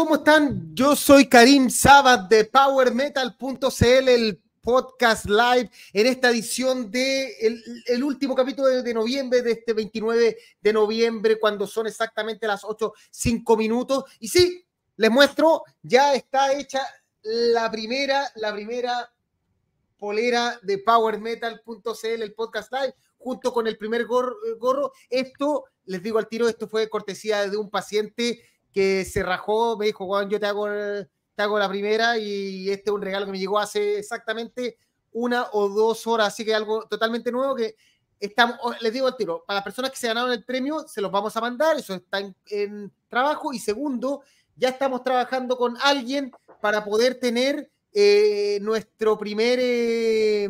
¿cómo están? Yo soy Karim Sabat de PowerMetal.cl, el podcast live en esta edición de el, último capítulo de, noviembre, de este 29 de noviembre, cuando son exactamente las 8, 5 minutos. Y sí, les muestro, ya está hecha la primera, la primera polera de PowerMetal.cl, el podcast live, junto con el primer gorro. Esto, les digo al tiro, esto fue cortesía de un paciente que se rajó, me dijo, Juan, yo te hago, te hago la primera y este es un regalo que me llegó hace exactamente una o dos horas, así que algo totalmente nuevo que estamos, les digo al tiro, para las personas que se ganaron el premio, se los vamos a mandar, eso está en, trabajo, y segundo, ya estamos trabajando con alguien para poder tener eh, nuestro primer... Eh,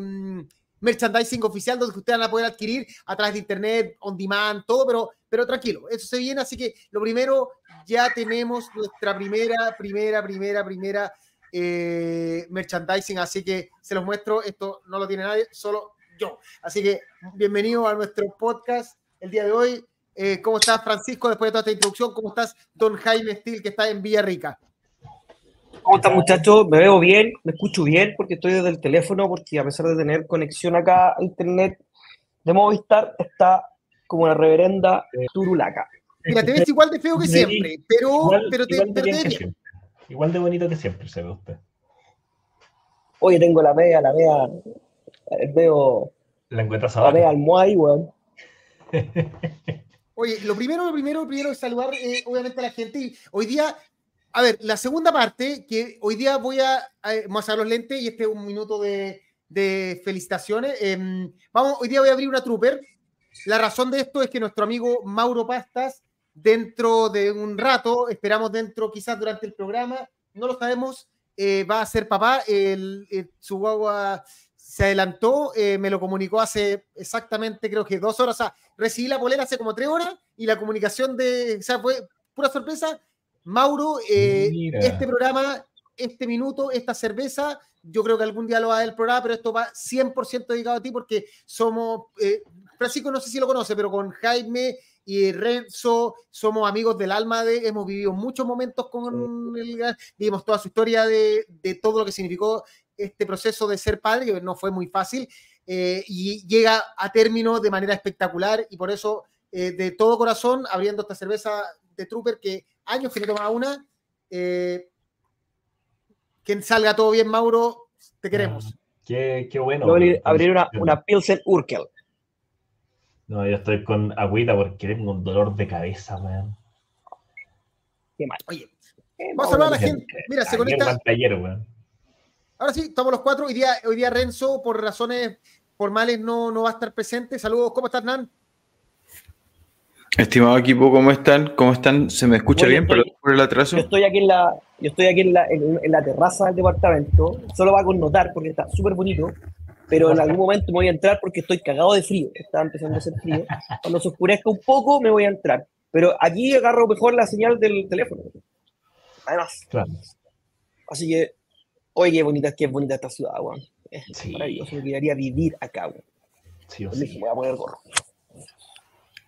merchandising oficial donde ustedes van a poder adquirir a través de internet, on demand, todo, pero, pero tranquilo, eso se viene, así que lo primero, ya tenemos nuestra primera, primera, primera, primera eh, merchandising, así que se los muestro, esto no lo tiene nadie, solo yo. Así que bienvenido a nuestro podcast el día de hoy. Eh, ¿Cómo estás, Francisco, después de toda esta introducción? ¿Cómo estás, don Jaime Stil, que está en Villarrica? ¿Cómo están muchachos? Me veo bien, me escucho bien porque estoy desde el teléfono, porque a pesar de tener conexión acá a internet de Movistar, está como una reverenda turulaca. Mira, te ves igual de feo que siempre, pero, igual, pero te, igual de, bien igual de bonito que siempre se ve usted. Oye, tengo la media, la media, veo... La encuentras La media almohada, weón. Oye, lo primero, lo primero, lo primero es saludar eh, obviamente a la gente. Hoy día a ver, la segunda parte, que hoy día voy a, a los lentes y este es un minuto de, felicitaciones. Em, vamos, hoy día voy a abrir una trooper. La razón de esto es que nuestro amigo Mauro Pastas, dentro de un rato, esperamos dentro, quizás durante el programa, no lo sabemos, eh, va a ser papá. El, su guagua se adelantó, eh, me lo comunicó hace exactamente, creo que dos horas. O sea, recibí la polera hace como tres horas y la comunicación de, o sea, fue pura sorpresa Mauro, eh, este programa, este minuto, esta cerveza, yo creo que algún día lo va a dar el programa, pero esto va 100% dedicado a ti porque somos, eh, Francisco no sé si lo conoce, pero con Jaime y Renzo somos amigos del alma de, hemos vivido muchos momentos con él, vivimos toda su historia de, todo lo que significó este proceso de ser padre, que no fue muy fácil, eh, y llega a término de manera espectacular y por eso, de todo corazón, abriendo esta cerveza de Trooper que años que no tomaba una. Eh, que salga todo bien, Mauro. Te queremos. Ah, qué, qué, bueno. abrir una, una Pilsen Urkel. No, yo estoy con agüita porque tengo un dolor de cabeza, man. Qué mal. Oye, vamos a hablar a la gente. Mira, se conecta. Ahora sí, estamos los cuatro. Hoy día, hoy día Renzo, por razones formales, no, no va a estar presente. Saludos, ¿cómo estás, Nan? Estimado equipo, ¿cómo están? ¿Cómo están? ¿Se me escucha bien por el atraso? Yo estoy aquí en la, yo estoy aquí en la, en, la terraza del departamento. Solo va a connotar porque está súper bonito, pero en algún momento me voy a entrar porque estoy cagado de frío. Está empezando a hacer frío. Cuando se oscurezca un poco me voy a entrar. Pero aquí agarro mejor la señal del teléfono. Además. Claro. Así que, oye, qué bonita, qué bonita esta ciudad, weón. Es sí. maravilloso. Me quedaría vivir acá, weón. Sí, o sí. Me voy a poner gorro.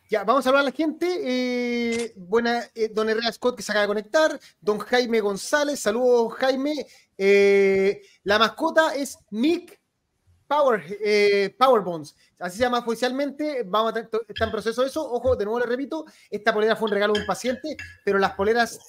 Ya, vamos a hablar a la gente. Eh, buena, eh, don Herrera Scott que se acaba de conectar. Don Jaime González, saludos Jaime. Eh, la mascota es Mick Power, Powerbones. Así se llama oficialmente. Vamos a está en proceso eso. Ojo, de nuevo le repito, esta polera fue un regalo de un paciente, pero las poleras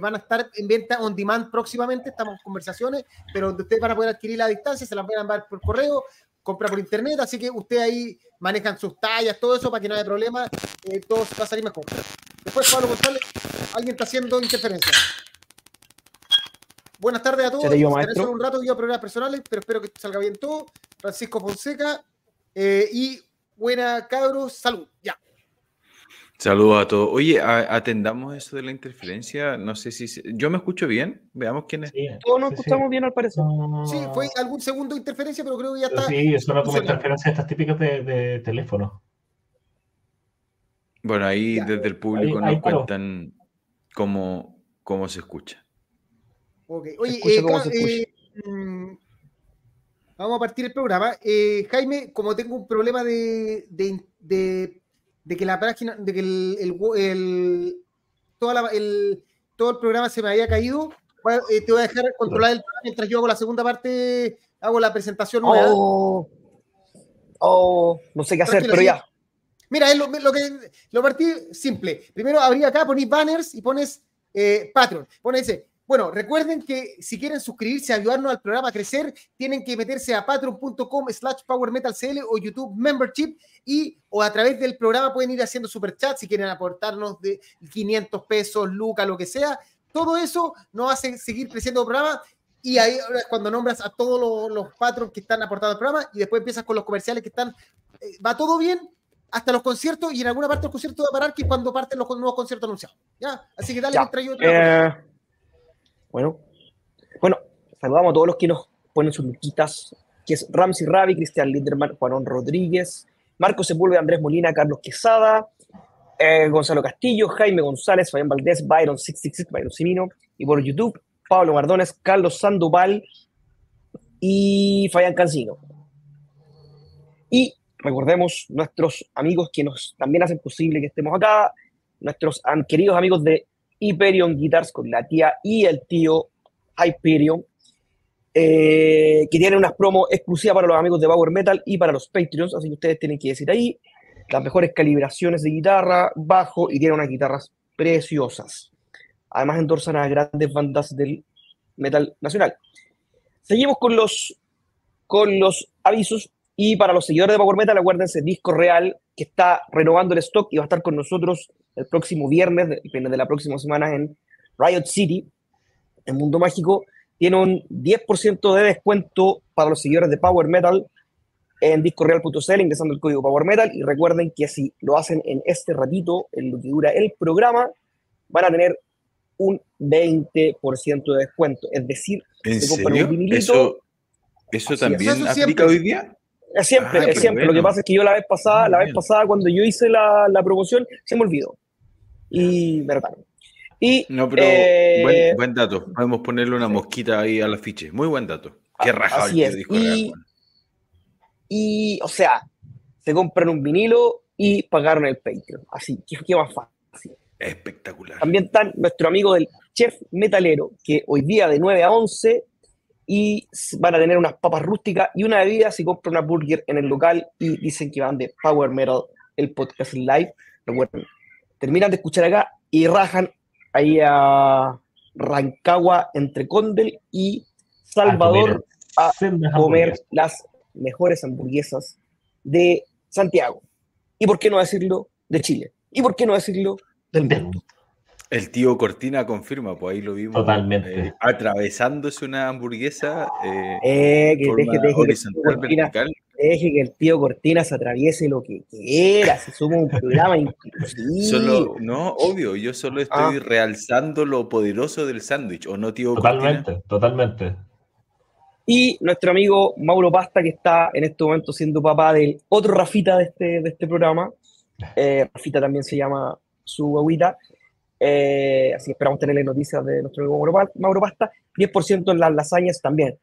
van a estar en venta on demand próximamente. Estamos en conversaciones, pero ustedes van a poder adquirir a distancia, se las van a enviar por correo, compra por internet, así que usted ahí manejan sus tallas, todo eso para que no haya problema, eh, todo va a salir mejor. Después, Pablo González, alguien está haciendo interferencia. Buenas tardes a todos. Solo un rato yo problemas personales, pero espero que salga bien todo. Francisco Fonseca eh, y buena cabros, salud. Ya. Saludos a todos. Oye, atendamos eso de la interferencia. No sé si. Yo me escucho bien. Veamos quién es. todos nos escuchamos bien al parecer. Sí, fue algún segundo de interferencia, pero creo que ya está. Sí, eso no como interferencia estas típicas de, teléfono. Bueno, ahí desde el público nos cuentan cómo, cómo se escucha. Ok. Oye, eh, eh, mm, vamos a partir el programa. Eh, Jaime, como tengo un problema de de que la página, de que el, el, toda la, el, todo el programa se me había caído. Bueno, te voy a dejar controlar el programa mientras yo hago la segunda parte, hago la presentación nueva. Oh, oh, no sé qué hacer, pero ya. Mira, es lo, lo que lo partí simple. Primero abrí acá, ponéis banners y pones Patreon. Pones ese. Bueno, recuerden que si quieren suscribirse, ayudarnos al programa a crecer, tienen que meterse a patreon.com slash powermetalcl o YouTube Membership y o a través del programa pueden ir haciendo superchat si quieren aportarnos de 500 pesos, lucas, lo que sea. Todo eso nos hace seguir creciendo el programa y ahí cuando nombras a todos los, los patrons que están aportando al programa y después empiezas con los comerciales que están, eh, va todo bien hasta los conciertos y en alguna parte del concierto va a parar que es cuando parten los nuevos conciertos anunciados. ¿Ya? Así que dale Ya. Eh, bueno, bueno, saludamos a todos los que nos ponen sus luquitas, que es Ramsey Ravi, Cristian Linderman, Juanón Rodríguez, Marco Sepúlveda, Andrés Molina, Carlos Quesada, eh, Gonzalo Castillo, Jaime González, Fabián Valdés, Byron 666, Byron Simino, y por YouTube, Pablo Mardones, Carlos Sandoval y Fabián Cancino. Y recordemos nuestros amigos que nos también hacen posible que estemos acá, nuestros queridos amigos de Hyperion Guitars con la tía y el tío Hyperion, eh, que tienen unas promos exclusivas para los amigos de Power Metal y para los Patreons, así que ustedes tienen que decir ahí las mejores calibraciones de guitarra, bajo y tienen unas guitarras preciosas. Además endorsan a grandes bandas del metal nacional. Seguimos con los, con los avisos y para los seguidores de Power Metal, acuérdense, Disco Real, que está renovando el stock y va a estar con nosotros el próximo viernes, viernes de la próxima semana en Riot City, en Mundo Mágico. Tiene un 10% de descuento para los seguidores de Power Metal en discoreal.cl ingresando el código Power Metal y recuerden que si lo hacen en este ratito, en lo que dura el programa, van a tener un 20% de descuento. Es decir, ¿En se compran serio? un vinilito. ¿Eso, eso Así es. también aplica siempre. hoy día? Es siempre, Ah, siempre. Lo que pasa es que yo la vez pasada, Muy la vez bien. pasada cuando yo hice la, la promoción, se me olvidó. Y retaron. Y No, pero eh, buen, buen dato. Podemos ponerle una mosquita ahí al afiche. Muy buen dato. Qué Ah, rajado así es. disco Y- y, o sea, se compran un vinilo y pagaron el Patreon. Así, que qué más fácil. Espectacular. También están nuestro amigo del chef metalero, que hoy día de 9 a 11 y van a tener unas papas rústicas y una bebida si compran una burger en el local y dicen que van de Power Metal, el podcast live. Recuerden, terminan de escuchar acá y rajan ahí a Rancagua entre Condel y Salvador a sendas comer las mejores hamburguesas de Santiago. ¿Y por qué no decirlo de Chile? ¿Y por qué no decirlo del mundo? El tío Cortina confirma, pues ahí lo vimos. Totalmente. eh, atravesándose una hamburguesa. eh, Eh, que forma horizontal, Cortina, vertical. Deje que el tío Cortina se atraviese lo que quiera, si somos un programa inclusivo. Solo, no, obvio, yo solo estoy Ah. realzando lo poderoso del sándwich, ¿o no, tío Cortina? Totalmente, totalmente. Y nuestro amigo Mauro Pasta, que está en este momento siendo papá del otro Rafita de este, de este programa. Eh, Rafita también se llama su agüita. Eh, así que esperamos tenerle noticias de nuestro amigo Mauro Pasta. 10% en las lasañas también.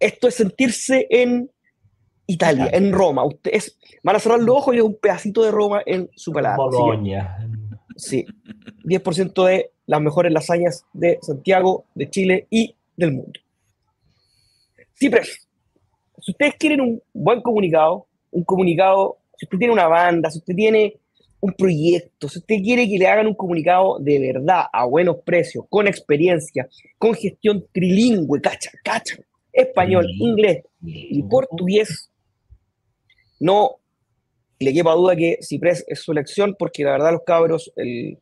Esto es sentirse en Italia, en Roma. Ustedes van a cerrar los ojos y es un pedacito de Roma en su palabra. Boloña. Sí. 10% de las mejores lasañas de Santiago, de Chile y del mundo. Pero si ustedes quieren un buen comunicado, un comunicado, si usted tiene una banda, si usted tiene un proyecto, si usted quiere que le hagan un comunicado de verdad, a buenos precios, con experiencia, con gestión trilingüe, cacha, cacha, español, inglés y portugués, no le quepa duda que Ciprés es su elección, porque la verdad los cabros, el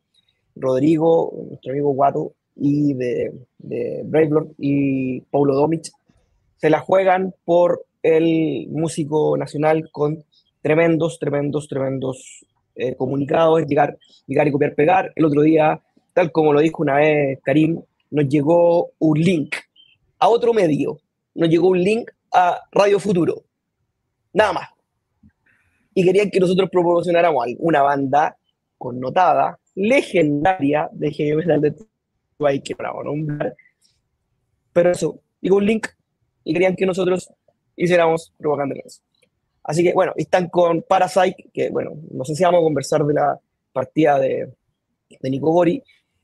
Rodrigo, nuestro amigo Guato, y de, de y Paulo Domich, se la juegan por el músico nacional con tremendos, tremendos, tremendos eh, comunicados, llegar, llegar y copiar, pegar. El otro día, tal como lo dijo una vez Karim, nos llegó un link a otro medio, nos llegó un link a Radio Futuro, nada más. Y querían que nosotros promocionáramos una banda connotada, legendaria de heavy metal de hay que bravo nombrar. Pero eso, llegó un link y querían que nosotros hiciéramos propaganda en eso. Así que bueno, están con Parasite, que bueno, no sé si vamos a conversar de la partida de, de Nico Gori.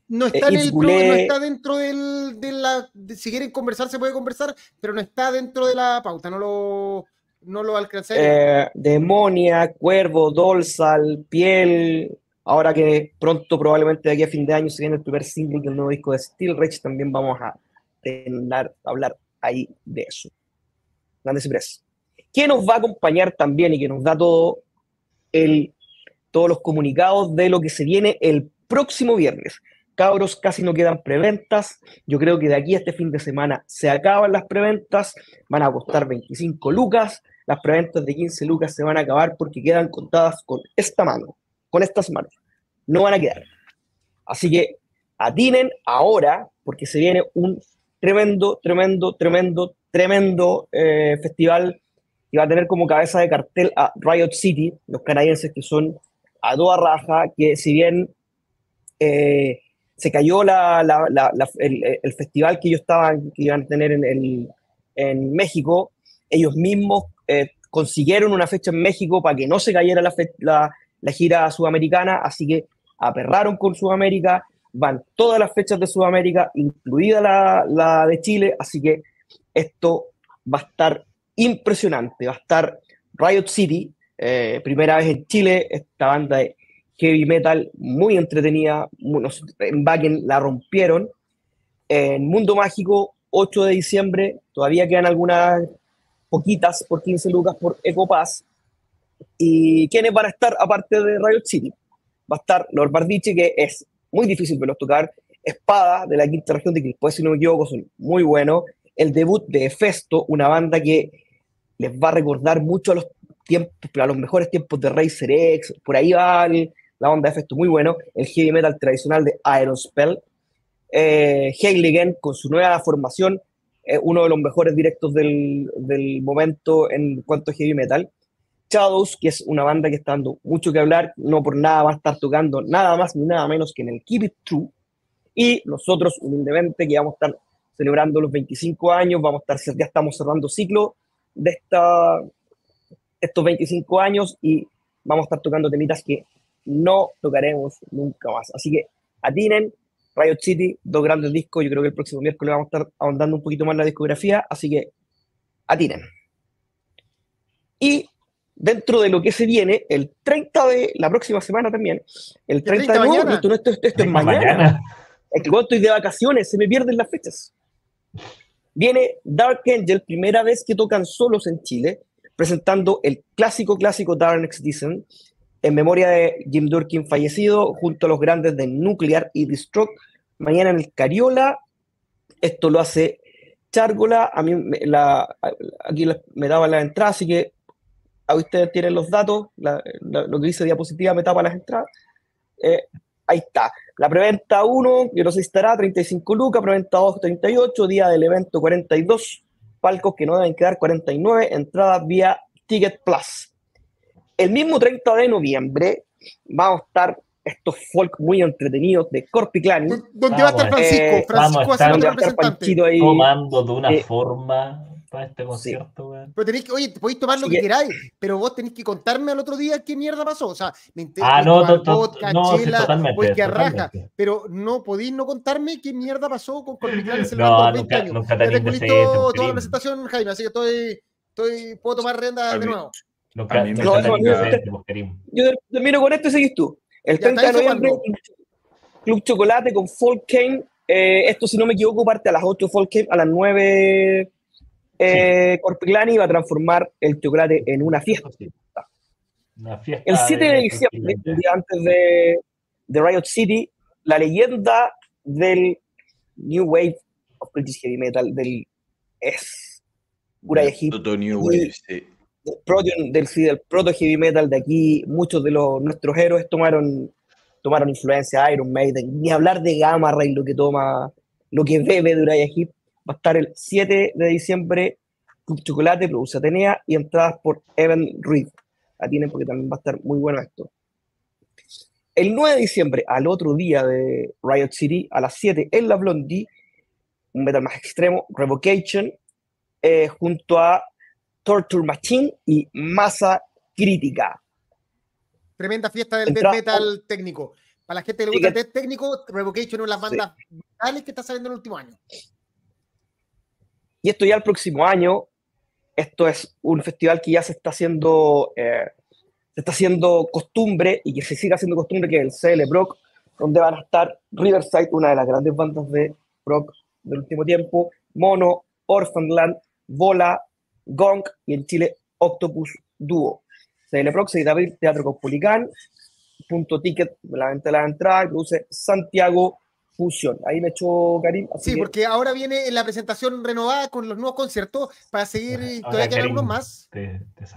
No está, Eh, en Yves el Goulet. no está dentro del, de la. de- si quieren conversar, se puede conversar, pero no está dentro de la pauta. No lo, no lo alcancé. eh, Demonia, Cuervo, Dolsal, Piel. Ahora que pronto, probablemente de aquí a fin de año, se viene el primer single del nuevo disco de Steel Rage, también vamos a tener, hablar ahí de eso. Grandes y Press. ¿Quién nos va a acompañar también y que nos da todo el, todos los comunicados de lo que se viene el próximo viernes? Cabros, casi no quedan preventas. Yo creo que de aquí a este fin de semana se acaban las preventas. Van a costar 25 lucas. Las preventas de 15 lucas se van a acabar porque quedan contadas con esta mano, con estas manos. No van a quedar. Así que atinen ahora porque se viene un tremendo, tremendo, tremendo, tremendo eh, festival y va a tener como cabeza de cartel a Riot City, los canadienses que son a toda raja, que si bien eh, se cayó el, festival que ellos estaban, que iban a tener en México, ellos mismos eh, consiguieron una fecha en México para que no se cayera la, gira sudamericana, así que aperraron con Sudamérica, van todas las fechas de Sudamérica, incluida la, de Chile, así que esto va a estar impresionante, va a estar Riot City, eh, primera vez en Chile, esta banda de heavy metal muy entretenida, en Backen la rompieron, en Mundo Mágico, 8 de diciembre, todavía quedan algunas poquitas por 15 lucas por Ecopass, y ¿quiénes van a estar aparte de Riot City? Va a estar Lord Bardiche, que es muy difícil verlos tocar, Espada, de la quinta región de Quilpué, si no me equivoco, son muy buenos, el debut de Festo, una banda que les va a recordar mucho a los tiempos, a los mejores tiempos de Razer X, por ahí va el- la banda de Festo, muy bueno, el heavy metal tradicional de Aerospell, eh, Heiligen con su nueva formación, eh, uno de los mejores directos del, del momento en cuanto a heavy metal, Shadows, que es una banda que está dando mucho que hablar, no por nada va a estar tocando nada más ni nada menos que en el Keep It True, y nosotros humildemente que vamos a estar celebrando los 25 años, vamos a estar, ya estamos cerrando ciclo de esta, estos 25 años y vamos a estar tocando temitas que no tocaremos nunca más. Así que atinen, Riot City, dos grandes discos, yo creo que el próximo miércoles vamos a estar ahondando un poquito más la discografía, así que atinen. Y dentro de lo que se viene, el 30 de la próxima semana también, el 30, 30 de mañana? esto, no- esto- esto es Venga, mañana. Es que cuando estoy de vacaciones, se me pierden las fechas. Viene Dark Angel, primera vez que tocan solos en Chile, presentando el clásico, clásico Dark Next Descent, en memoria de Jim Durkin fallecido, junto a los grandes de Nuclear y Destruct. Mañana en el Cariola, esto lo hace Chárgola, a mí la- aquí me daba la entrada, así que a ustedes tienen los datos, la- lo que dice diapositiva me tapa las entradas. Eh, ahí está. La preventa 1, yo no sé si estará, 35 lucas, preventa 2, 38, día del evento 42, palcos que no deben quedar 49, entradas vía Ticket Plus. El mismo 30 de noviembre vamos a estar estos folk muy entretenidos de Corpiclani, ¿Dó- ¿Dónde va a estar Francisco? eh, Francisco va a ser representante. Ahí. Tomando de una Eh, forma para este concierto, weón. Pero tenéis que, oye, podéis tomar lo que que- queráis, pero vos tenéis que contarme al otro día qué mierda pasó. O sea, me interesa Ah, no, to- vodka, no, sí, chela, raja, totalmente. pero no podéis no contarme qué mierda pasó con Corpiclán celebrando No, los 20 nunca, años. nunca listo toda la presentación, Jaime, así que estoy, estoy puedo tomar rienda de nuevo. Nunca, No, no. Yo termino con esto y seguís tú. El Ya, 30 de ¿está eso noviembre, Club Chocolate con Folk Cane. Eh, esto, si no me equivoco, parte a las 8 Folk Cane, a las 9 eh, Corpiclani va a transformar el chocolate en una fiesta. Eso sí. Una fiesta El 7 de diciembre, un día antes de, de Riot City, la leyenda del New Wave of British Heavy Metal, del es New Wave, sí. Del, proto, del, del proto heavy metal de aquí, muchos de los, nuestros héroes tomaron, tomaron influencia de Iron Maiden, ni hablar de Gamma Ray, lo que toma, lo que bebe de Uriah va a estar el 7 de diciembre, Club Chocolate, produce Atenea, y entradas por Evan Reed, la tienen porque también va a estar muy bueno esto. El 9 de diciembre, al otro día de Riot City, a las 7 en la Blondie, un metal más extremo, Revocation, eh, junto a Torture Machine y Masa Crítica. Tremenda fiesta del death metal técnico. Para la gente que le gusta el death técnico, Revocation es una de las bandas brutales que está saliendo en el último año. Y esto ya el próximo año, esto es un festival que ya se está haciendo, eh, se está haciendo costumbre y que se sigue haciendo costumbre, que es el CL Brock, donde van a estar Riverside, una de las grandes bandas de rock del último tiempo, Mono, Orphanland, Bola, Gong y en Chile Octopus Duo. 6 de abril, Teatro Caupolicán, punto ticket, la venta de la entrada, produce Santiago Fusión. Ahí me echó Karim. Sí, porque ahora viene la presentación renovada con los nuevos conciertos para seguir, y todavía quedan algunos más.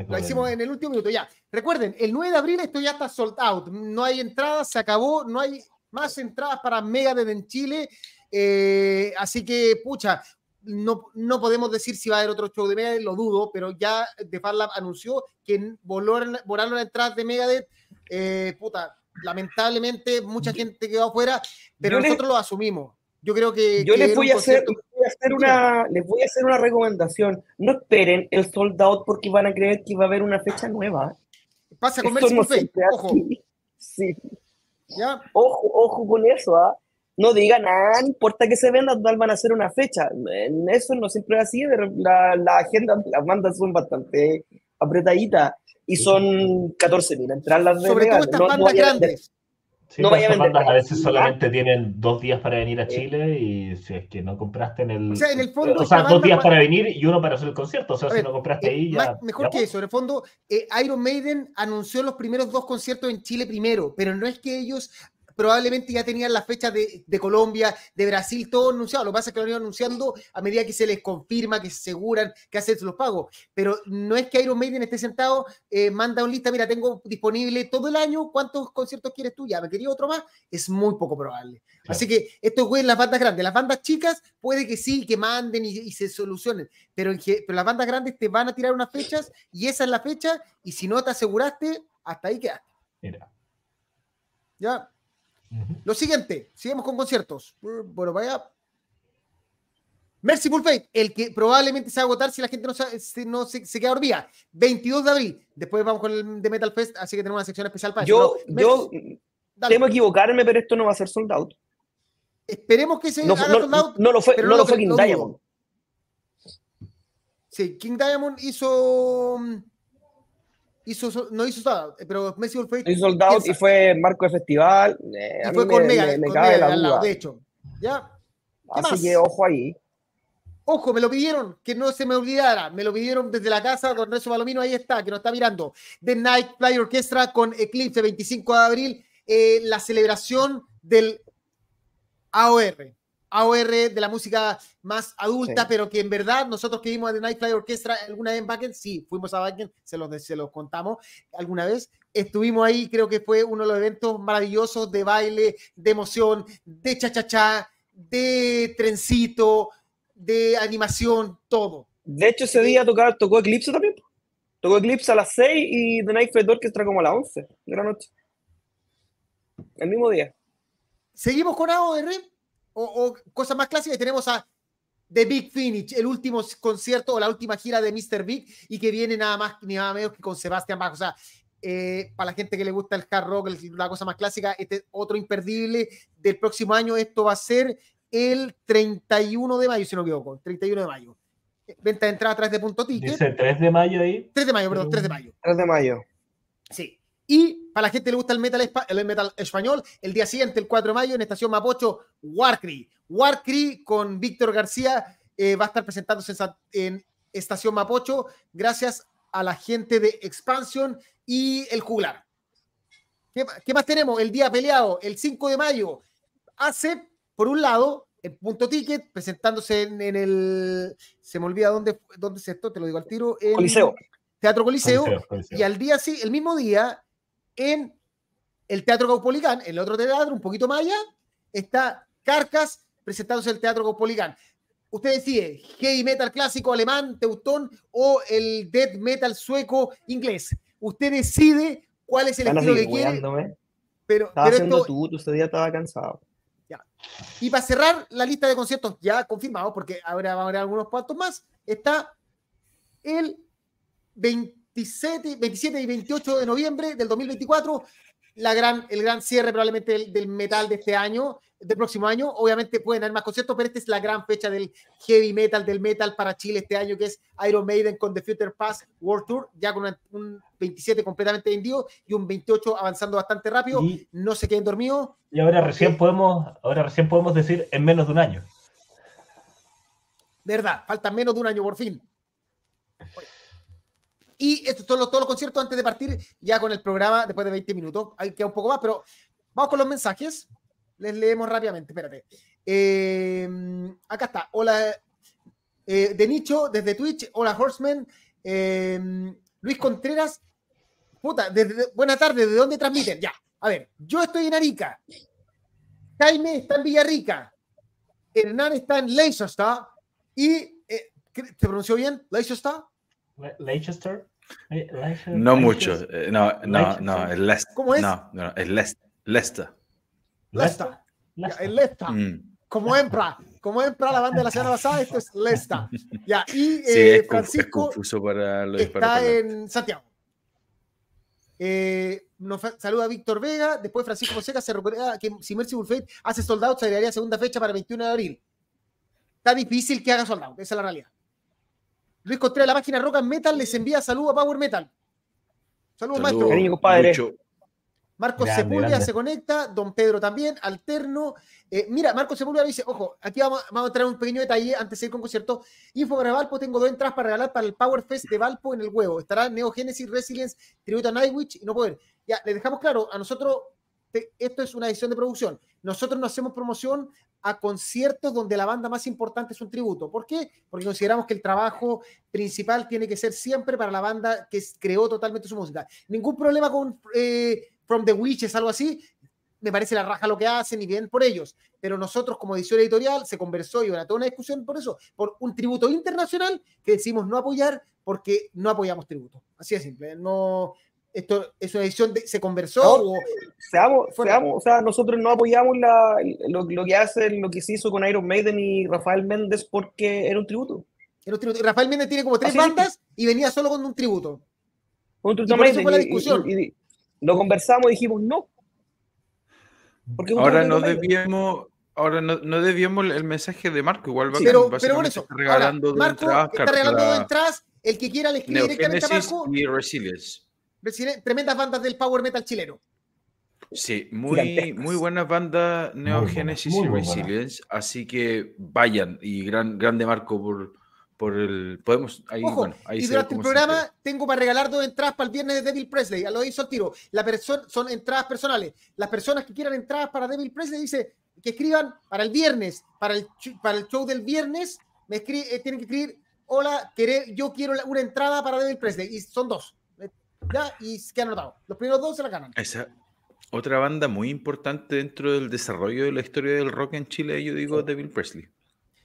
lo hicimos en el último minuto, ya. Recuerden, el 9 de abril esto ya está sold out, no hay entradas, se acabó, no hay más entradas para Megadeth en Chile, eh, así que, pucha, no, no, podemos decir si va a haber otro show de Megadeth, lo dudo, pero ya The Lab anunció que volaron, volaron las entradas de Megadeth, eh, puta, lamentablemente mucha gente quedó afuera, pero nosotros lo asumimos. Yo creo que. Yo les, voy a hacer, una, les voy a hacer una recomendación. No esperen el sold out porque van a creer que va a haber una fecha nueva. Pasa con Mercy no ojo. Sí. ¿Ya? Ojo, ojo con eso, ¿ah? No digan, ah, no importa que se venda, van a hacer una fecha. En eso no siempre es así, la, la agenda, las bandas son bastante apretaditas y son 14.000 entradas de Sobre todo estas bandas grandes. Sí, no vaya a bandas a veces solamente tienen dos días para venir a Chile y si es que no compraste en el. O sea, en el fondo. O sea, dos días para venir y uno para hacer el concierto. O sea, si no compraste ahí eh, ya. mejor que eso. En el fondo, eh, Iron Maiden anunció los primeros dos conciertos en Chile primero, pero no es que ellos probablemente ya tenían la fecha de, Colombia, de Brasil, todo anunciado. Lo que pasa es que lo han ido anunciando a medida que se les confirma, que se aseguran, que hacen los pagos. Pero no es que Iron Maiden esté sentado, eh, manda un lista, mira, tengo disponible todo el año, ¿cuántos conciertos quieres tú? Ya, ¿me quería otro más? Es muy poco probable. Así que esto es las bandas grandes. Las bandas chicas puede que sí, que manden y, se solucionen, pero, pero las bandas grandes te van a tirar unas fechas y esa es la fecha y si no te aseguraste, hasta ahí quedaste. Mira. Ya, lo siguiente, seguimos con conciertos. Bueno, vaya. Merciful Fate, el que probablemente se va a agotar si la gente no, se, no se, queda dormida. 22 de abril. Después vamos con el de Metal Fest, así que tenemos una sección especial para yo, eso. Yo, temo equivocarme, pero esto no va a ser sold out. Esperemos que se no, haga sold out. No lo fue, no lo fue King Diamond. Sí, King Diamond hizo hizo, no hizo nada, pero Messi fue. Hizo y fue marco de festival. Eh, y fue con Mega, me, con Mega lado, de hecho. ¿Ya? Así que ojo ahí. Ojo, me lo pidieron, que no se me olvidara. Me lo pidieron desde la casa, don Renzo Palomino, ahí está, que nos está mirando. The Night Fly Orchestra con Eclipse, 25 de abril, eh, la celebración del AOR. AOR de la música más adulta, pero que en verdad nosotros que vimos a The Nightfly Orchestra alguna vez en Backend, sí, fuimos a Backend, se los, se los contamos alguna vez. Estuvimos ahí, creo que fue uno de los eventos maravillosos de baile, de emoción, de cha-cha-cha, de trencito, de animación, todo. De hecho, ese día tocó, tocó Eclipse también. Tocó Eclipse a las 6 y The Nightfly Orchestra como a las 11 de la noche. El mismo día. Seguimos con AOR o, cosas más clásicas, tenemos a The Big Finish, el último concierto o la última gira de Mr. Big y que viene nada más ni nada menos que con Sebastián Bach. O sea, eh, para la gente que le gusta el hard rock, la cosa más clásica, este otro imperdible del próximo año. Esto va a ser el 31 de mayo, si no me equivoco, 31 de mayo. Venta de entrada a través de punto ticket. Dice 3 de mayo ahí. 3 de mayo, perdón, 3 de mayo. 3 de mayo. Sí. Y para la gente que le gusta el metal, el metal español, el día siguiente, el 4 de mayo, en Estación Mapocho, Warcry. Warcry con Víctor García eh, va a estar presentándose en, Estación Mapocho gracias a la gente de Expansion y el Juglar. ¿Qué, más tenemos? El día peleado, el 5 de mayo. Hace, por un lado, el punto ticket, presentándose en, el. Se me olvida dónde, dónde es esto, te lo digo al tiro. En Coliseo. Teatro Coliseo, Y al día sí, el mismo día, en el Teatro Caupolicán, en el otro teatro, un poquito más allá, está Carcas presentándose el Teatro Caupolicán. Usted decide, heavy metal clásico alemán, teutón o el death metal sueco inglés. Usted decide cuál es el estilo que quiere. Pero, estaba haciendo tú, este día estaba cansado. Ya. Y para cerrar la lista de conciertos ya confirmados, porque ahora va a haber algunos cuantos más, está el 20 27, 27 y 28 de noviembre del 2024, la gran, el gran cierre probablemente del, del metal de este año, del próximo año. Obviamente pueden haber más conciertos, pero esta es la gran fecha del heavy metal, del metal para Chile este año, que es Iron Maiden con The Future Pass World Tour, ya con una- un 27 completamente vendido y un 28 avanzando bastante rápido. Y- No se queden dormidos. Y ahora recién podemos, ahora recién podemos decir en menos de un año. ¿Verdad? Falta menos de un año por fin. Y estos son los, los conciertos antes de partir ya con el programa después de 20 minutos. Hay queda un poco más, pero vamos con los mensajes. Les leemos rápidamente, espérate. Eh, acá está. Hola, eh, de Nicho, desde Twitch. Hola, Horseman. Eh, Luis Contreras. Puta, desde, buena tarde. ¿De dónde transmiten? Ya. A ver, yo estoy en Arica. Jaime está en Villarrica. Hernán está en Leicester. Y, eh, ¿se pronunció bien? ¿Leicester? Le- Leicester. No mucho. eh, No, no, no, es Leicester. ¿Cómo es? No, no, es Leicester. Leicester. Leicester. Ya, Leicester. el Leicester. Mm. Como Empra. Como Empra, la banda de la semana pasada, esto es Leicester. Ya, y Sí, eh, es Francisco confuso para los está en Santiago. Eh, nos saluda Víctor Vega. Después Francisco Fonseca se recuerda que si Merciful Fate hace sold out, se agregaría segunda fecha para el 21 de abril. Está difícil que haga sold out, esa es la realidad. Luis Contreras, la página Rock and Metal, les envía saludos a Power Metal. Saludos, maestro. Saludos, Cariño, compadre. Marcos Grande, Sepúlveda grande. se conecta, Don Pedro también, alterno. Eh, mira, Marcos Sepúlveda dice, ojo, aquí vamos, vamos a entrar en un pequeño detalle antes de ir con concierto. Info para Valpo, tengo dos entradas para regalar para el Power Fest de Valpo en el huevo. Estará Neo Genesis Resilience, tributo a Nightwitch y no poder. Ya, les dejamos claro, a nosotros, te- esto es una edición de producción. Nosotros no hacemos promoción a conciertos donde la banda más importante es un tributo. ¿Por qué? Porque consideramos que el trabajo principal tiene que ser siempre para la banda que creó totalmente su música. Ningún problema con eh, From the Witches, algo así. Me parece la raja lo que hacen y bien por ellos. Pero nosotros, como edición editorial, se conversó y hubo toda una discusión por eso, por un tributo internacional que decidimos no apoyar porque no apoyamos tributo. Así de simple. No, esto es una edición, de, se conversó. No, hubo- Seamos, seamos, o sea, nosotros no apoyamos la, lo, lo que hace, lo que se hizo con Iron Maiden y Rafael Méndez porque era un tributo. era un tributo. Y Rafael Méndez tiene como tres Así es. bandas y venía solo con un tributo. Un tributo Y por eso fue la discusión. y- y lo conversamos y dijimos no. Porque Ahora no Maiden. debíamos, ahora no, no debíamos el mensaje de Marco, igual va Sí, pero, pero por eso, está regalando ahora, Marco entradas está regalando dos entradas. El que quiera le escribe directamente a Marco. y Resilience. Tremendas bandas del power metal chileno. Sí, muy, muy buenas bandas Neogenesis buenas, y. Resilience, así que vayan y gran, grande Marco por, por el podemos ahí, Ojo, bueno, ahí y durante el programa tengo para regalar dos entradas para el viernes de Devil Presley. Ya lo hizo al tiro. La son entradas personales. Las personas que quieran entradas para Devil Presley dice que escriban para el viernes, para el, para el show del viernes, me escri- eh, tienen que escribir, hola, querer, yo quiero la- una entrada para Devil Presley. Y son dos. Ya, y quedan anotados. Los primeros dos se la ganan. Esa otra banda muy importante dentro del desarrollo de la historia del rock en Chile, yo digo Devil Presley.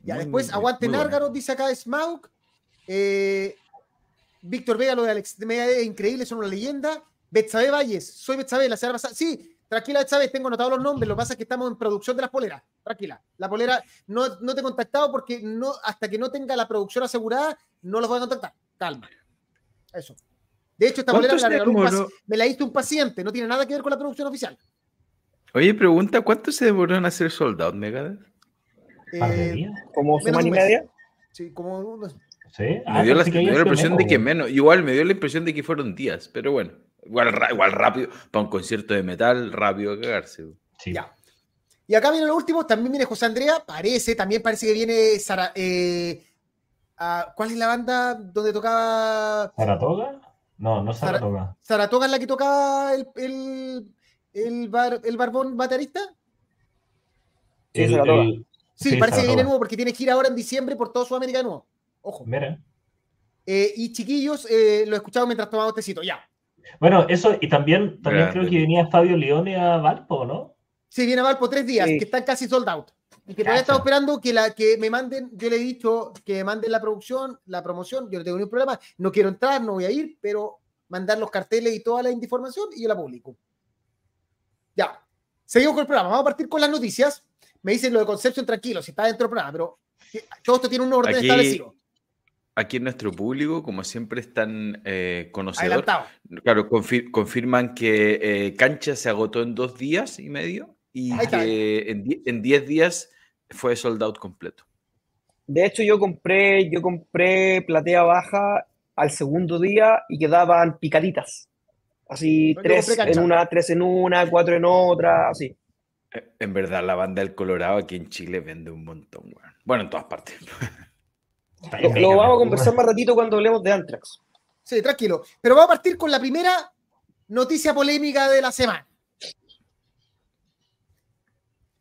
Ya, Muy, después muy- aguante. Nárgaro, dice acá Smaug. Eh, Víctor Vega, lo de Alex de Media es increíble, son una leyenda. Betsabe Valles, soy Betsabe, la semana pasada. Sí, tranquila, Betsabe, tengo anotado los nombres. Lo que pasa es que estamos en producción de las poleras. Tranquila. La polera, no, no te he contactado porque no, hasta que no tenga la producción asegurada, no los voy a contactar. Calma. Eso. De hecho, esta polera me ¿Cuánto la, un me la hizo un paciente, no tiene nada que ver con la producción oficial. Oye, pregunta, ¿cuánto se demoró en hacer Sold Out, Megadeth? ¿Par de Eh? Como semana y media. sí, como unos- Sí. Me Ah, dio, la, me dio la impresión de que menos. menos. Igual me dio la impresión de que fueron días, pero bueno. Igual, igual rápido. Para un concierto de metal, rápido a cagarse. Sí. Ya. Y acá viene lo último, también viene José Andrea, parece, también parece que viene Sara, eh, ah, ¿cuál es la banda donde tocaba ¿Saratoga? No, no Sara- Saratoga. Saratoga es la que tocaba el, el, el, bar- el barbón baterista? Sí, El- Saratoga. el- Sí, Sí, parece que viene nuevo porque tiene gira ahora en diciembre por toda Sudamérica de nuevo. Ojo. Mira. Eh, y chiquillos, eh, lo escuchamos mientras tomamos tecito. Ya. Bueno, eso, y también, también Grande. creo que venía Fabio Leone a Valpo, ¿no? Sí, viene a Valpo tres días, Sí. que están casi sold out. Y que todavía estamos esperando que, la, que me manden, yo le he dicho que me manden la producción, la promoción, yo no tengo ningún problema, no quiero entrar, no voy a ir, pero mandar los carteles y toda la información y yo la publico. Ya, seguimos con el programa, vamos a partir con las noticias. Me dicen lo de Concepción tranquilo, si está dentro del programa, pero todo esto tiene un orden Aquí- establecido. aquí en nuestro público, como siempre están eh, conocedores, claro, confirman que eh, Cancha se agotó en dos días y medio y que en 10 días fue sold out completo. De hecho, yo compré, yo compré platea baja al segundo día y quedaban picaditas. Así, tres en una, tres en una, cuatro en otra, así. Eh, en verdad, la banda del Colorado aquí en Chile vende un montón, bueno, en todas partes. Lo, vamos a conversar más ratito cuando hablemos de Anthrax. Sí, tranquilo. Pero vamos a partir con la primera noticia polémica de la semana.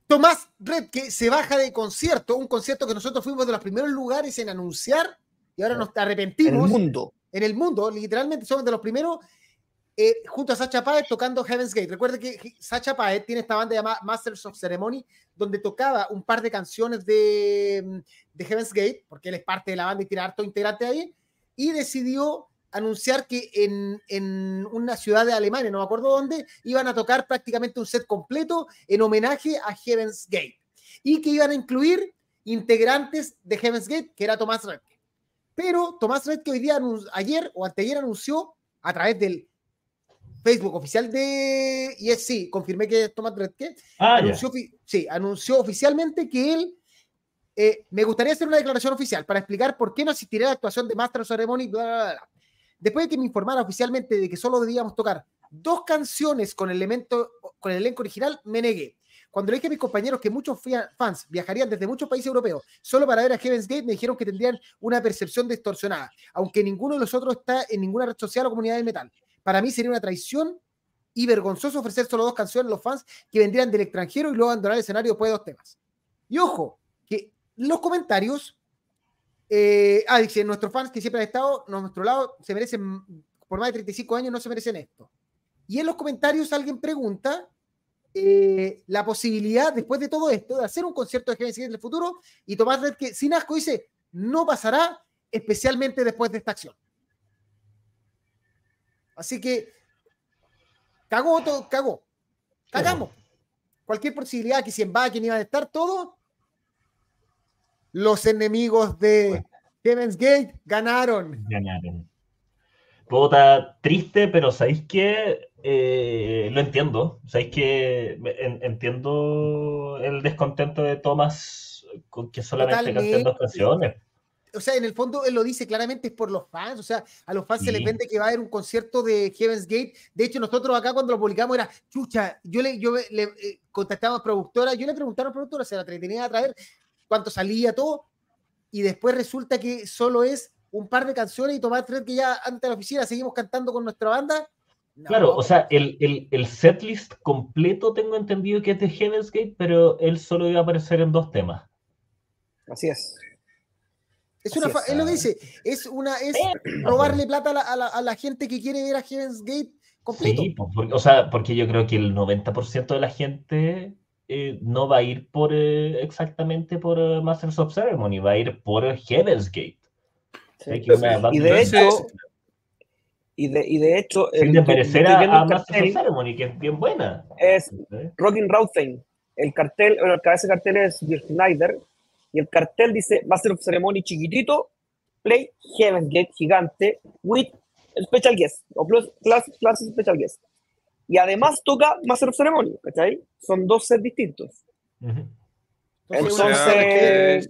Tomás Red, que se baja de concierto, un concierto que nosotros fuimos de los primeros lugares en anunciar y ahora nos arrepentimos. En el mundo. En el mundo, literalmente somos de los primeros eh, junto a Sacha Paet tocando Heaven's Gate. Recuerde que Sacha Paet tiene esta banda llamada Masters of Ceremony, donde tocaba un par de canciones de, de Heaven's Gate, porque él es parte de la banda y tiene harto integrante ahí, y decidió anunciar que en, en, una ciudad de Alemania, no me acuerdo dónde, iban a tocar prácticamente un set completo en homenaje a Heaven's Gate, y que iban a incluir integrantes de Heaven's Gate, que era Tomás Redke. Pero Tomás Redke hoy día, ayer o anteayer anunció a través del Facebook oficial de y es sí, confirmé que es Tomás Redke, ah, anunció, sí, anunció oficialmente que él eh, me gustaría hacer una declaración oficial para explicar por qué no asistiré a la actuación de Master of Ceremony. Después de que me informara oficialmente de que solo debíamos tocar dos canciones con el, elemento, con el elenco original, me negué. Cuando le dije a mis compañeros que muchos fans viajarían desde muchos países europeos solo para ver a Heaven's Gate, me dijeron que tendrían una percepción distorsionada, aunque ninguno de los otros está en ninguna red social o comunidad del metal. Para mí sería una traición y vergonzoso ofrecer solo dos canciones a los fans que vendrían del extranjero y luego abandonar el escenario después de dos temas. Y ojo, que los comentarios, eh, ah, dice, nuestros fans que siempre han estado a nuestro lado se merecen, por más de 35 años, no se merecen esto. Y en los comentarios alguien pregunta eh, la posibilidad, después de todo esto, de hacer un concierto de Heaven en el futuro y Tomás Red que sin asco dice, no pasará, especialmente después de esta acción. Así que cagó todo, cagó. Cagamos. Cualquier posibilidad que si en quien iban a estar todos, los enemigos de Heaven's Gate ganaron. Ganaron. Puta, triste, pero ¿sabéis qué? Eh, lo entiendo. ¿Sabéis que entiendo el descontento de Thomas con que solamente canten dos canciones? o sea, en el fondo él lo dice claramente es por los fans, o sea, a los fans se les vende que va a haber un concierto de Heaven's Gate. De hecho, nosotros acá cuando lo publicamos era, chucha, yo le, yo le eh, contactaba a productora, yo le preguntaba a la productora, se la tenía a traer, cuánto salía todo, y después resulta que solo es un par de canciones y Tomás Fred que ya antes de la oficina seguimos cantando con nuestra banda. claro, o sea, el, el, el setlist completo tengo entendido que es de Heaven's Gate, pero él solo iba a aparecer en dos temas. Así es. Es una, él lo dice, es una es robarle plata a la, gente que quiere ver a Heaven's Gate completo. Sí, porque, o sea, porque yo creo que el 90% de la gente eh, no va a ir por eh, exactamente por uh, Masters of Ceremony, va a ir por Heaven's Gate. y de hecho, y de, y de hecho, sin desmerecer a, a Masters of Ceremony, que es bien buena. Es Rockin' Rauthein. El cartel, el cabeza de cartel es Dirk Schneider, y el cartel dice Master of Ceremony chiquitito, Play Heaven's Gate gigante, with special guest, o plus, plus, plus special guest. Y además toca Master of Ceremony, ¿cachai? Son dos sets distintos. Entonces...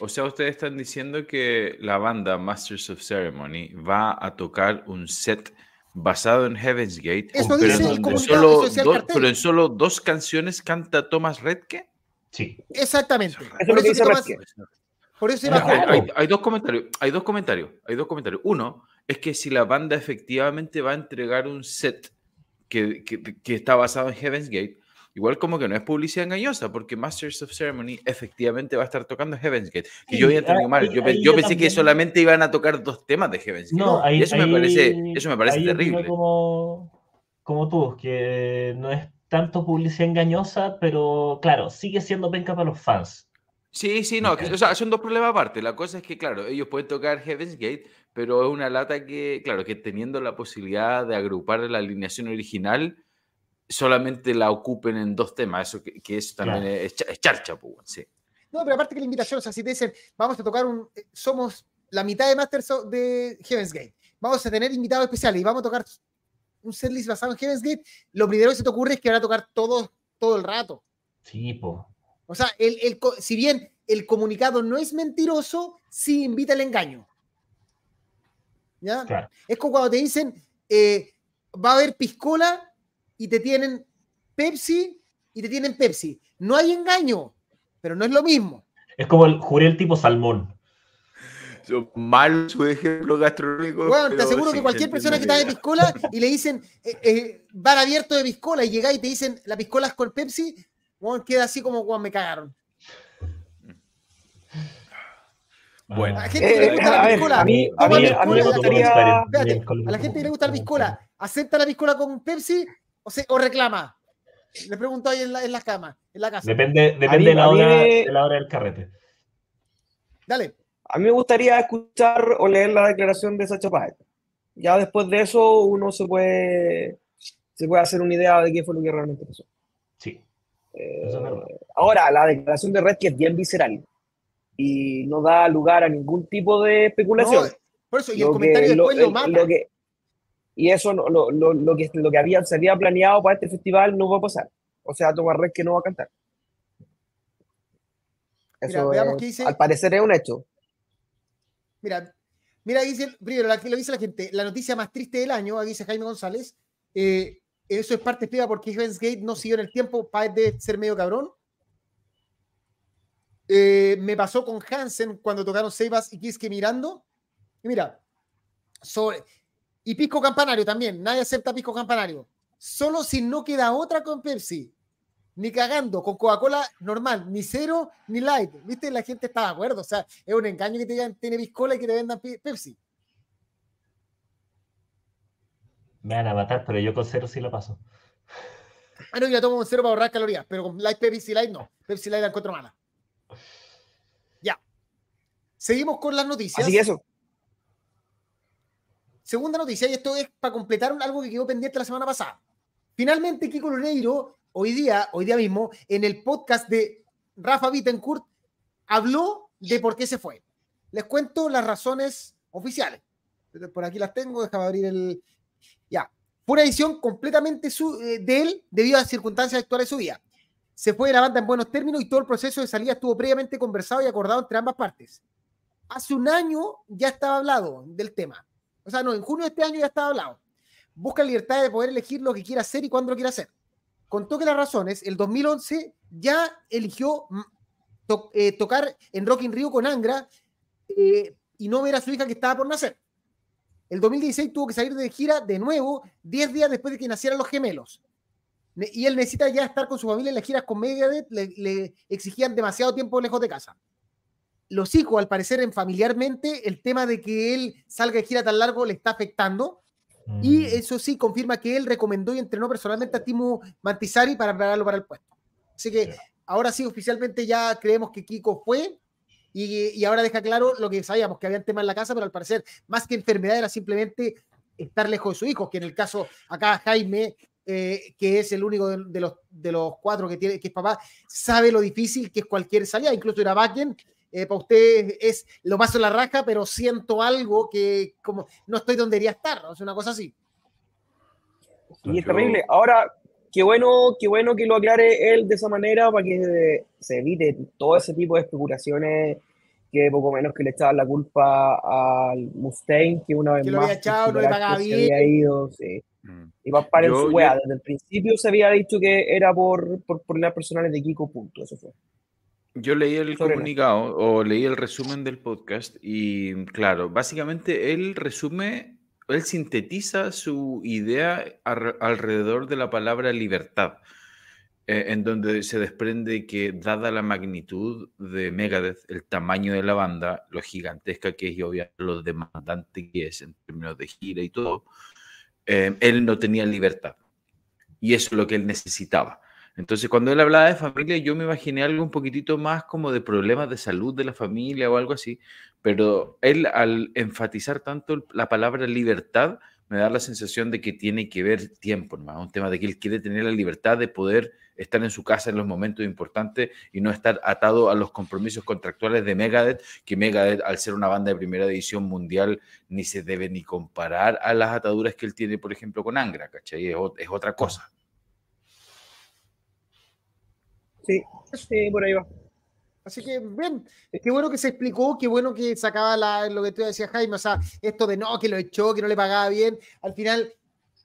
O sea, ustedes están diciendo que la banda Masters of Ceremony va a tocar un set basado en Heaven's Gate, pero, en solo dos, pero en solo dos canciones canta Thomas Redke. Sí. Exactamente. Por eso, hay, dos comentarios, hay dos comentarios, hay dos comentarios. Uno es que si la banda efectivamente va a entregar un set que, está basado en Heaven's Gate, igual como que no es publicidad engañosa, porque Masters of Ceremony efectivamente va a estar tocando Heaven's Gate. Que yo había entendido mal. Yo, pensé que solamente iban a tocar dos temas de Heaven's Gate. No, eso, me parece, eso me parece terrible. Como, como tú, que no es tanto publicidad engañosa, pero claro, sigue siendo penca para los fans. Sí, sí, no, o sea, son dos problemas aparte. La cosa es que, claro, ellos pueden tocar Heaven's Gate, pero es una lata que, claro, que teniendo la posibilidad de agrupar la alineación original, solamente la ocupen en dos temas. Eso que, que eso también es, charcha, pues, sí. No, pero aparte que la invitación, o sea, si te dicen, vamos a tocar un, eh, somos la mitad de Masters de Heaven's Gate. Vamos a tener invitados especiales y vamos a tocar un setlist basado en Heaven's Gate. Lo primero que se te ocurre es que van a tocar todo, todo el rato. Sí, po. O sea, el, el, si bien el comunicado no es mentiroso, sí invita el engaño. ¿Ya? Es como cuando te dicen, eh, va a haber piscola y te tienen Pepsi y te tienen Pepsi. No hay engaño, pero no es lo mismo. Es como el jurel tipo salmón. Mal su ejemplo gastronómico. Bueno, te aseguro que cualquier persona que está de piscola y le dicen eh, eh, bar abierto de piscola y llega y te dicen la piscola es con Pepsi, bueno, queda así como cuando me cagaron. Bueno. A la gente que le gusta la piscola, a mí, a mí, a mí me gustaría... a la gente que le gusta la piscola, ¿acepta la piscola con Pepsi o, se, o reclama? Le pregunto ahí en la, en la cama, en la casa. Depende, depende de, la hora, de la hora del carrete. Dale. A mí me gustaría escuchar o leer la declaración de Sacha Páez. Ya después de eso uno se puede, se puede hacer una idea de qué fue lo que realmente pasó. Sí. Eh, ahora, la declaración de Red que es bien visceral y no da lugar a ningún tipo de especulación. por eso, y el comentario después lo, mata. y eso lo, lo, lo, que, lo que había, se había planeado para este festival no va a pasar. O sea, Tomás Red que no va a cantar. Eso dice, al parecer es un hecho. Mira, mira, dice, primero, lo dice la gente, la noticia más triste del año, dice Jaime González, eh, eso es parte explica porque Heaven's Gate no siguió en el tiempo, para de ser medio cabrón. Eh, me pasó con Hansen cuando tocaron Seibas y Kiske mirando. Y mira, sobre, y Pisco Campanario también, nadie acepta Pisco Campanario. Solo si no queda otra con Pepsi ni cagando, con Coca-Cola normal, ni cero, ni light. ¿Viste? La gente está de acuerdo. O sea, es un engaño que te digan tiene piscola y que te vendan Pepsi. Me van a matar, pero yo con cero sí lo paso. Ah, no, yo tomo con cero para ahorrar calorías, pero con light Pepsi light no. Pepsi light la encuentro mala. Ya. Seguimos con las noticias. Así eso. Segunda noticia, y esto es para completar algo que quedó pendiente la semana pasada. Finalmente, Kiko Loreiro hoy día, hoy día mismo, en el podcast de Rafa Bittencourt, habló de por qué se fue. Les cuento las razones oficiales. Por aquí las tengo, déjame abrir el... Ya. Fue una edición completamente eh, de él debido a las circunstancias actuales de su vida. Se fue de la banda en buenos términos y todo el proceso de salida estuvo previamente conversado y acordado entre ambas partes. Hace un año ya estaba hablado del tema. O sea, no, en junio de este año ya estaba hablado. Busca libertad de poder elegir lo que quiera hacer y cuándo lo quiera hacer contó que las razones, el 2011 ya eligió mm, eh, tocar en Rock in Rio con Angra eh, y no ver a su hija que estaba por nacer. El 2016 tuvo que salir de gira de nuevo 10 días después de que nacieran los gemelos. Y él necesita ya estar con su familia en las giras con Megadeth, le, le exigían demasiado tiempo lejos de casa. Los hijos, al parecer, en familiarmente, el tema de que él salga de gira tan largo le está afectando y mm. eso sí, confirma que él recomendó y entrenó personalmente a Timo Mantisari para prepararlo para el puesto. Así que ahora sí, oficialmente ya creemos que Kiko fue y, y, ahora deja claro lo que sabíamos, que había tema en la casa, pero al parecer, más que enfermedad, era simplemente estar lejos de su hijo, que en el caso acá Jaime, eh, que es el único de, los, de los cuatro que, tiene, que es papá, sabe lo difícil que es cualquier salida, incluso era Bakken, eh, para usted es lo paso en la raja, pero siento algo que como no estoy donde debería estar, o sea, una cosa así. Y es terrible. Ahora, qué bueno, qué bueno que lo aclare él de esa manera para que se evite todo ese tipo de especulaciones que poco menos que le echaban la culpa al Mustaine, que una vez que más lo había echado, no bien. Había ido, sí. Mm. Y va para en su wea. Desde el principio se había dicho que era por, por problemas personales de Kiko, punto. Eso fue. Yo leí el comunicado o leí el resumen del podcast y claro, básicamente él resume, él sintetiza su idea alrededor de la palabra libertad, eh, en donde se desprende que dada la magnitud de Megadeth, el tamaño de la banda, lo gigantesca que es y obviamente lo demandante que es en términos de gira y todo, eh, él no tenía libertad. Y eso es lo que él necesitaba. Entonces, cuando él hablaba de familia, yo me imaginé algo un poquitito más como de problemas de salud de la familia o algo así, pero él al enfatizar tanto la palabra libertad, me da la sensación de que tiene que ver tiempo, un tema de que él quiere tener la libertad de poder estar en su casa en los momentos importantes y no estar atado a los compromisos contractuales de Megadeth, que Megadeth, al ser una banda de primera edición mundial, ni se debe ni comparar a las ataduras que él tiene, por ejemplo, con Angra, ¿cachai? Es, es otra cosa. Sí, sí, por ahí va. Así que, bien, qué bueno que se explicó, qué bueno que sacaba la, lo que tú decías, Jaime, o sea, esto de no, que lo echó, que no le pagaba bien, al final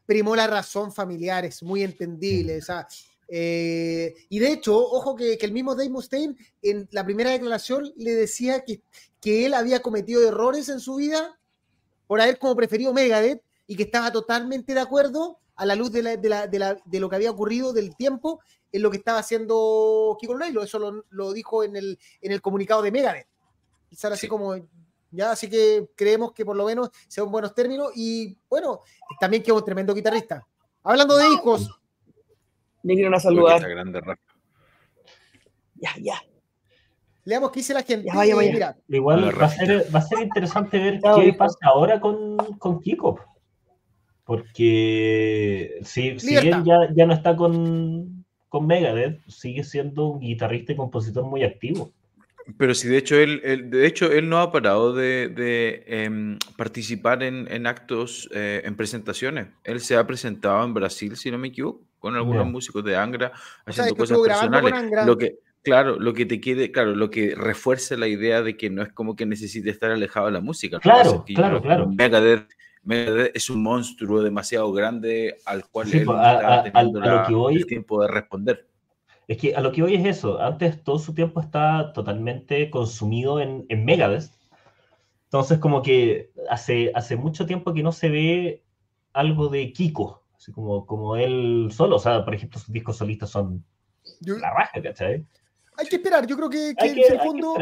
primó la razón familiar, es muy entendible, o sea, eh, y de hecho, ojo que, el mismo Dave Mustaine en la primera declaración le decía que, que él había cometido errores en su vida por haber como preferido Megadeth y que estaba totalmente de acuerdo a la luz de, la, de, la, de, la, de lo que había ocurrido del tiempo en lo que estaba haciendo Kiko Leylo. Eso lo, lo, dijo en el, en el comunicado de Megadeth. Sale así como, ya, así que creemos que por lo menos sea un buenos términos. Y bueno, también que es un tremendo guitarrista. Hablando de hijos, vinieron a saludar. Ya, ya. Leamos qué dice la gente. Ya, vaya, vaya. Mira. Igual va a, ser, va a ser interesante ver qué pasa ahora con, con Kiko. Porque si, si él ya, ya no está con, con Megadeth, sigue siendo un guitarrista y compositor muy activo. Pero si de hecho él, él, de hecho él no ha parado de, de eh, participar en, en actos, eh, en presentaciones. Él se ha presentado en Brasil, si no me equivoco con algunos músicos de Angra haciendo cosas personales. Lo que, claro, lo que te quede, claro, lo que refuerce la idea de que no es como que necesite estar alejado de la música. Claro, claro, claro. Megadeth, es un monstruo demasiado grande al cual él pues, está teniendo el tiempo de responder. Es que a lo que hoy es eso. Antes todo su tiempo está totalmente consumido en, en Megadeth. Entonces, como que hace, hace mucho tiempo que no se ve algo de Kiko así como, como él solo, o sea, por ejemplo, sus discos solistas son la raja, ¿cachai? Hay que esperar, yo creo que, que, en el fondo,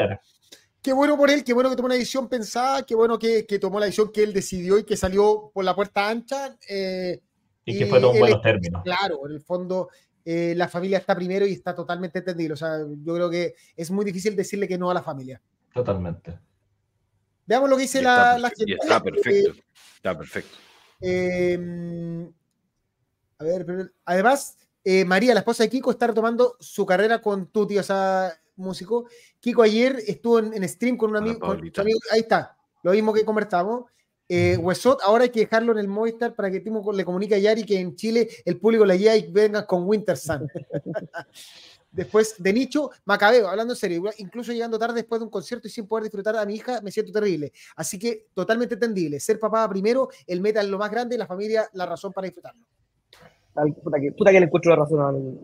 qué bueno por él, qué bueno que tomó una decisión pensada, qué bueno que, que, tomó la decisión que él decidió y que salió por la puerta ancha. Eh, y, que fue todo un buenos términos. Claro, en el fondo eh, la familia está primero y está totalmente entendido. O sea, yo creo que es muy difícil decirle que no a la familia. Totalmente. Veamos lo que dice la, la, gente. Está perfecto. está perfecto. Eh, a ver, pero, además, eh, María, la esposa de Kiko, está retomando su carrera con Tuti, o sea, músico. Kiko ayer estuvo en, stream con un amigo, ahí está, lo mismo que conversamos. Eh, Wesot, ahora hay que dejarlo en el Movistar para que Timo le comunique a Yari que en Chile el público le lleva y venga con Winter Sun. Después de Nicho, Macabeo, hablando en serio, incluso llegando tarde después de un concierto y sin poder disfrutar a mi hija, me siento terrible. Así que totalmente entendible. Ser papá primero, el metal lo más grande, la familia la razón para disfrutarlo puta, que, puta que le encuentro la razón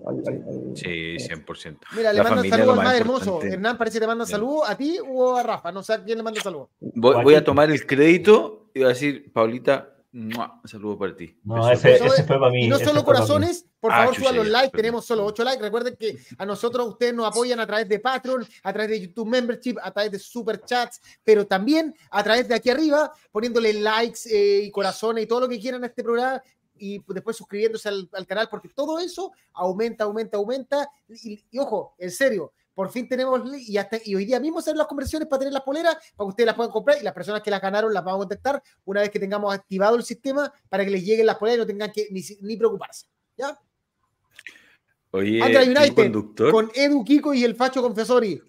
al, Sí, 100%. Mira, le mando saludos al más hermoso. Hernán parece que te manda saludos a ti o a Rafa. No sé a quién le manda saludos. Voy, a tomar el crédito y voy a decir, Paulita, un saludo para ti. No, ese, ese, fue para mí. Y no solo corazones, por favor, ah, suban los likes. Tenemos solo 8 likes. Recuerden que a nosotros ustedes nos apoyan a través de Patreon, a través de YouTube Membership, a través de Super Chats, pero también a través de aquí arriba, poniéndole likes eh, y corazones y todo lo que quieran a este programa y después suscribiéndose al, canal, porque todo eso aumenta, aumenta, aumenta. Y, ojo, en serio, por fin tenemos y, hasta, y hoy día mismo hacer las conversiones para tener las poleras, para que ustedes las puedan comprar y las personas que las ganaron las vamos a contactar una vez que tengamos activado el sistema para que les lleguen las poleras y no tengan que ni, ni preocuparse. ¿Ya? Oye, United, con Edu Kiko y el Facho Confesori.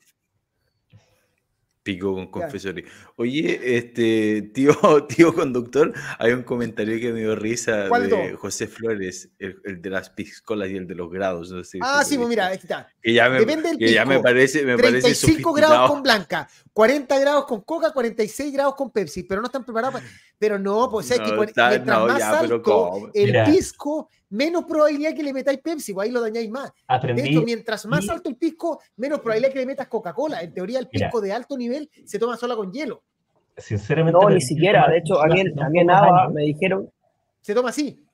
Pico con confesorio. Oye, este tío, tío conductor, hay un comentario que me dio risa de José Flores, el, de las piscolas y el de los grados. No sé ah, sí, pues mira, aquí está. Que ya me, Depende del que ya me parece, me 35 grados con blanca, 40 grados con coca, 46 grados con Pepsi, pero no están preparados para... Pero no, pues es que mientras más alto el pisco, menos probabilidad que le metáis Pepsi, pues ahí lo dañáis más. Aprendí, de hecho, mientras más alto el pisco, menos probabilidad que le metas Coca-Cola. En teoría, el pisco de alto nivel se toma sola con hielo. Sinceramente. No, ni siquiera. De hecho, a mí, a nada me dijeron. Se toma así.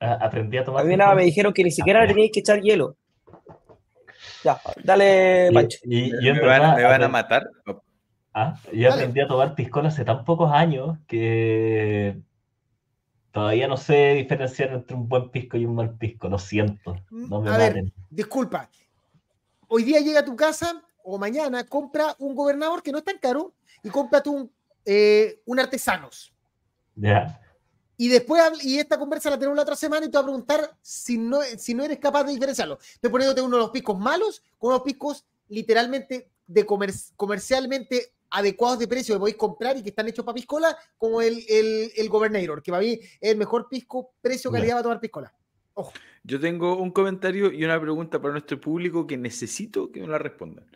aprendí a tomar. A mí nada me dijeron que ni siquiera le teníais que echar hielo. Ya, dale, Pancho. Y, ¿Me, van, a matar? Ah, yo aprendí a tomar piscola hace tan pocos años que todavía no sé diferenciar entre un buen pisco y un mal pisco, lo siento. No me a ver, disculpa. Hoy día llega a tu casa o mañana, compra un gobernador que no es tan caro y cómprate un, eh, un artesanos. Ya. Y después, y esta conversa la tenemos la otra semana y te voy a preguntar si no, si no eres capaz de diferenciarlo. Estoy poniéndote uno de los piscos malos con unos piscos literalmente de comercialmente adecuados de precio que podéis comprar y que están hechos para piscola, como el, el, el Governator, que para mí es el mejor pisco precio-calidad para tomar piscola. Ojo. Yo tengo un comentario y una pregunta para nuestro público que necesito que me la respondan.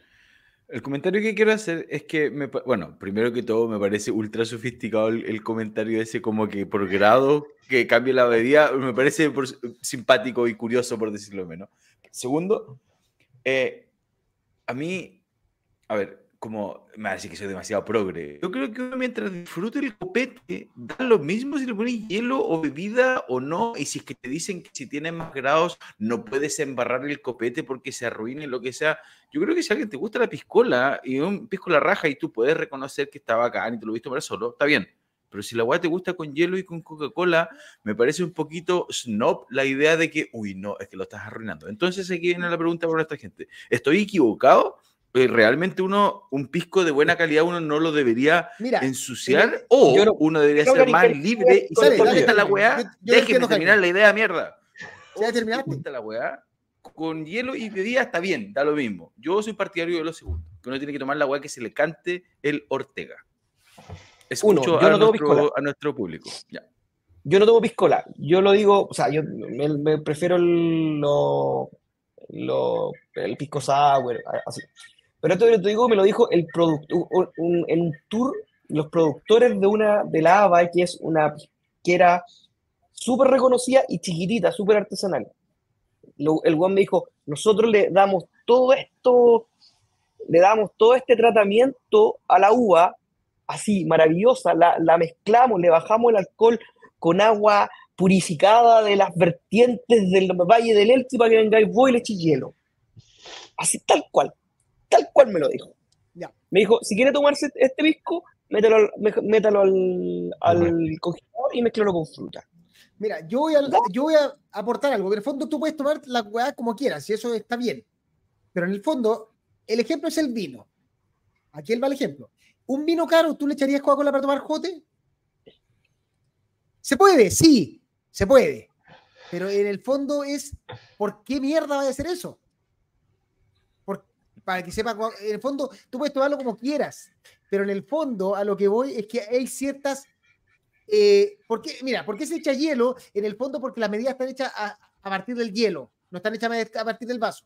El comentario que quiero hacer es que, me, bueno, primero que todo me parece ultra sofisticado el, comentario ese como que por grado que cambie la bebida, me parece simpático y curioso por decirlo menos. Segundo, eh, a mí, a ver, como me decir que soy demasiado progre. Yo creo que mientras disfrute el copete, da lo mismo si le pones hielo o bebida o no. Y si es que te dicen que si tienes más grados no puedes embarrar el copete porque se arruine, lo que sea. Yo creo que si a alguien te gusta la piscola y un piscola raja y tú puedes reconocer que está bacán y te lo viste para solo, está bien. Pero si la agua te gusta con hielo y con Coca-Cola, me parece un poquito snob la idea de que, uy, no, es que lo estás arruinando. Entonces aquí viene la pregunta para esta gente. ¿Estoy equivocado? Eh, realmente uno, un pisco de buena calidad, uno no lo debería ensuciar o uno debería ser más libre y si te gusta la weá, déjeme terminar la idea, mierda. ¿Ya terminaste? gusta la weá, con hielo y bebida está bien, da lo mismo. Yo soy partidario de lo segundo, que uno tiene que tomar la weá que se le cante el Ortega. Escucho a, nuestro, a, nuestro, público. Ya. Yo no tomo piscola, yo lo digo, o sea, yo me, prefiero el, lo, lo, el pisco sour, así. Pero esto que te digo me lo dijo el producto, en un tour, los productores de una de la ABA, que es una que era súper reconocida y chiquitita, súper artesanal. el Juan me dijo, nosotros le damos todo esto, le damos todo este tratamiento a la uva, así, maravillosa, la, la mezclamos, le bajamos el alcohol con agua purificada de las vertientes del Valle del Elqui para que vengáis vos y le hielo. Así tal cual tal cual me lo dijo. Ya. Me dijo, si quiere tomarse este pisco, métalo, al, métalo al, congelador y mezclalo con fruta. Mira, yo voy, a, yo voy a aportar algo. En el fondo tú puedes tomar la weá como quieras, y eso está bien. Pero en el fondo, el ejemplo es el vino. Aquí va el ejemplo. Un vino caro, ¿tú le echarías Coca-Cola para tomar jote? Se puede, sí, se puede. Pero en el fondo es, ¿por qué mierda va a hacer eso? Para que sepa, en el fondo, tú puedes tomarlo como quieras, pero en el fondo a lo que voy es que hay ciertas... Eh, ¿por qué? Mira, ¿por qué se echa hielo? En el fondo porque las medidas están hechas a, partir del hielo, no están hechas a partir del vaso.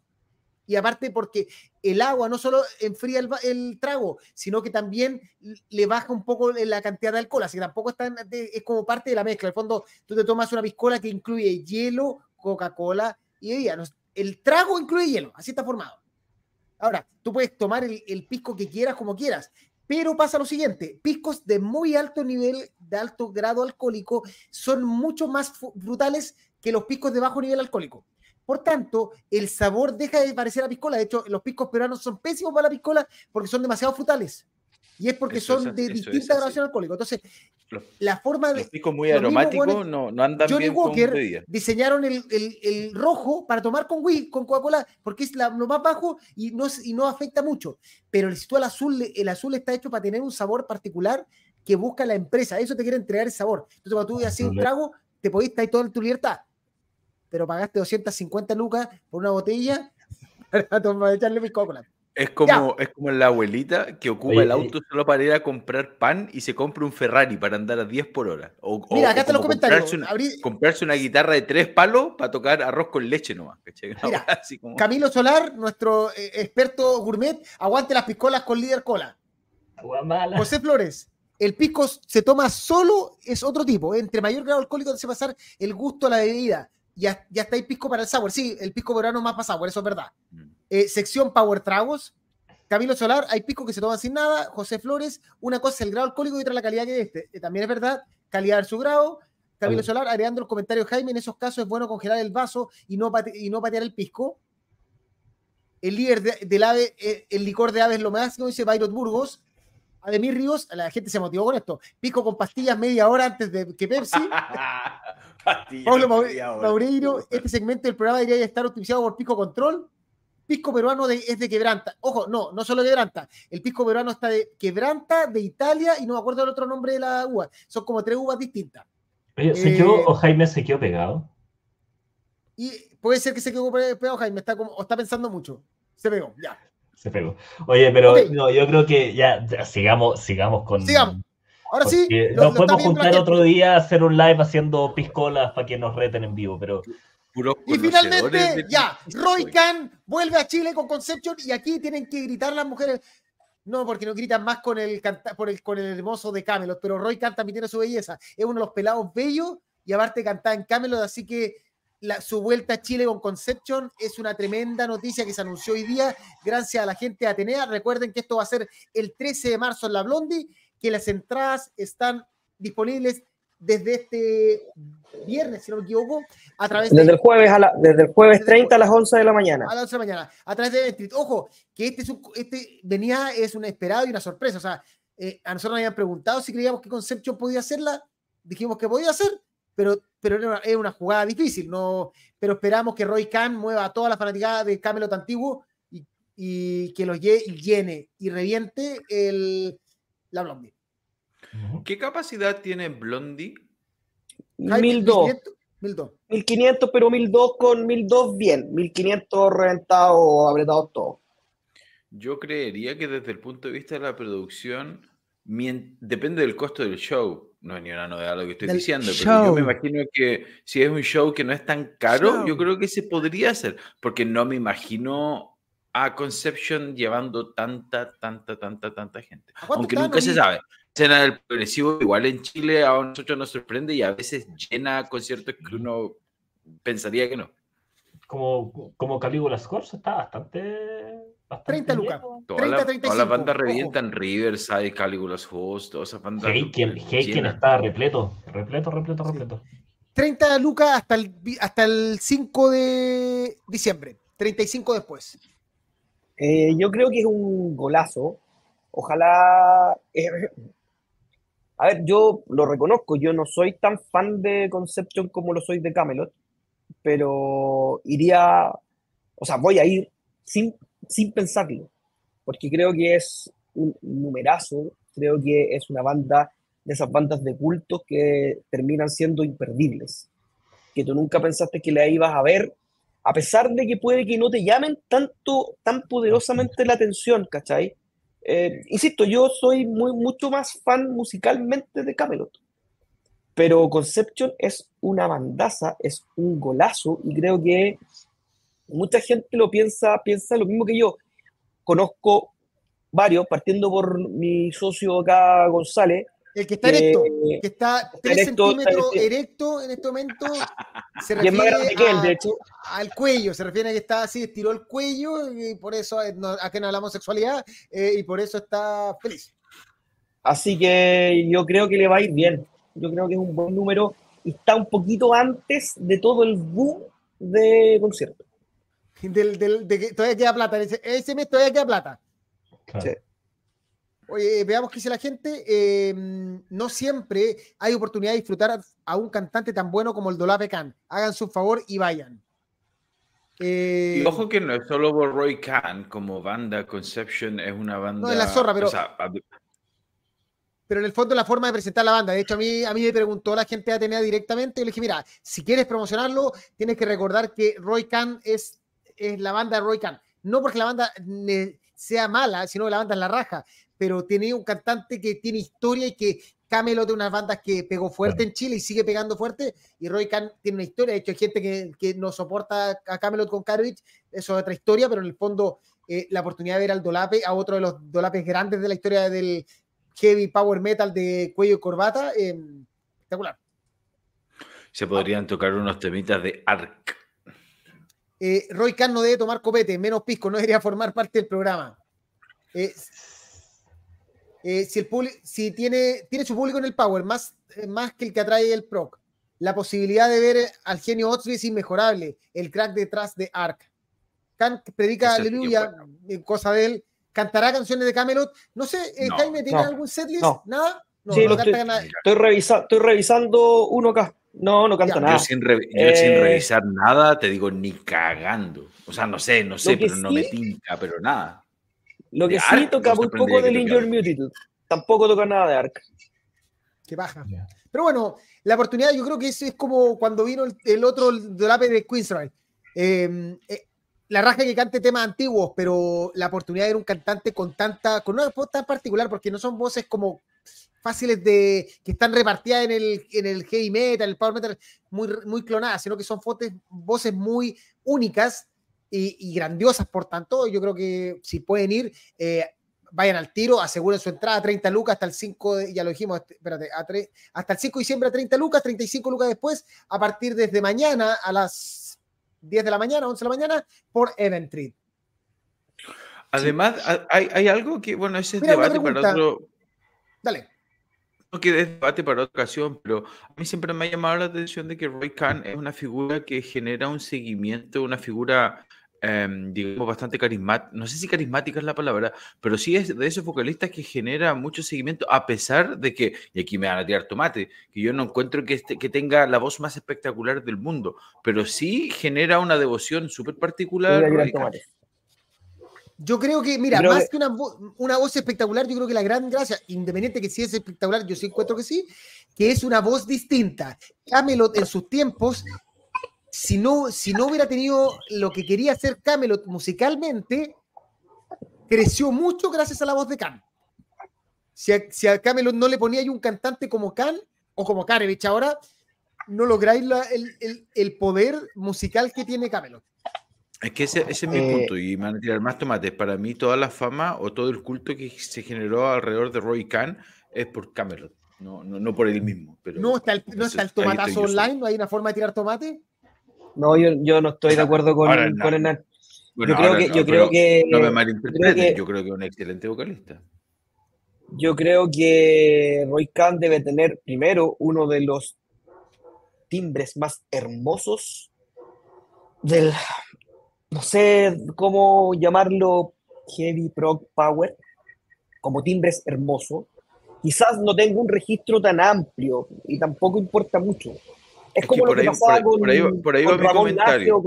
Y aparte porque el agua no solo enfría el, trago, sino que también le baja un poco la cantidad de alcohol, así que tampoco está es como parte de la mezcla. En el fondo, tú te tomas una piscola que incluye hielo, Coca-Cola y bebida. El trago incluye hielo, así está formado. Ahora, tú puedes tomar el, pisco que quieras como quieras, pero pasa lo siguiente, piscos de muy alto nivel, de alto grado alcohólico, son mucho más brutales que los piscos de bajo nivel alcohólico. Por tanto, el sabor deja de parecer a piscola. De hecho, los piscos peruanos son pésimos para la piscola porque son demasiado frutales. Y es porque son de distinta graduación alcohólica. Entonces, la forma de. Los picos muy aromáticos no, no andan Johnny bien Walker diseñaron el, el, el, rojo para tomar con Wii, con Coca-Cola, porque es la, lo más bajo y no, y no afecta mucho. Pero si tú al azul, el azul está hecho para tener un sabor particular que busca la empresa. Eso te quiere entregar el sabor. Entonces, cuando tú haces un trago, te podés estar todo en tu libertad. Pero pagaste 250 lucas por una botella para, echarle mi Coca-Cola. Es como, es como la abuelita que ocupa el auto solo para ir a comprar pan y se compra un Ferrari para andar a 10 por hora. O, Mira, acá están los comentarios. Comprarse una, guitarra de tres palos para tocar arroz con leche nomás. Mira, Camilo Solar, nuestro eh, experto gourmet, aguante las piscolas con líder cola. José Flores, el pisco se toma solo, es otro tipo. Entre mayor grado alcohólico te hace pasar el gusto a la bebida. Ya, ya está el pisco para el sour. Sí, el pisco verano más para sour, eso es verdad. Mm. Eh, sección Power Tragos. Camilo Solar, hay picos que se toman sin nada. José Flores, una cosa es el grado alcohólico y otra la calidad que es este. Eh, también es verdad, calidad de su grado. Camilo Solar, agregando los comentarios, Jaime, en esos casos es bueno congelar el vaso y no, y no patear el pisco. El líder del ave, eh, el licor de aves lo máximo, dice Bayrot Burgos. Ademir Ríos, la gente se motivó con esto. Pisco con pastillas media hora antes de que Pepsi. Pablo Maureiro, este segmento del programa debería estar optimizado por Pico Control. Pisco peruano es de Quebranta. Ojo, no, no solo Quebranta. El pisco peruano está de Quebranta, de Italia, y no me acuerdo el otro nombre de la uva. Son como tres uvas distintas. Oye, ¿se quedó eh, o Jaime se quedó pegado? Y puede ser que se quedó pegado Jaime, está como, o está pensando mucho. Se pegó, ya. Se pegó. Oye, pero no, yo creo que ya, sigamos, sigamos con. Sigamos. Ahora sí. nos podemos juntar otro día, hacer un live haciendo piscolas para que nos reten en vivo, pero. Y finalmente, ya, Roy Khan vuelve a Chile con Conception y aquí tienen que gritar las mujeres. No, porque no gritan más con el, por el, con el hermoso de Camelot, pero Roy Khan también tiene su belleza. Es uno de los pelados bellos y aparte canta en Camelot, así que su vuelta a Chile con Conception es una tremenda noticia que se anunció hoy día gracias a la gente de Atenea. Recuerden que esto va a ser el 13 de marzo en la Blondie, que las entradas están disponibles desde este viernes, si no me equivoco, a través desde el jueves a la, desde el jueves 30 a las 11 de la mañana. A las 11 de la mañana, a través de Street. Ojo, que este, es un, este venía, es un esperado y una sorpresa. O sea, eh, a nosotros nos habían preguntado si creíamos que Conception podía hacerla, dijimos que podía hacer, pero, pero era, una, una jugada difícil, no, pero esperamos que Roy Khan mueva a toda la fanaticada de Camelot antiguo y, y que los llene y reviente el, la Blondie. ¿Qué capacidad tiene Blondie? 1200. 1500, pero 1200 con 1200 bien. 1500 reventado o apretado todo. Yo creería que desde el punto de vista de la producción, depende del costo del show. No es ni una novedad lo que estoy diciendo, pero yo me imagino que si es un show que no es tan caro, yo creo que se podría hacer, porque no me imagino a Conception llevando tanta, tanta, tanta, tanta gente. Aunque nunca se sabe escena del progresivo, igual en Chile a nosotros nos sorprende y a veces llena conciertos que uno pensaría que no. Como, como Calígula Scores está bastante. 30 lucas. Todas las bandas revientan, Riverside, Calígula's Host, todas esas bandas. Heiken está repleto, repleto, repleto, repleto. 30 lucas hasta el, hasta el 5 de diciembre, 35 después. Eh, yo creo que es un golazo. Ojalá. Eh, a ver, yo lo reconozco, yo no soy tan fan de Conception como lo soy de Camelot, pero iría, o sea, voy a ir sin, sin pensarlo, porque creo que es un numerazo, creo que es una banda de esas bandas de culto que terminan siendo imperdibles, que tú nunca pensaste que la ibas a ver, a pesar de que puede que no te llamen tanto, tan poderosamente la atención, ¿cachai? Eh, insisto, yo soy muy, mucho más fan musicalmente de Camelot. Pero Conception es una bandaza, es un golazo y creo que mucha gente lo piensa, piensa lo mismo que yo. Conozco varios, partiendo por mi socio acá, González, el que está erecto, que está 3 centímetros erecto en este momento, se refiere al cuello, se refiere a que está así, estiró el cuello, y por eso, eh, no, aquí no hablamos sexualidad, eh, y por eso está feliz. Así que yo creo que le va a ir bien. Yo creo que es un buen número y está un poquito antes de todo el boom de concierto. Del, del, de que todavía queda plata, ese, ese mes todavía queda plata. Sí. Oye, veamos qué dice la gente. Em, no siempre hay oportunidad de disfrutar a un cantante tan bueno como el Dolape Khan. Hagan su favor y vayan. y ojo eh, que no es solo por Roy Khan, como banda Conception es una banda. No, es la zorra, pero. pero en el fondo la forma de presentar la banda. De hecho, a mí, a mí me preguntó la gente de Atenea directamente y le dije, mira, si quieres promocionarlo, tienes que recordar que Roy Khan es, es la banda de Roy Khan. No porque la banda sea mala, sino que la banda es la raja pero tiene un cantante que tiene historia y que Camelot de unas bandas que pegó fuerte en Chile y sigue pegando fuerte, y Roy Khan tiene una historia, de hecho hay gente que, que no soporta a Camelot con Karovich, eso es otra historia, pero en el fondo eh, la oportunidad de ver al Dolape, a otro de los Dolapes grandes de la historia del heavy power metal de cuello y corbata, eh, espectacular. Se podrían tocar unos temitas de Ark. Eh, Roy Khan no debe tomar copete, menos pisco, no debería formar parte del programa. Eh, si, el si tiene, tiene su público en el Power, más, eh, más que el que atrae el PROC, la posibilidad de ver al genio Otsby es inmejorable, el crack detrás de Ark. Kant predica aleluya, en cosa de él, cantará canciones de Camelot. No sé, eh, Jaime, ¿tiene algún setlist? ¿Nada? sí, estoy, estoy, estoy, revisando uno acá. No, no canta nada. Yo, sin, eh, revisar nada, te digo ni cagando. O sea, no sé, no sé, pero no me tinca, pero nada. Lo que sí toca muy poco del Injured Multitude. Tampoco toca nada de Ark. Qué baja. Pero bueno, la oportunidad, yo creo que es, es como cuando vino el, otro dolape de Queensrÿche. Em, eh, la raja que cante temas antiguos, pero la oportunidad de ver un cantante con tanta, con una voz tan particular, porque no son voces como fáciles de, que están repartidas en el, en el heavy metal, el power metal, muy, muy clonadas, sino que son voces, voces muy únicas y, grandiosas, por tanto, yo creo que si pueden ir, eh, vayan al tiro, aseguren su entrada, 30 lucas hasta el 5, de, ya lo dijimos, espérate, hasta el 5 de diciembre a 30 lucas, 35 lucas después, a partir desde mañana a las 10 de la mañana, 11 de la mañana, por Eventry. Además, hay, hay, algo que, bueno, ese es debate para otro. Dale. No que es debate para otra ocasión, pero a mí siempre me ha llamado la atención de que Roy Khan es una figura que genera un seguimiento, una figura Em, digamos, bastante carismática, no sé si carismática es la palabra, pero sí es de esos vocalistas que genera mucho seguimiento, a pesar de que, y aquí me van a tirar tomate, que yo no encuentro que, este, que tenga la voz más espectacular del mundo, pero sí genera una devoción súper particular. Yo creo que, mira, más que, una, una, voz espectacular, yo creo que la gran gracia, independiente que si es espectacular, yo sí encuentro que sí, que es una voz distinta. Camelot en sus tiempos si no, si no hubiera tenido lo que quería hacer Camelot musicalmente, creció mucho gracias a la voz de Can. Si a, si a Camelot no le ponía un cantante como Can o como Karevich ahora, no lográis el, poder musical que tiene Camelot. Es que ese, es mi eh, punto, y me van a tirar más tomates. Para mí, toda la fama o todo el culto que se generó alrededor de Roy Khan es por Camelot, no, no, por él mismo. Pero ¿No está el, no está el tomatazo online? ¿No hay una forma de tirar tomate? No, yo, yo no estoy de acuerdo con, con Hernán. yo creo que. yo creo que no me malinterpreten, yo creo que es un excelente vocalista. Yo creo que Roy Khan debe tener primero uno de los timbres más hermosos del. No sé cómo llamarlo, heavy prog power, como timbres hermoso. Quizás no tenga un registro tan amplio y tampoco importa mucho es, como lo que pasaba con, Ramón Laje o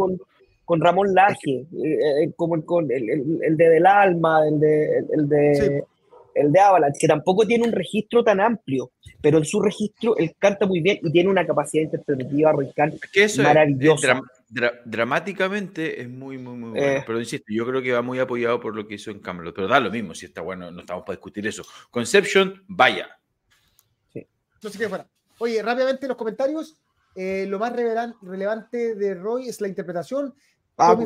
con, Ramón Laje, eh, eh, como el, con el, el, de Del Alma, el de, el, de, el de Avalanche, que tampoco tiene un registro tan amplio, pero en su registro él canta muy bien y tiene una capacidad interpretativa maravillosa. Dramáticamente es muy, muy, muy bueno. Eh. pero insisto, yo creo que va muy apoyado por lo que hizo en Camelot. Pero da lo mismo, si está bueno, no estamos para discutir eso. Conception, vaya. Sí. No sé qué fuera. Oye, rápidamente los comentarios. Eh, lo más relevante de Roy es la interpretación. Ah,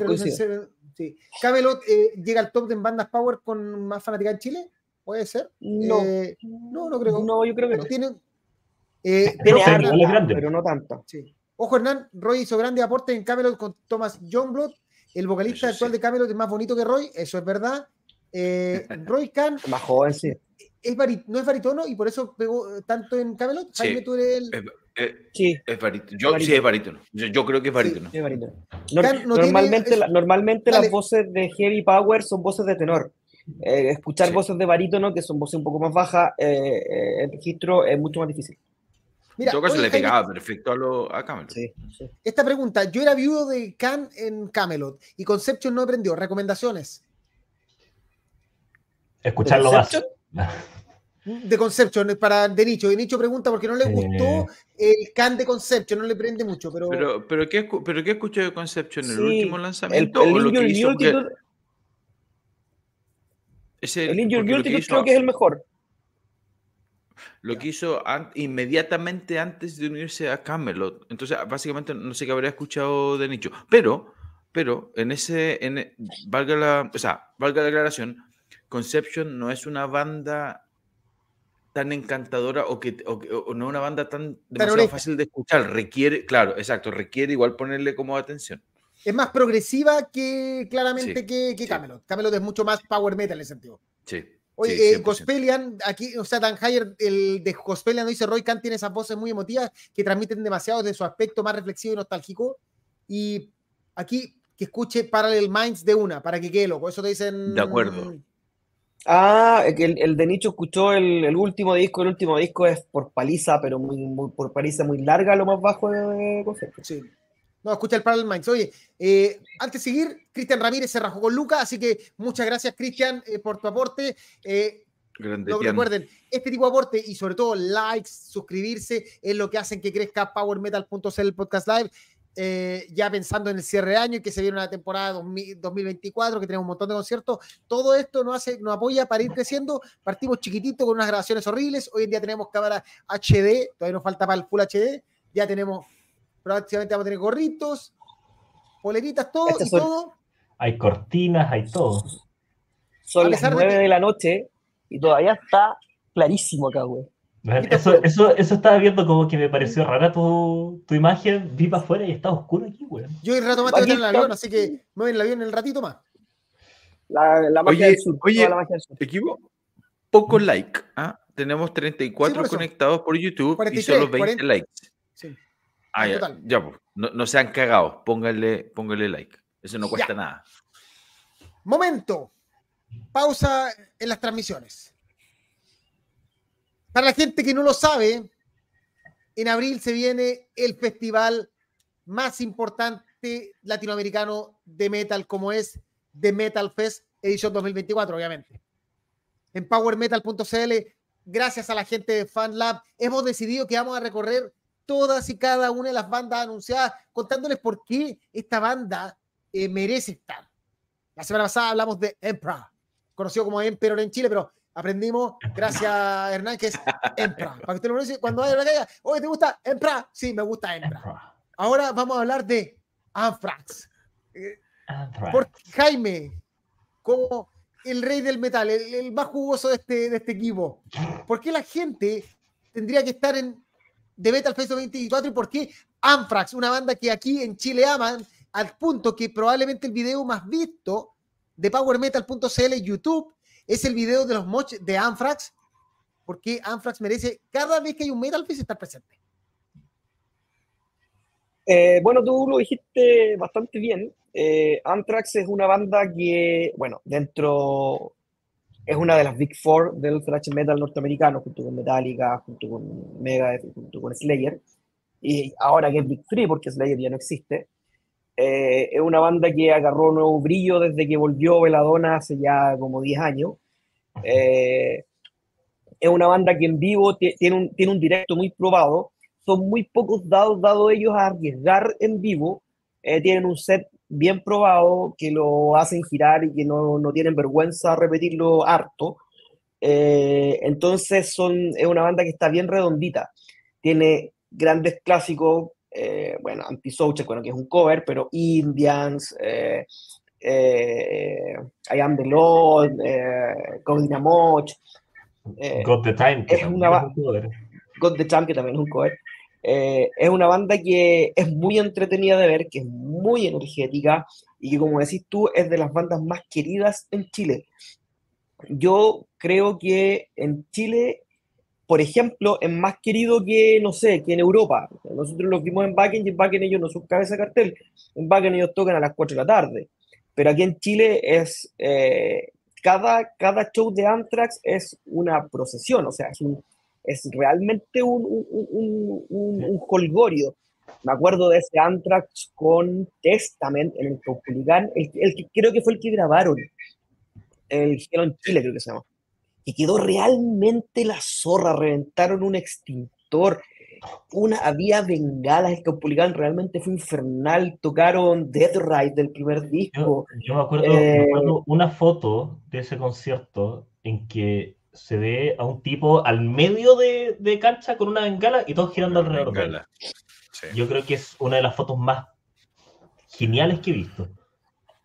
sí. Camelot eh, llega al top de bandas Power con más fanática en Chile. ¿Puede ser? No, eh, no, no creo. No, yo creo que no. Tienen, pero, pero, no tanto. Sí. Ojo, Hernán, Roy hizo grande aporte en Camelot con Thomas Youngblood. El vocalista actual de Camelot es más bonito que Roy, eso es verdad. Roy Khan. Más joven, sí. Es no es baritono y por eso pegó tanto en Camelot. Jaime, tú eres el... Eh, sí. Es barítono. Yo, Sí, es barítono. Yo, creo que es barítono. normalmente normalmente las voces de Heavy Power son voces de tenor. Eh, escuchar voces de barítono, que son voces un poco más bajas, eh, el registro es mucho más difícil. Mira, en todo caso le pegaba perfecto a, lo, a Camelot. Esta pregunta, yo era viudo de Can en Camelot y Conception no aprendió. ¿Recomendaciones? Escucharlo más. de Conception para de Nicho. De Nicho pregunta porque no le gustó el can de Conception, no le prende mucho. Pero, pero, pero, ¿qué, pero ¿qué escuchó de Conception? ¿El último lanzamiento? El, el, el Injured creo que es el mejor. Lo que hizo inmediatamente antes de unirse a Camelot. Entonces, básicamente, no sé qué habría escuchado de Nicho. Pero, pero, en ese, en, valga la, o sea, valga la declaración, Conception no es una banda tan encantadora o que o, no una banda tan demasiado fácil de escuchar. Requiere, claro, exacto, requiere igual ponerle como atención. Es más progresiva que claramente que, que Camelot. Camelot es mucho más power metal en ese sentido. Sí. Oye, eh, Gospelian, aquí, o sea, Dan Hayer, el de Gospelian, dice Roy Khan tiene esas voces muy emotivas que transmiten demasiado de su aspecto más reflexivo y nostálgico. Y aquí que escuche Parallel Minds de una, para que quede loco. Eso te dicen. De acuerdo. Ah, el, el de Nicho escuchó el, último disco. El último disco es por paliza, pero muy, por paliza muy larga, lo más bajo de, concepto. Sí. No, escucha el Parallel Minds. Oye, eh, antes de seguir, Cristian Ramírez se rajó con Luca, así que muchas gracias, Cristian, eh, por tu aporte. Eh, recuerden, este tipo de aporte y sobre todo likes, suscribirse, es lo que hacen que crezca PowerMetal.cl el podcast live. Eh, ya pensando en el cierre de año y que se viene una temporada 2024, que tenemos un montón de conciertos, todo esto nos, hace, nos apoya para ir creciendo. Partimos chiquitito con unas grabaciones horribles. Hoy en día tenemos cámara HD, todavía nos falta para el Full HD. Ya tenemos, prácticamente vamos a tener gorritos, poleritas, todo y todo. Hay cortinas, hay todo. Son las 9 de, la noche y todavía está clarísimo acá, güey. Eso, eso, eso estaba viendo como que me pareció rara tu, tu imagen. Vi para afuera y está oscuro aquí, güey. Yo el rato más tengo en el avión, así que me voy en el avión en el ratito más. La, la magia del sur. Oye, la magia del sur. equipo, poco like. ¿ah? Tenemos 34 conectados por YouTube y solo 20 likes. Sí. Ah, ya, ya pues, no, no, sean cagados. Pónganle, pónganle like. Eso no cuesta nada. Momento. Pausa en las transmisiones. Para la gente que no lo sabe, en abril se viene el festival más importante latinoamericano de metal, como es The Metal Fest edición 2024, obviamente. En powermetal.cl, gracias a la gente de FanLab, hemos decidido que vamos a recorrer todas y cada una de las bandas anunciadas, contándoles por qué esta banda eh, merece estar. La semana pasada hablamos de Emperor, conocido como Emperor en Chile, pero aprendimos, gracias Hernán, que es Empra. Para que usted lo dice, cuando vaya a la calle, oye, ¿te gusta Empra? Sí, me gusta Empra. Ahora vamos a hablar de Anthrax. Por Jaime, como el rey del metal, el, más jugoso de este, de este equipo. ¿Por qué la gente tendría que estar en The Metal Fest 24 y por qué Anthrax, una banda que aquí en Chile aman, al punto que probablemente el video más visto de PowerMetal.cl YouTube es el video de los moches de Anthrax, porque Anthrax merece cada vez que hay un Metal Fest estar presente. Eh, bueno, tú lo dijiste bastante bien. Eh, Anthrax es una banda que, bueno, dentro es una de las Big Four del thrash metal norteamericano, junto con Metallica, junto con Mega, junto con Slayer. Y ahora que es Big Three, porque Slayer ya no existe, eh, es una banda que agarró nuevo brillo desde que volvió Veladona hace ya como 10 años. Eh, es una banda que en vivo tiene un, tiene un directo muy probado. Son muy pocos dados dados ellos a arriesgar en vivo. Eh, tienen un set bien probado que lo hacen girar y que no, no tienen vergüenza repetirlo harto. entonces son, es una banda que está bien redondita. Tiene grandes clásicos eh, bueno, Antisocial, bueno, que es un cover, pero Indians, eh, eh, I Am the Lord, eh, Moch. Eh, God the Time, que es una un cover. God the Time, que también es un cover. Es una banda que es muy entretenida de ver, que es muy energética y que, como decís tú, es de las bandas más queridas en Chile. Yo creo que en Chile por ejemplo, es más querido que, no sé, que en Europa. Nosotros los vimos en Bakken y en Bakken ellos no son cabeza cartel. En Bakken ellos tocan a las 4 de la tarde. Pero aquí en Chile es, eh, cada, cada show de Anthrax es una procesión, o sea, es, un, es realmente un, un, un, un, holgorio. Me acuerdo de ese Anthrax con Testament en el Caupolicán, el, el, que creo que fue el que grabaron, el Cielo en Chile creo que se llama y quedó realmente la zorra, reventaron un extintor, una, había bengalas, el Caupolicán realmente fue infernal, tocaron Dead Ride del primer disco. Yo, me, acuerdo, me, eh, acuerdo, una foto de ese concierto en que se ve a un tipo al medio de, de cancha con una bengala y todos girando alrededor de él. Yo creo que es una de las fotos más geniales que he visto.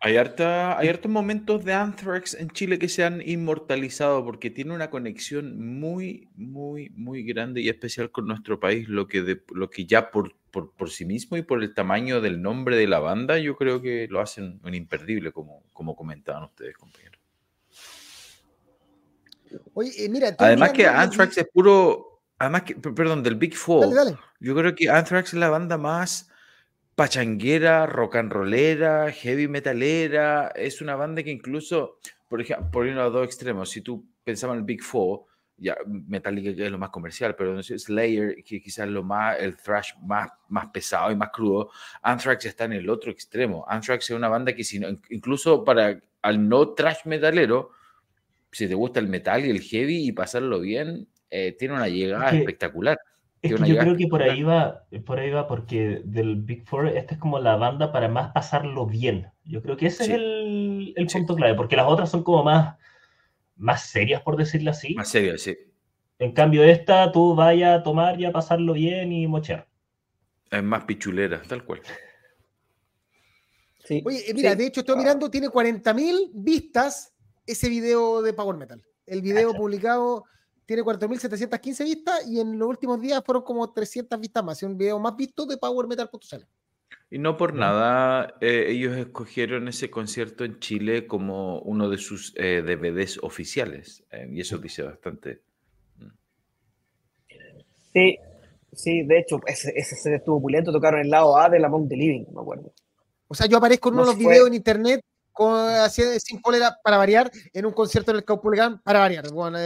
Hay, harta, hay hartos momentos de Anthrax en Chile que se han inmortalizado porque tiene una conexión muy, muy, muy grande y especial con nuestro país, lo que, lo que ya por, por, sí mismo y por el tamaño del nombre de la banda, yo creo que lo hacen un imperdible, como, como comentaban ustedes, compañeros. Oye, eh, mira, además que Anthrax es puro, además que, perdón, del Big Four, yo creo que Anthrax es la banda más pachanguera, rock and rollera, heavy metalera. Es una banda que incluso por ejemplo, poniendo los dos extremos, si tú pensabas en el Big Four, ya Metallica que es lo más comercial, pero Slayer, que quizás lo más, el thrash más, más pesado y más crudo, Anthrax está en el otro extremo. Anthrax es una banda que si incluso para al no thrash metalero, si te gusta el metal y el heavy y pasarlo bien, eh, tiene una llegada espectacular. Es que yo creo que por ahí va, por ahí va, porque del Big Four, esta es como la banda para más pasarlo bien. Yo creo que ese es el, el punto clave, porque las otras son como más más serias, por decirlo así. Más serias, sí. En cambio, esta tú vayas a tomar y a pasarlo bien y mochear. Es más pichulera, tal cual. Sí. Oye, eh, mira, de hecho estoy ah. mirando, tiene 40.000 vistas ese video de Power Metal. El video publicado tiene 4.715 vistas y en los últimos días fueron como 300 vistas más. Es un video más visto de Power Metal.cl. Y no por nada, eh, ellos escogieron ese concierto en Chile como uno de sus eh, DVDs oficiales. Eh, y eso dice bastante. Mm. Sí, sí, de hecho, ese, ese estuvo opulento. Tocaron el lado A de la Mount Living, me acuerdo. O sea, yo aparezco en uno de los videos en internet con, sin polera para variar en un concierto en el Caupolicán para variar. Bueno,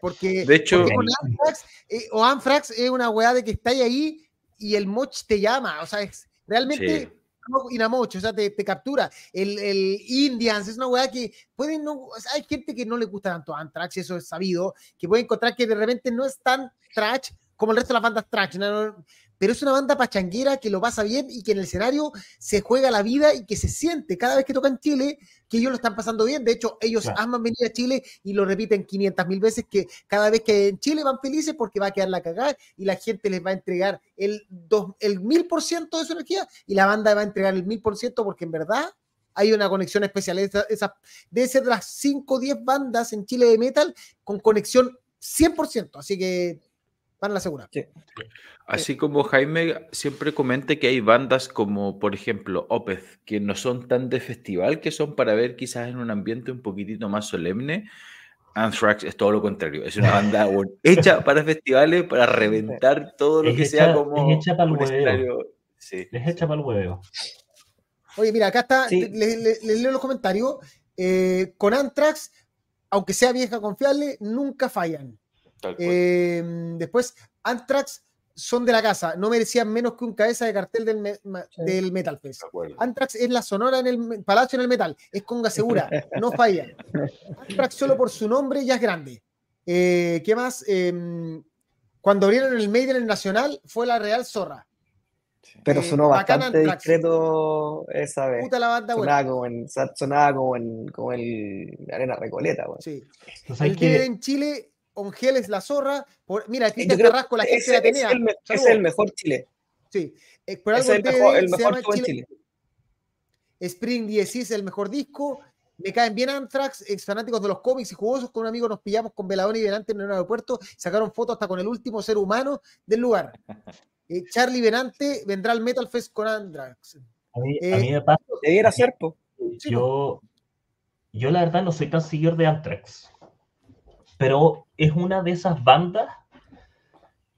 porque, de hecho, Anthrax, o Anthrax es una weá de que está ahí y el moch te llama. O sea, es Realmente, sí. Inamocho, o sea, te, captura. El, el, Indians es una weá que pueden no. hay gente que no le gusta tanto Anthrax, eso es sabido, que puede encontrar que de repente no es tan trash como el resto de las bandas trash. Pero es una banda pachanguera que lo pasa bien y que en el escenario se juega la vida y que se siente cada vez que tocan Chile que ellos lo están pasando bien. De hecho, ellos aman venir a Chile y lo repiten 500 mil veces que cada vez que en Chile van felices porque va a quedar la cagada y la gente les va a entregar el, dos, el mil por ciento de su energía y la banda va a entregar el mil por ciento porque en verdad hay una conexión especial. Esa, esa, debe ser de las 5 o 10 bandas en Chile de metal con conexión 100%. Así que van a la segura. Así como Jaime siempre comenta que hay bandas como, por ejemplo, Opeth, que no son tan de festival, que son para ver quizás en un ambiente un poquitito más solemne. Anthrax es todo lo contrario, es una banda hecha para festivales, para reventar todo lo que sea como. Es hecha para el hueveo. Sí. Es hecha para el hueveo. Oye, mira, acá está, les leo los comentarios. Eh, con Anthrax, aunque sea vieja confiable, nunca fallan. Em, después, Anthrax son de la casa, no merecían menos que un cabeza de cartel del, del Metal Fest. Anthrax es la sonora en el Palacio en el Metal, es conga segura, no falla. Anthrax solo por su nombre ya es grande. Eh, ¿Qué más? Em, cuando abrieron el Maiden en el Nacional fue la Real Zorra. Pero eh, sonó bastante discreto esa vez. Puta la banda, sonaba, como en, sonaba como en, como el Arena Recoleta. Sí. el que en Chile Ongel es la zorra. Por, mira, Cristian Carrasco, la gente la tenía. Es el, mejor Chile. Sí, eh, por algo es el mejor, el mejor Chile. Chile. Spring 10 es el mejor disco. Me caen bien Anthrax, ex fanáticos de los cómics y jugosos. Con un amigo nos pillamos con Veladón y Venante en el aeropuerto. Sacaron fotos hasta con el último ser humano del lugar. Eh, Charlie Venante vendrá al Metal Fest con Anthrax. A mí, a mí eh, me pasa. Debiera ser, Yo, yo la verdad no soy tan seguidor de Anthrax pero es una de esas bandas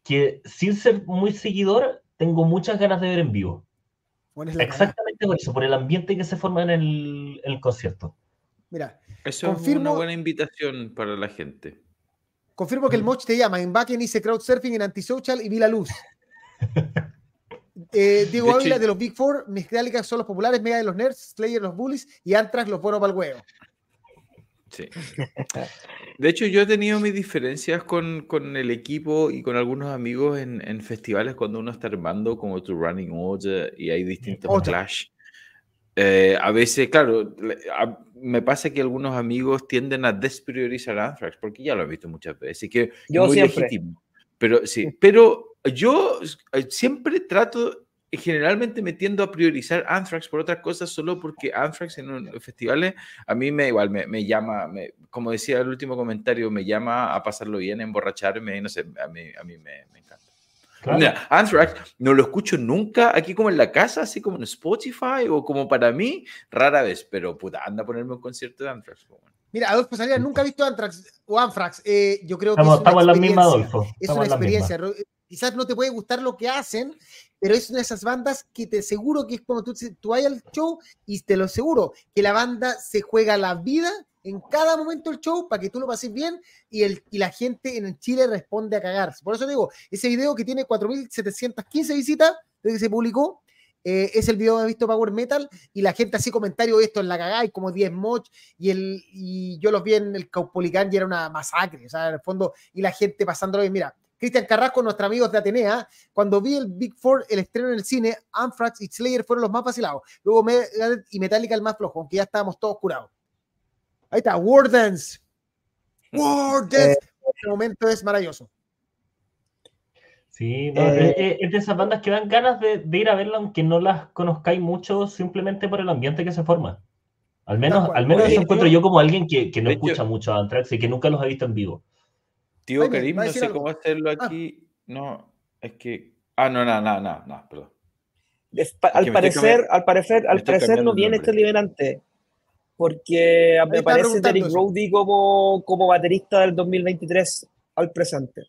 que sin ser muy seguidor, tengo muchas ganas de ver en vivo. Exactamente por eso, por el ambiente que se forma en el, concierto. Mira, eso es una buena invitación para la gente. Confirmo que el Moch te llama. En Backen hice crowdsurfing en Antisocial y vi la luz. eh, Diego Ávila de los Big Four, Mesclálicas son los populares, Mega de los Nerds, Slayer los Bullies y Antrax los buenos para el huevo. Sí. De hecho, yo he tenido mis diferencias con, con el equipo y con algunos amigos en, en, festivales cuando uno está armando como tu Running Order y hay distintos clash. Eh, a veces, claro, me pasa que algunos amigos tienden a despriorizar Anthrax porque ya lo he visto muchas veces. que yo siempre. Pero sí, pero yo eh, siempre trato generalmente me tiendo a priorizar Anthrax por otras cosas solo porque Anthrax en los festivales a mí me igual me, llama, como decía el último comentario, me llama a pasarlo bien, a emborracharme, no sé, a mí, a mí me, encanta. Mira, Anthrax no lo escucho nunca aquí como en la casa, así como en Spotify o como para mí, rara vez, pero puta, anda a ponerme un concierto de Anthrax. Mira, Adolfo Salida nunca ha visto Anthrax o Anthrax. Eh, yo creo que estamos, es una en la misma, Adolfo. Es una experiencia. Quizás no te puede gustar lo que hacen, pero es una de esas bandas que te aseguro que es como tú, tú vayas al show y te lo aseguro, que la banda se juega la vida en cada momento del show para que tú lo pases bien y, el, y la gente en Chile responde a cagarse. Por eso digo, ese video que tiene 4.715 visitas desde que se publicó, eh, es el video que he visto Power Metal y la gente así comentario esto en la cagada y como 10 moch y, el, y yo los vi en el Caupolicán y era una masacre, o sea, en el fondo, y la gente pasándolo bien. Mira, Cristian Carrasco, nuestros amigos de Atenea, cuando vi el Big Four, el estreno en el cine, Anthrax y Slayer fueron los más vacilados. Luego Megadeth y Metallica el más flojo, aunque ya estábamos todos curados. Ahí está, War Dance. War Dance. este momento es maravilloso. Sí, eh, es, de esas bandas que dan ganas de, ir a verla aunque no las conozcáis mucho simplemente por el ambiente que se forma. Al menos, al menos eso encuentro yo como alguien que, no escucha mucho a Anthrax y que nunca los ha visto en vivo. Tío Karim, no sé cómo hacerlo ah. aquí. No, es que. Ah, no, no, no, no, no perdón. al, parecer, al parecer, al parecer no viene este liberante. Porque me aparece Derek Brody como, como baterista del 2023 al presente.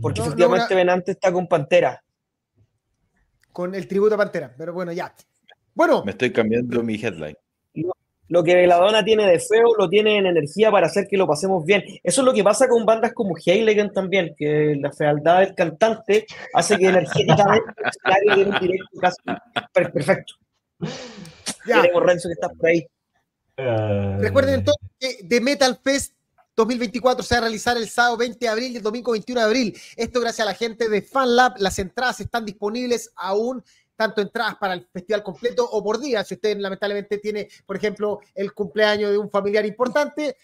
Porque efectivamente Venante está con Pantera. Con el tributo a Pantera, pero bueno, ya. Bueno. Me estoy cambiando mi headline lo que Veladona tiene de feo lo tiene en energía para hacer que lo pasemos bien. Eso es lo que pasa con bandas como Heiligen también, que la fealdad del cantante hace que energéticamente se un directo casi perfecto. Ya. Renzo que estás por ahí. Eh. Recuerden entonces que The Metal Fest 2024 se va a realizar el sábado 20 de abril y el domingo 21 de abril. Esto gracias a la gente de FanLab. Las entradas están disponibles aún tanto entradas para el festival completo o por día. Si usted lamentablemente tiene, por ejemplo, el cumpleaños de un familiar importante,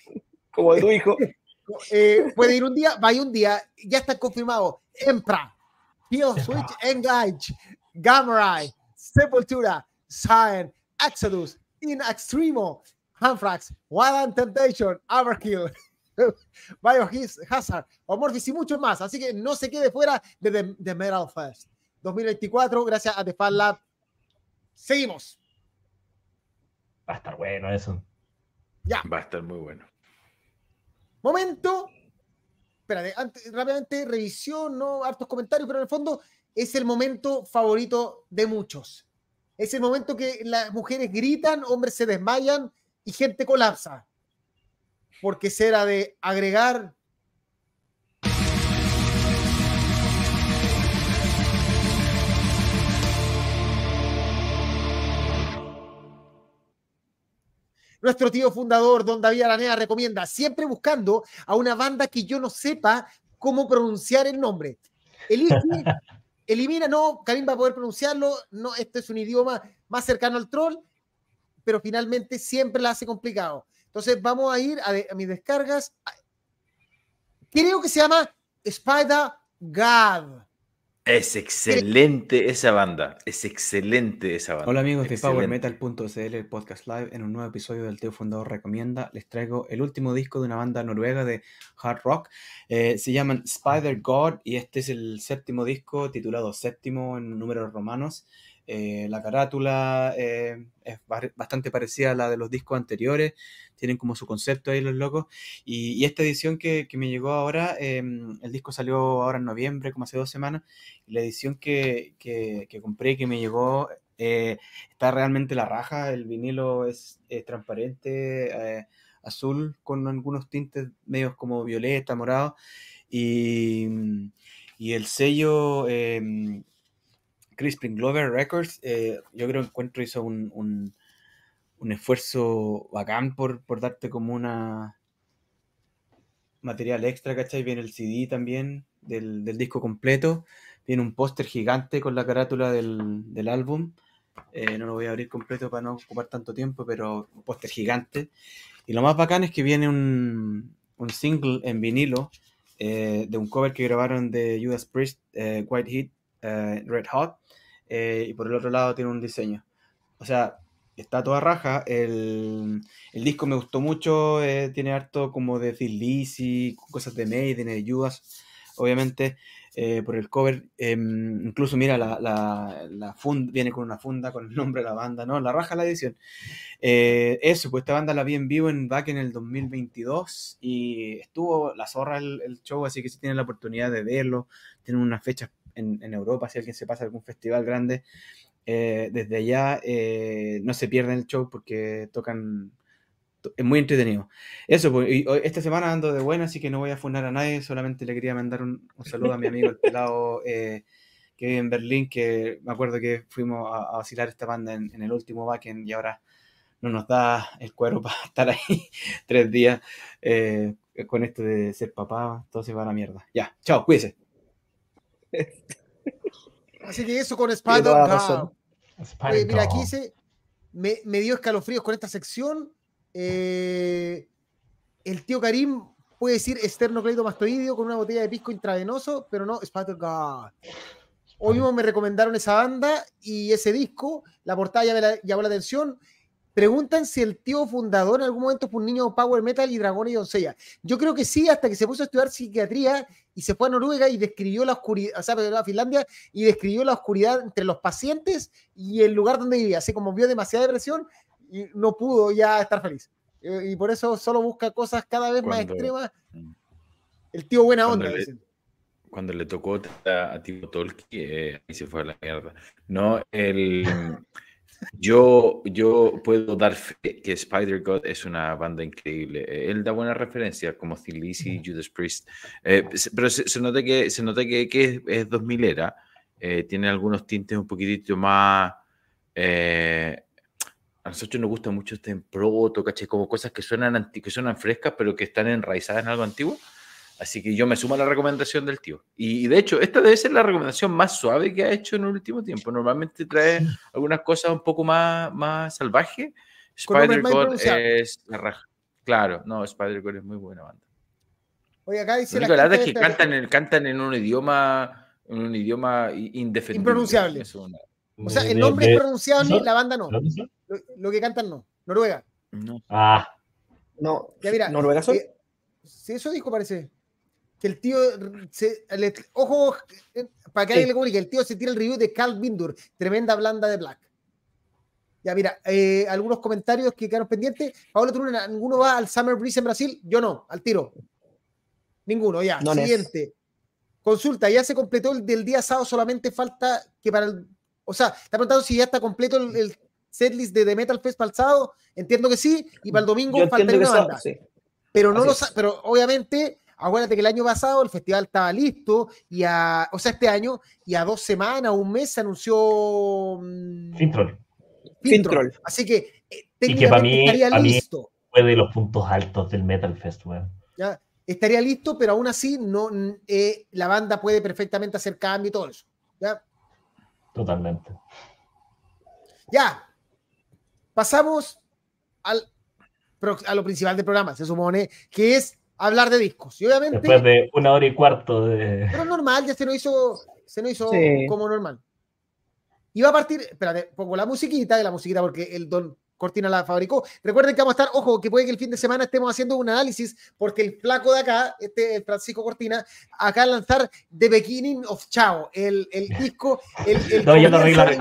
como de tu hijo, eh, puede ir un día, vaya un día, ya está confirmado. Empra, Kill Switch Engage, Gamma Sepultura, Sign, Exodus, In Extremo, Hanfrax, Wild Temptation, Overkill. Biohazard, Amorphis y mucho más. Así que no se quede fuera de The Metal Fest. 2024, gracias a The Fan Lab. Seguimos. Va a estar bueno eso. Ya. Va a estar muy bueno. Momento. Espérate, antes, rápidamente, revisión, no hartos comentarios, pero en el fondo es el momento favorito de muchos. Es el momento que las mujeres gritan, hombres se desmayan y gente colapsa. Porque será de agregar Nuestro tío fundador, don David Aranea, recomienda siempre buscando a una banda que yo no sepa cómo pronunciar el nombre. elimina, no, Karim va a poder pronunciarlo, no, este es un idioma más cercano al troll, pero finalmente siempre la hace complicado. Entonces vamos a ir a, mis descargas. Creo que se llama Spider God. Es excelente esa banda, es excelente esa banda. Hola amigos de PowerMetal.cl, el podcast live. En un nuevo episodio del Teo Fundador Recomienda, les traigo el último disco de una banda noruega de hard rock. Eh, se llaman Spider God y este es el séptimo disco, titulado séptimo en números romanos. Eh, la carátula eh, es bastante parecida a la de los discos anteriores, tienen como su concepto ahí los locos. Y, esta edición que, me llegó ahora, em, el disco salió ahora en noviembre, como hace dos semanas, y la edición que, que, que compré, que me llegó, eh, está realmente la raja, el vinilo es, transparente, azul, con algunos tintes medios como violeta, morado, y, y el sello em, Crispin Glover Records, eh, yo creo que Encuentro hizo un, un, esfuerzo bacán por, por, darte como una material extra, ¿cachai? Viene el CD también del, disco completo, viene un póster gigante con la carátula del, álbum. Eh, no lo voy a abrir completo para no ocupar tanto tiempo, pero un póster gigante. Y lo más bacán es que viene un, single en vinilo eh, de un cover que grabaron de Judas Priest, White Heat, Red Hot, eh, y por el otro lado tiene un diseño. O sea, está toda raja. El, el disco me gustó mucho, eh, tiene harto como de Phil Lizzy, cosas de Maiden, de Judas, obviamente. Eh, por el cover, em, incluso mira, la, la, la funda, viene con una funda con el nombre de la banda, ¿no? La raja la edición. eso, pues esta banda la vi en vivo en Back en el 2022 y estuvo la zorra el, el show, así que si tienen la oportunidad de verlo, tienen unas fechas en, Europa, si alguien se pasa a algún festival grande, eh, desde allá eh, no se pierden el show porque tocan es muy entretenido. Eso, pues, y esta semana ando de buena, así que no voy a fundar a nadie, solamente le quería mandar un, saludo a mi amigo el pelado eh, que vive en Berlín, que me acuerdo que fuimos a, vacilar esta banda en, el último backend y ahora no nos da el cuero para estar ahí tres días eh, con esto de ser papá, todo se va a la mierda. Ya, chao, cuídese. Así que eso con Spider mira, aquí dice, me, me dio escalofríos con esta sección eh, el tío Karim puede decir esternocleidomastoideo con una botella de pisco intravenoso, pero no Spider God. Hoy mismo me recomendaron esa banda y ese disco, la portada llamó la, llamó la atención. Preguntan si el tío fundador en algún momento fue un niño power metal y dragón y doncella. Yo creo que sí, hasta que se puso a estudiar psiquiatría y se fue a Noruega y describió la oscuridad, o sea, a Finlandia y describió la oscuridad entre los pacientes y el lugar donde vivía. Así como vio demasiada depresión, y no pudo ya estar feliz. Eh, y por eso solo busca cosas cada vez más extremas. Mm. El tío buena onda. Cuando le, tocó a, a Tolki, eh, ahí se fue a la mierda. No, el, yo, yo puedo dar fe que Spider God es una banda increíble. Eh, él da buena referencia, como Thin Lizzy, Judas Priest. pero se, nota que, se nota que, que es, 2000 era. tiene algunos tintes un poquitito más a nosotros nos gusta mucho este proto, caché, como cosas que suenan, que suenan frescas, pero que están enraizadas en algo antiguo. Así que yo me sumo a la recomendación del tío. Y, de hecho, esta debe ser la recomendación más suave que ha hecho en el último tiempo. Normalmente trae algunas cosas un poco más, más salvajes. Spider-God es la raja. Claro, no, Spider-God es muy buena banda. Oye, acá dice la, verdad es que cantan en, cantan en un idioma, en un idioma indefendible. Impronunciable. O sea, el nombre es pronunciable, la banda no. Lo, que cantan no. Noruega. No. Ah. No. Ya mira. ¿Noruega son? Eh, sí, eso dijo, parece. Que el tío. Se, ojo, eh, para que alguien le comunique, el tío se tira el review de Carl Bindur, tremenda blanda de Black. Ya, mira, eh, algunos comentarios que quedaron pendientes. Pablo Turuna, ¿ninguno va al Summer Breeze en Brasil? Yo no, al tiro. Ninguno, ya. Siguiente. Consulta, ya se completó el del día sábado, solamente falta que para el o sea, está preguntando si ya está completo el, setlist de The Metal Fest para el sábado. Entiendo que sí, y para el domingo falta una banda. Pero no lo pero obviamente, acuérdate que el año pasado el festival estaba listo, y a, o sea, este año, y a dos semanas, un mes se anunció mm, Fintroll. Fintroll. Así que eh, y que para mí, estaría listo. fue de los puntos altos del Metal Fest, Ya, estaría listo, pero aún así no, eh, la banda puede perfectamente hacer cambio y todo eso. ¿ya? Totalmente. Ya. Pasamos al, a lo principal del programa, se supone, que es hablar de discos. Y obviamente. Después de una hora y cuarto de. Pero normal, ya se nos hizo, se nos hizo como normal. Y va a partir, espérate, pongo la musiquita, de la musiquita porque el don Cortina la fabricó. Recuerden que vamos a estar, ojo, que puede que el fin de semana estemos haciendo un análisis, porque el flaco de acá, este el Francisco Cortina, acá a lanzar The Beginning of Chao, el, el disco. El, no, ya lo arreglaré,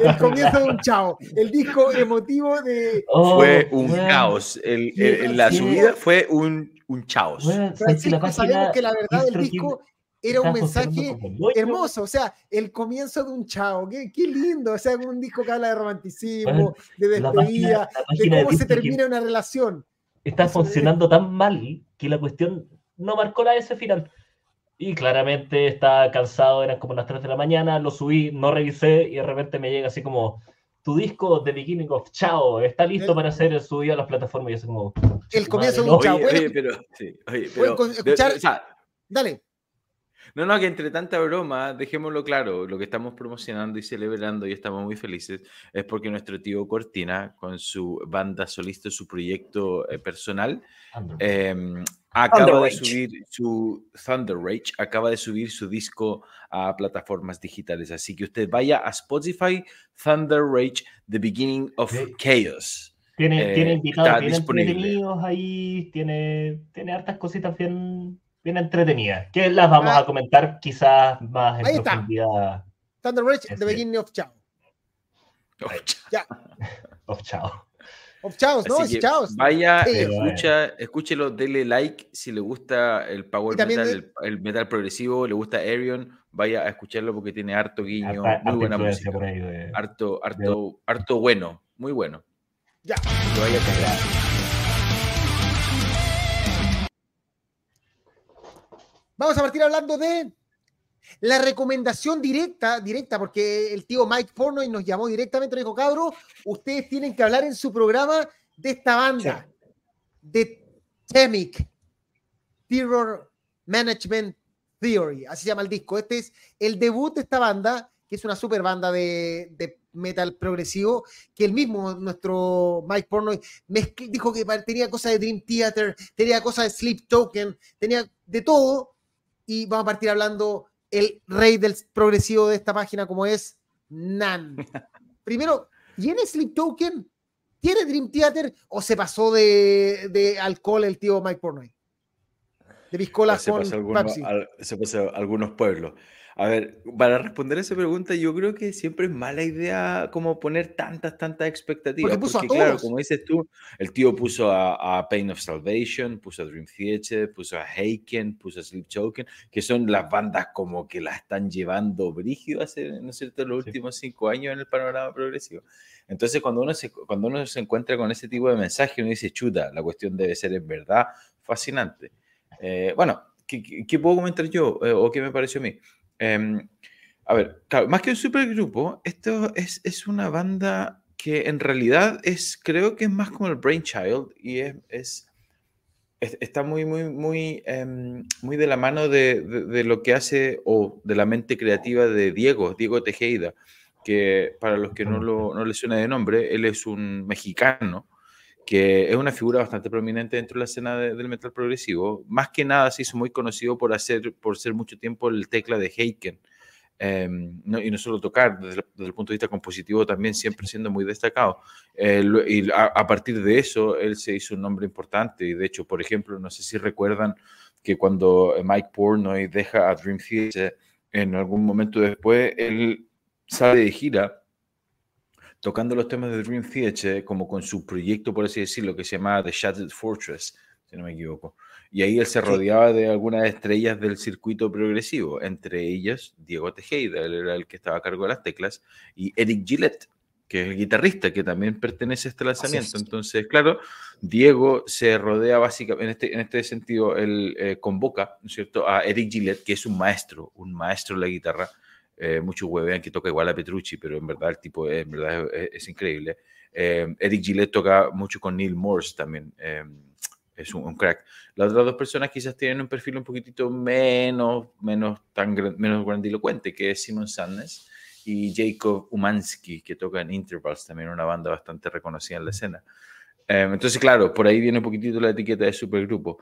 El comienzo de un Chao, el disco emotivo de. Oh, fue un caos. El, la subida fue un, un chaos. Francisco, sabemos que la verdad del disco era un mensaje hermoso, o sea, el comienzo de un chao, qué, qué, lindo, o sea, un disco que habla de romanticismo, de despedida, de cómo se termina una relación. Está funcionando tan mal que la cuestión no marcó la S final. Y claramente estaba cansado, eran como las 3 de la mañana, lo subí, no revisé y de repente me llega así como, tu disco The Beginning of Chao está listo para ser subido a las plataformas y es como... El comienzo de un chao. Oye, pero, sí, oye, pero, escuchar, dale. No, no, que entre tanta broma, dejémoslo claro, lo que estamos promocionando y celebrando y estamos muy felices es porque nuestro tío Cortina, con su banda solista, su proyecto eh, personal, em, acaba de subir su Thunder Rage, acaba de subir su disco a plataformas digitales. Así que usted vaya a Spotify, Thunder Rage, The Beginning of Chaos. Tiene, eh, tiene invitados tiene ahí, tiene, tiene hartas cositas bien bien entretenida, que las vamos ah. a comentar quizás más en Ahí profundidad. Está. Thunder Rage, The Beginning of Chao. Of Chao. Of Chao. Of Chaos, ¿no? Es Chaos. Vaya, escucha, escúchelo, dele like si le gusta el power metal, el, metal progresivo, le gusta Arion, vaya a escucharlo porque tiene harto guiño, muy buena música. harto, harto, harto bueno, muy bueno. Ya. Lo vaya a Vamos a partir hablando de la recomendación directa, directa, porque el tío Mike Pornoy nos llamó directamente, nos dijo, cabro, ustedes tienen que hablar en su programa de esta banda, de Temic, Terror Management Theory, así se llama el disco. Este es el debut de esta banda, que es una super banda de, metal progresivo, que el mismo, nuestro Mike Pornoy, dijo que tenía cosas de Dream Theater, tenía cosas de Sleep Token, tenía de todo, y vamos a partir hablando el rey del progresivo de esta página, como es Nan. Primero, ¿tiene Sleep Token? ¿Tiene Dream Theater o se pasó de, alcohol el tío Mike Pornoy? De piscola con se pasó algunos pueblos. A ver, para responder a esa pregunta, yo creo que siempre es mala idea como poner tantas, tantas expectativas. Porque, claro, como dices tú, el tío puso a, Pain of Salvation, puso a Dream Theater, puso a Haken, puso a Sleep Token, que son las bandas como que la están llevando brígido hace, ¿no es cierto?, los últimos cinco años en el panorama progresivo. Entonces, cuando uno se, cuando uno se encuentra con ese tipo de mensaje, uno dice, chuta, la cuestión debe ser en verdad fascinante. Eh, bueno, ¿qué, puedo comentar yo eh, o qué me pareció a mí? Em, a ver, más que un supergrupo, esto es, es, una banda que en realidad es, creo que es más como el Brainchild y es, es, está muy, muy, muy, em, muy de la mano de, de, lo que hace o de la mente creativa de Diego, Diego Tejeda, que para los que no, lo, no le suena de nombre, él es un mexicano que es una figura bastante prominente dentro de la escena del metal progresivo. Más que nada se hizo muy conocido por, hacer, por ser mucho tiempo el tecla de Heiken. Em, y no solo tocar, desde, el punto de vista compositivo también siempre siendo muy destacado. y a, partir de eso, él se hizo un nombre importante. Y de hecho, por ejemplo, no sé si recuerdan que cuando Mike Pornoy deja a Dream Theater, en algún momento después, él sale de gira tocando los temas de Dream Theater como con su proyecto, por así decirlo, que se llamaba The Shattered Fortress, si no me equivoco. Y ahí él se rodeaba de algunas estrellas del circuito progresivo, entre ellas Diego Tejeda, él era el que estaba a cargo de las teclas, y Eric Gillette, que es el guitarrista, que también pertenece a este lanzamiento. Entonces, claro, Diego se rodea básicamente, en este, en este sentido, él eh, convoca, ¿no es cierto?, a Eric Gillette, que es un maestro, un maestro de la guitarra, eh, muchos huevean que toca igual a Petrucci, pero en verdad el tipo es, increíble. Eh, Eric Gillette toca mucho con Neil Morse también. Eh, es un, crack. Las otras dos personas quizás tienen un perfil un poquitito menos, menos, tan, menos grandilocuente, que es Simon Sandnes y Jacob Umansky, que toca en Intervals, también una banda bastante reconocida en la escena. entonces, claro, por ahí viene un poquitito la etiqueta de supergrupo.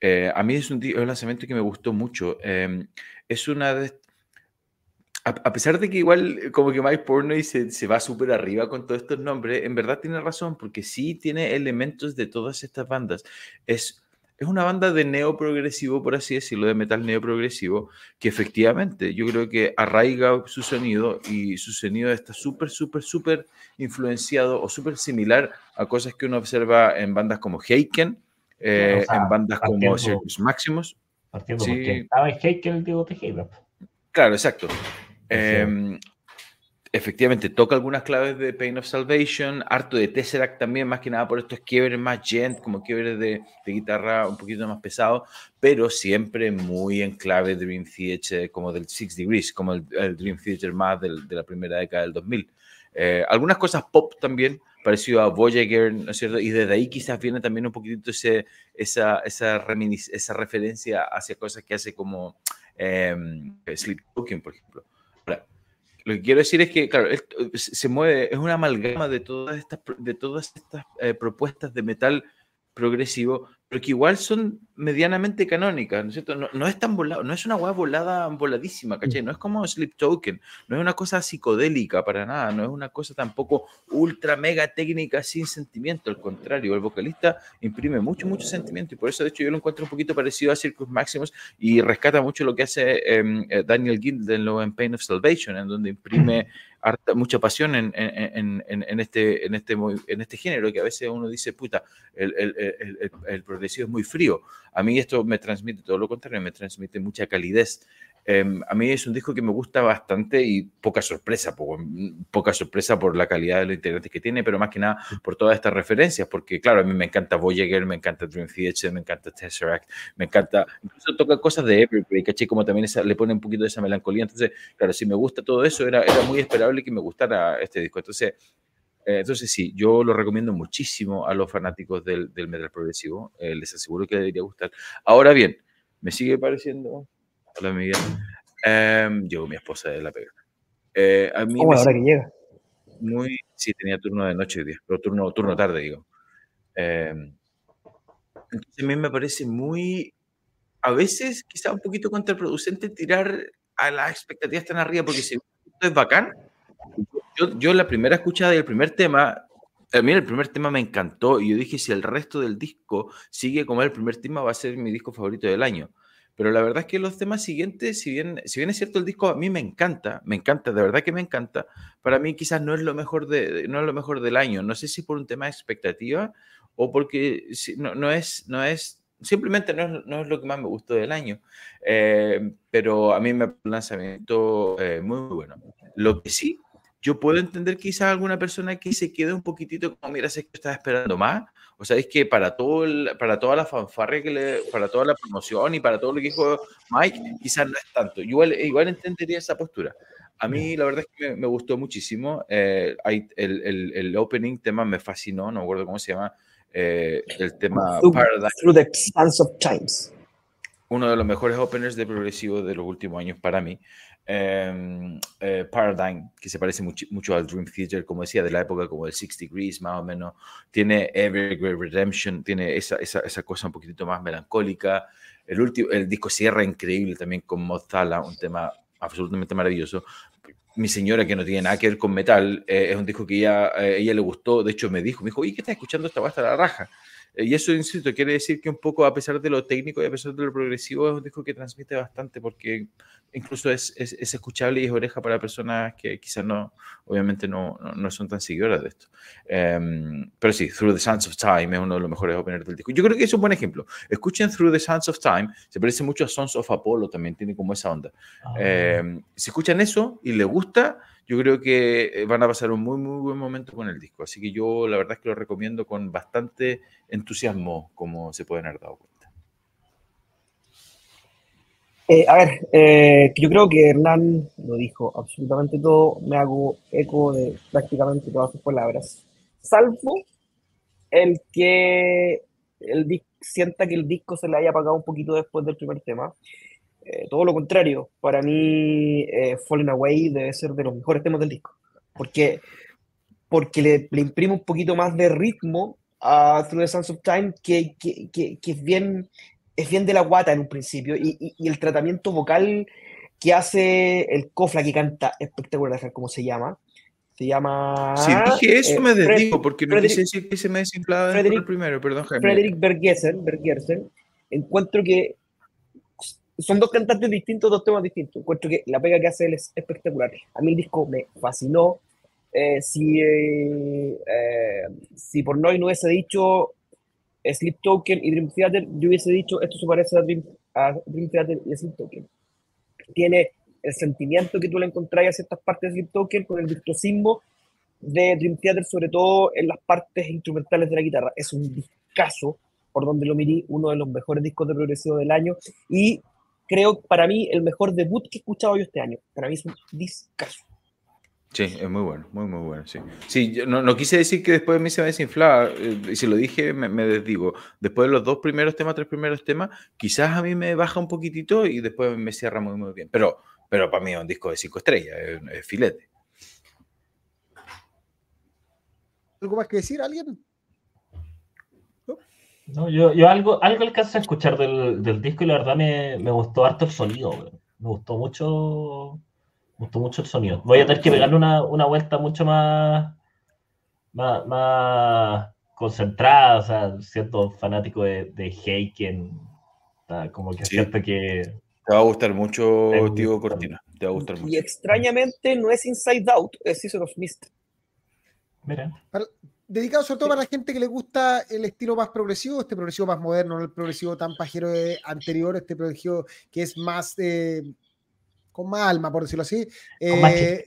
a mí es un, es un, lanzamiento que me gustó mucho. es una de, a, pesar de que igual eh, como que Mike Pornoy se, se va súper arriba con todos estos nombres, en verdad tiene razón, porque sí tiene elementos de todas estas bandas. Es, es una banda de neoprogresivo, por así decirlo, de metal neoprogresivo, que efectivamente yo creo que arraiga su sonido y su sonido está súper, súper, súper influenciado o súper similar a cosas que uno observa en bandas como Heiken, eh, en bandas como Circus Maximus. Partiendo sí. porque estaba en Heiken el Diego Tejeda. Claro, exacto. Em, efectivamente, toca algunas claves de Pain of Salvation, harto de Tesseract también, más que nada por estos quiebres más gent, como quiebres de, guitarra un poquito más pesado, pero siempre muy en clave Dream Theater, como del Six Degrees, como el, Dream Theater más de la primera década del 2000. Eh, algunas cosas pop también, parecido a Voyager, ¿no es cierto? Y desde ahí quizás viene también un poquitito ese, esa, esa, esa referencia hacia cosas que hace como eh, Sleepwalking, por ejemplo. Lo que quiero decir es que, claro, se mueve, es una amalgama de todas estas, de todas estas eh, propuestas de metal progresivo, pero que igual son medianamente canónicas, ¿no es cierto? No, es tan volado, no es una hueá volada, voladísima, ¿cachai? No es como Sleep Token, no es una cosa psicodélica para nada, no es una cosa tampoco ultra mega técnica sin sentimiento, al contrario, el vocalista imprime mucho, mucho sentimiento y por eso de hecho yo lo encuentro un poquito parecido a Circus Maximus y rescata mucho lo que hace em, eh, Daniel Gilden en Pain of Salvation, en donde imprime mucha pasión en, en, en, este, en, este, en este género, que a veces uno dice, puta, el, el, el, el progresivo es muy frío. A mí esto me transmite todo lo contrario, me transmite mucha calidez. Em, a mí es un disco que me gusta bastante y poca sorpresa, poca sorpresa por la calidad de los integrantes que tiene, pero más que nada por todas estas referencias, porque claro, a mí me encanta Voyager, me encanta Dream Theater, me encanta Tesseract, me encanta, incluso toca cosas de Evergrey, ¿caché? Como también le pone un poquito de esa melancolía, entonces, claro, si me gusta todo eso, era, era muy esperable que me gustara este disco, entonces... Eh, entonces sí, yo lo recomiendo muchísimo a los fanáticos del, del metal progresivo. Eh, les aseguro que les debería gustar. Ahora bien, me sigue pareciendo Hola, Miguel. Em, yo, mi esposa de la pega. Eh, a mí ahora que llega? Muy, sí, tenía turno de noche hoy día, pero turno, turno tarde, digo. Em, entonces a mí me parece muy, a veces quizá un poquito contraproducente tirar a las expectativas tan arriba, porque si esto es bacán, yo, yo la primera escuchada y el primer tema, a mí el primer tema me encantó y yo dije, si el resto del disco sigue como el primer tema, va a ser mi disco favorito del año. Pero la verdad es que los temas siguientes, si bien, si bien es cierto el disco a mí me encanta, me encanta, de verdad que me encanta, para mí quizás no es lo mejor, de, no es lo mejor del año. No sé si por un tema de expectativa o porque no, no es, no es, simplemente no es, no es, lo que más me gustó del año. Eh, pero a mí me un lanzamiento eh, muy, muy bueno. Lo que sí, yo puedo entender quizás alguna persona que se quede un poquitito como, mira, sé que estaba esperando más, o sea, es que para, todo el, para toda la fanfarria, que le, para toda la promoción y para todo lo que dijo Mike, quizás no es tanto. Igual, igual entendería esa postura. A mí la verdad es que me, gustó muchísimo. Eh, el, el, el, opening tema me fascinó, no me acuerdo cómo se llama, eh, el tema Paradigm. Through the Sands of Times. Uno de los mejores openers de progresivo de los últimos años para mí. Em, eh, Paradigm, que se parece mucho, mucho, al Dream Theater, como decía, de la época como el Six Degrees, más o menos. Tiene Evergrey Redemption, tiene esa, esa, esa, cosa un poquitito más melancólica. El, último, el disco cierra increíble también con Mozala, un tema absolutamente maravilloso. Mi señora, que no tiene nada que ver con metal, eh, es un disco que ella, eh, ella le gustó. De hecho, me dijo, me dijo, ¿y qué estás escuchando? Esta va a la raja. Y eso, insisto, quiere decir que un poco, a pesar de lo técnico y a pesar de lo progresivo, es un disco que transmite bastante porque incluso es, es, es escuchable y es oreja para personas que quizás no, obviamente no, no, son tan seguidoras de esto. Um, pero sí, Through the Sands of Time es uno de los mejores openers del disco. Yo creo que es un buen ejemplo. Escuchen Through the Sands of Time, se parece mucho a Sons of Apollo, también tiene como esa onda. Ah. Um, si escuchan eso y les gusta, yo creo que van a pasar un muy, muy buen momento con el disco. Así que yo la verdad es que lo recomiendo con bastante entusiasmo, como se pueden haber dado cuenta. Eh, a ver, eh, yo creo que Hernán lo dijo absolutamente todo, me hago eco de prácticamente todas sus palabras, salvo el que el sienta que el disco se le haya apagado un poquito después del primer tema. Eh, todo lo contrario, para mí Fallen Away debe ser de los mejores temas del disco, porque, porque le, le imprime un poquito más de ritmo a Through the Sands of Time que, que, que, que es bien es bien de la guata en un principio y, y, el tratamiento vocal que hace el Cofla que canta espectacular, ¿cómo se llama? Se llama. Si dije eso, eh, me desdigo, porque no quise decir que se me desinflaba el primero, perdón, Jaime. Frederick Bergersen, encuentro que son dos cantantes distintos, dos temas distintos. Encuentro que la pega que hace él es espectacular. A mí el disco me fascinó. Eh, si, eh, si por no no hubiese dicho Sleep Token y Dream Theater, yo hubiese dicho, esto se parece a Dream, Theater y Sleep Token. Tiene el sentimiento que tú le encontrás a ciertas partes de Sleep Token con el virtuosismo de Dream Theater, sobre todo en las partes instrumentales de la guitarra. Es un discazo, por donde lo mirí, uno de los mejores discos de progresivo del año y creo para mí el mejor debut que he escuchado yo este año. Para mí es un discazo. Sí, es muy bueno, muy, muy bueno, sí. Sí, yo no, no quise decir que después de mí se va a desinflar, eh, y si lo dije, me, me, desdigo. Después de los dos primeros temas, tres primeros temas, quizás a mí me baja un poquitito y después me cierra muy, muy bien. Pero, pero para mí es un disco de cinco estrellas, es, filete. ¿Algo más que decir, alguien? No, yo, yo algo, algo alcancé a escuchar del, del disco y la verdad me, me gustó harto el sonido, me gustó mucho me gustó mucho el sonido. Voy a tener que pegarle una, una vuelta mucho más, más, más, concentrada, o sea, siendo fanático de, de Heiken, como que siento que... Te va a gustar mucho, Tío Cortina. Te va a gustar mucho. Y extrañamente no es Inside Out, es Season of Mist. Mira. Dedicado sobre todo para la gente que le gusta el estilo más progresivo, este progresivo más moderno, no el progresivo tan pajero anterior, este progresivo que es más... Eh, con más alma, por decirlo así. Eh,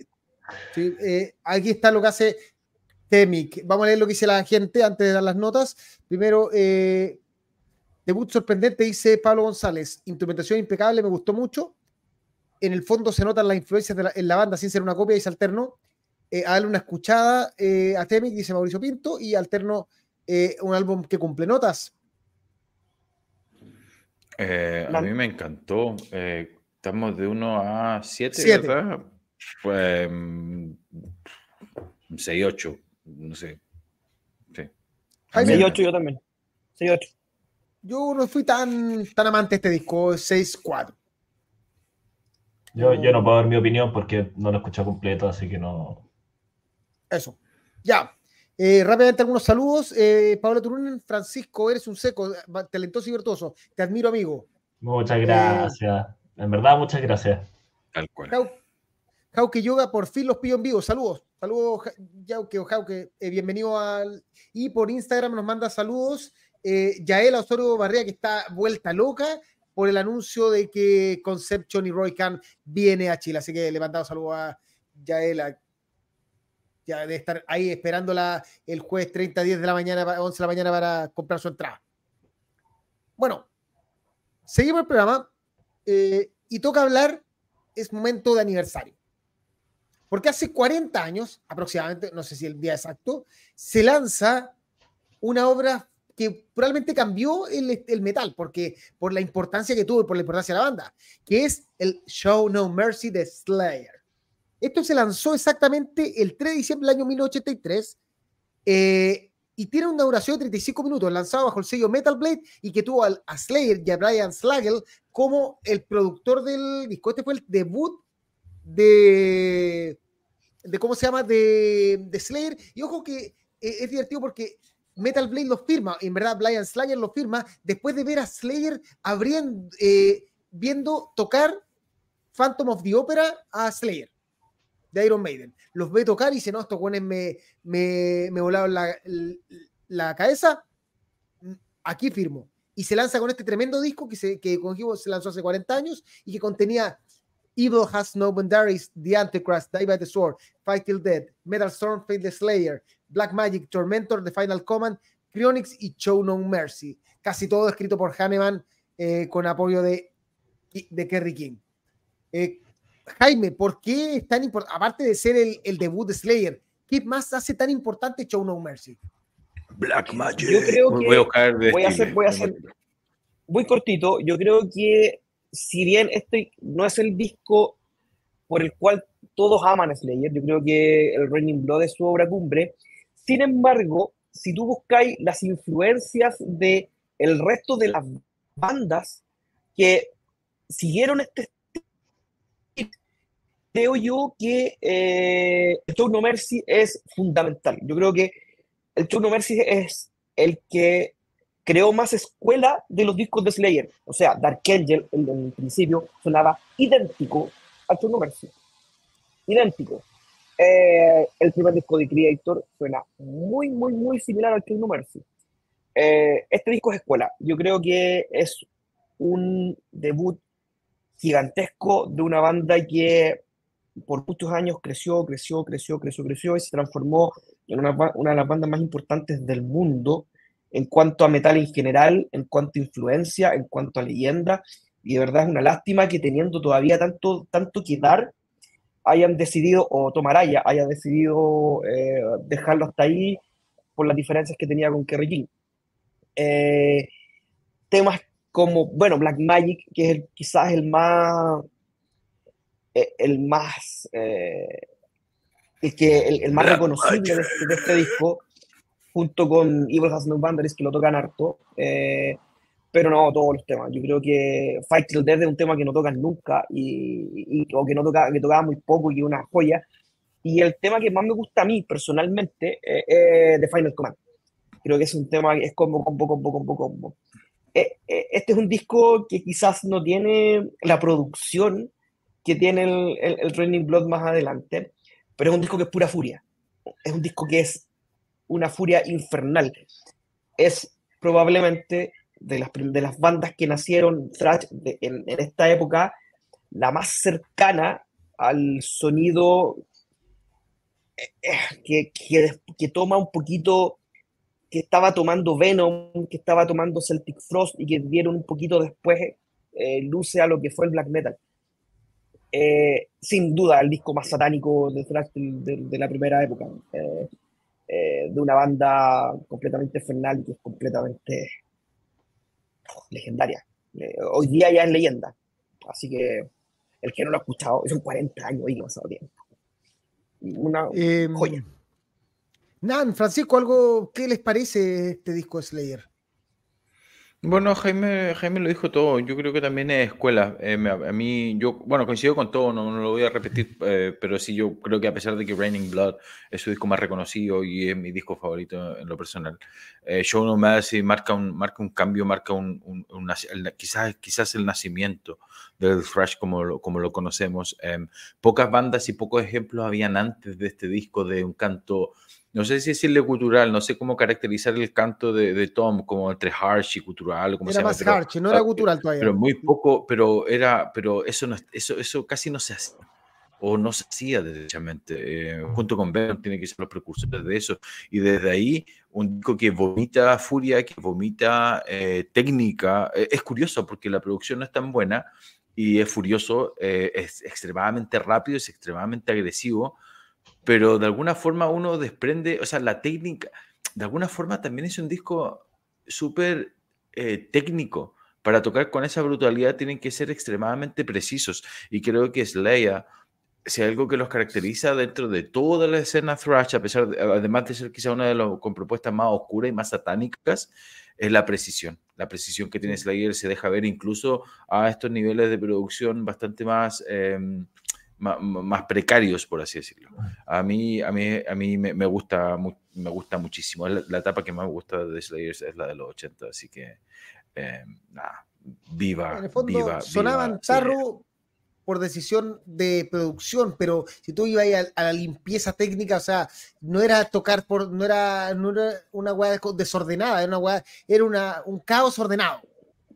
eh, aquí está lo que hace Temic. Vamos a leer lo que dice la gente antes de dar las notas. Primero, eh, debut sorprendente, dice Pablo González. Instrumentación impecable, me gustó mucho. En el fondo se notan las influencias de la, en la banda sin ser una copia, y se alternó. Eh, a darle una escuchada eh, a Temic, dice Mauricio Pinto, y alterno eh, un álbum que cumple notas. a mí me encantó. estamos de 1 a 7, ¿verdad? Pues 6, mm, 8, no sé. Sí. 6, 8 yo también. 6, 8. Yo no fui tan, tan amante de este disco, 6, 4. Yo, yo no puedo dar mi opinión porque no lo he escuchado completo, así que no, eso. Ya. Eh, rápidamente algunos saludos. Eh, Pablo Turunen, Francisco, eres un seco, talentoso y virtuoso. Te admiro, amigo. Muchas eh, gracias. en verdad, muchas gracias. Tal cual. Jauke Yoga, por fin los pillo en vivo. Saludos. Saludos, Jauke, Jauke. Eh, bienvenido al. Y por Instagram nos manda saludos. Yael Osorio Barrea, que está vuelta loca por el anuncio de que Conception y Roy Khan viene a Chile. Así que le mandamos saludos a Yael, ya de estar ahí esperando el jueves 30, 10 de la mañana, 11 de la mañana para comprar su entrada. Bueno, seguimos el programa eh, y toca hablar, es momento de aniversario. Porque hace 40 años, aproximadamente, no sé si el día exacto, se lanza una obra que probablemente cambió el, el, metal, porque por la importancia que tuvo y por la importancia de la banda, que es el Show No Mercy de Slayer. Esto se lanzó exactamente el 3 de diciembre del año 1983 eh, y tiene una duración de 35 minutos, lanzado bajo el sello Metal Blade y que tuvo a Slayer y a Brian Slagel como el productor del disco. Este fue el debut de, de ¿cómo se llama? De, de Slayer. Y ojo que eh, es divertido porque Metal Blade lo firma, en verdad Brian Slayer lo firma después de ver a Slayer abriendo, eh, viendo tocar Phantom of the Opera a Slayer de Iron Maiden. Los ve tocar y dice, no, estos buenos me, me, me volaron la, la, cabeza. Aquí firmo. Y se lanza con este tremendo disco que, se, que se lanzó hace 40 años y que contenía Evil Has No Boundaries, The Antichrist, Die by the Sword, Fight Till Dead, Metal Storm, Fate the Slayer, Black Magic, Tormentor, The Final Command, Cryonics y Show No Mercy. Casi todo escrito por Hanneman eh, con apoyo de, de Kerry King. Eh, Jaime, ¿por qué es tan importante? Aparte de ser el, debut de Slayer, ¿qué más hace tan importante Show No Mercy? Black Magic. Yo creo que voy a, hacer, voy a hacer muy cortito. Yo creo que si bien este no es el disco por el cual todos aman a Slayer, yo creo que el Raining Blood es su obra cumbre. Sin embargo, si tú buscáis las influencias de el resto de las bandas que siguieron este creo yo que eh, el Show No Mercy es fundamental. Yo creo que el Show No Mercy es el que creó más escuela de los discos de Slayer. O sea, Dark Angel en, el principio sonaba idéntico al Show No Mercy. Idéntico. Eh, el primer disco de Creator suena muy, muy, muy similar al Show No Mercy. Eh, este disco es escuela. Yo creo que es un debut gigantesco de una banda que por muchos años creció, creció, creció, creció, creció y se transformó en una, una, de las bandas más importantes del mundo en cuanto a metal en general, en cuanto a influencia, en cuanto a leyenda. Y de verdad es una lástima que teniendo todavía tanto, tanto que dar, hayan decidido, o Tomaraya haya decidido eh, dejarlo hasta ahí por las diferencias que tenía con Kerry King. Eh, temas como, bueno, Black Magic, que es quizás el más el más, eh, el, que, el, más reconocible este, de este, disco, junto con Evil Has No Boundaries, que lo tocan harto, eh, pero no todos los temas. Yo creo que Fight Till Death es un tema que no tocan nunca, y, o que, no toca, que tocaba muy poco y una joya. Y el tema que más me gusta a mí personalmente es The Final Command. Creo que es un tema que es combo, combo, combo, combo, combo. Este es un disco que quizás no tiene la producción que tiene el, el, Raining Blood más adelante, pero es un disco que es pura furia. Es un disco que es una furia infernal. Es probablemente de las, de las bandas que nacieron thrash en, esta época, la más cercana al sonido eh, eh, que, que, que, toma un poquito, que estaba tomando Venom, que estaba tomando Celtic Frost y que dieron un poquito después eh, luce a lo que fue el black metal. Sin duda, el disco más satánico de, de, de la primera época. de una banda completamente infernal y que es completamente legendaria. hoy día ya es leyenda. Así que el que no lo ha escuchado, son 40 años y pasado tiempo. Una em, joya. Nan, Francisco, algo, ¿qué les parece este disco de Slayer? Bueno, Jaime, Jaime lo dijo todo. Yo creo que también es escuela. Eh, a mí, yo, bueno, coincido con todo, no, lo voy a repetir, eh, pero sí, yo creo que a pesar de que Raining Blood es su disco más reconocido y es mi disco favorito en lo personal, eh, Show No Mercy marca un, marca un cambio, marca un, quizás, quizás el nacimiento del thrash como lo, como lo conocemos. Em, pocas bandas y pocos ejemplos habían antes de este disco de un canto no sé si decirle cultural, no sé cómo caracterizar el canto de, Tom como entre harsh y cultural. Como era más harsh, no era cultural todavía. Pero muy poco, pero era, pero eso no, eso, eso casi no se hacía o no se hacía derechamente. Eh, junto con Ben tiene que ser los precursores de eso. Y desde ahí, un disco que vomita furia, que vomita eh, técnica. Eh, es curioso porque la producción no es tan buena y es furioso, es extremadamente rápido, es extremadamente agresivo pero de alguna forma uno desprende, o sea, la técnica, de alguna forma también es un disco súper eh, técnico. Para tocar con esa brutalidad tienen que ser extremadamente precisos. Y creo que Slayer, si algo que los caracteriza dentro de toda la escena thrash, a pesar de, además de ser quizá una de las con propuestas más oscuras y más satánicas, es la precisión. La precisión que tiene Slayer se deja ver incluso a estos niveles de producción bastante más em, más, precarios, por así decirlo. A mí, a mí, a mí me, gusta, me gusta muchísimo. La, etapa que más me gusta de Slayer es la de los 80, así que, eh, nada, viva, en el fondo, viva. Sonaban tarro por decisión de producción, pero si tú ibas a, la limpieza técnica, o sea, no era tocar por, no era, no era una weá desordenada, era una era una, un caos ordenado.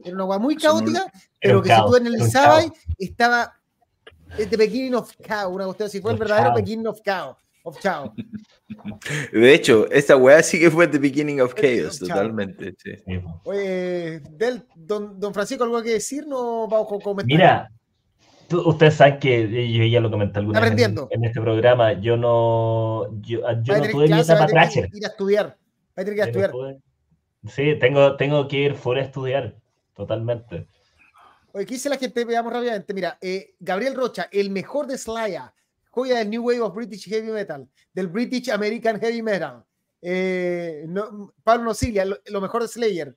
Era una weá muy caótica, pero que si tú analizabas, estaba The Beginning of Chaos, una cuestión así, fue el verdadero Beginning of Chaos. Of Chao. De hecho, esta weá sí que fue The Beginning of Chaos, totalmente. Sí. Oye, del, don, don, Francisco, ¿algo que decir? No vamos con comentarios. Mira, ustedes saben que yo ya lo comenté alguna vez en, este programa. Yo no, yo, yo no tuve mi etapa. Ir a estudiar. Va a tener que ir a estudiar. Sí, tengo, tengo que ir fuera a estudiar, totalmente. Oye, ¿qué dice la gente? Veamos rápidamente. Mira, eh, Gabriel Rocha, el mejor de Slayer, joya del New Wave of British Heavy Metal, del British American Heavy Metal. Eh, Pablo Nocilia, lo, mejor de Slayer.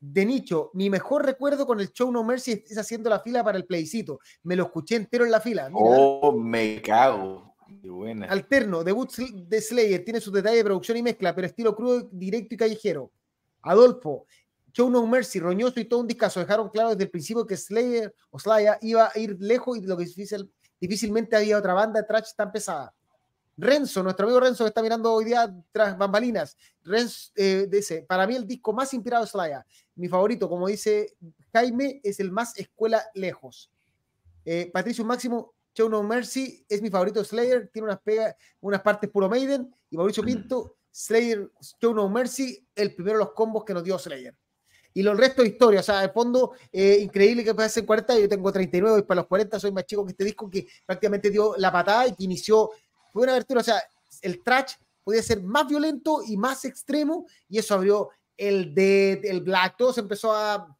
De nicho, mi mejor recuerdo con el show No Mercy es haciendo la fila para el plebiscito. Me lo escuché entero en la fila. oh, me cago. Qué buena. Alterno, debut de Slayer, tiene su detalle de producción y mezcla, pero estilo crudo, directo y callejero. Adolfo, Show No Mercy, Roñoso y todo un discazo. Dejaron claro desde el principio que Slayer o Slayer iba a ir lejos y lo que difícil, difícilmente había otra banda de trash tan pesada. Renzo, nuestro amigo Renzo que está mirando hoy día tras bambalinas, Renzo eh, dice, para mí el disco más inspirado es Slayer, mi favorito, como dice Jaime, es el más escuela lejos. Eh, Patricio Máximo, Show No Mercy es mi favorito Slayer, tiene unas, pega, unas partes puro Maiden, y Mauricio Pinto, Slayer, Show No Mercy, el primero de los combos que nos dio Slayer y los restos de historia. O sea, de fondo, eh, increíble que pasen 40, yo tengo 39 y para los 40 soy más chico que este disco que prácticamente dio la patada y que inició, fue una abertura, o sea, el trash podía ser más violento y más extremo y eso abrió el de el black, todo se empezó a,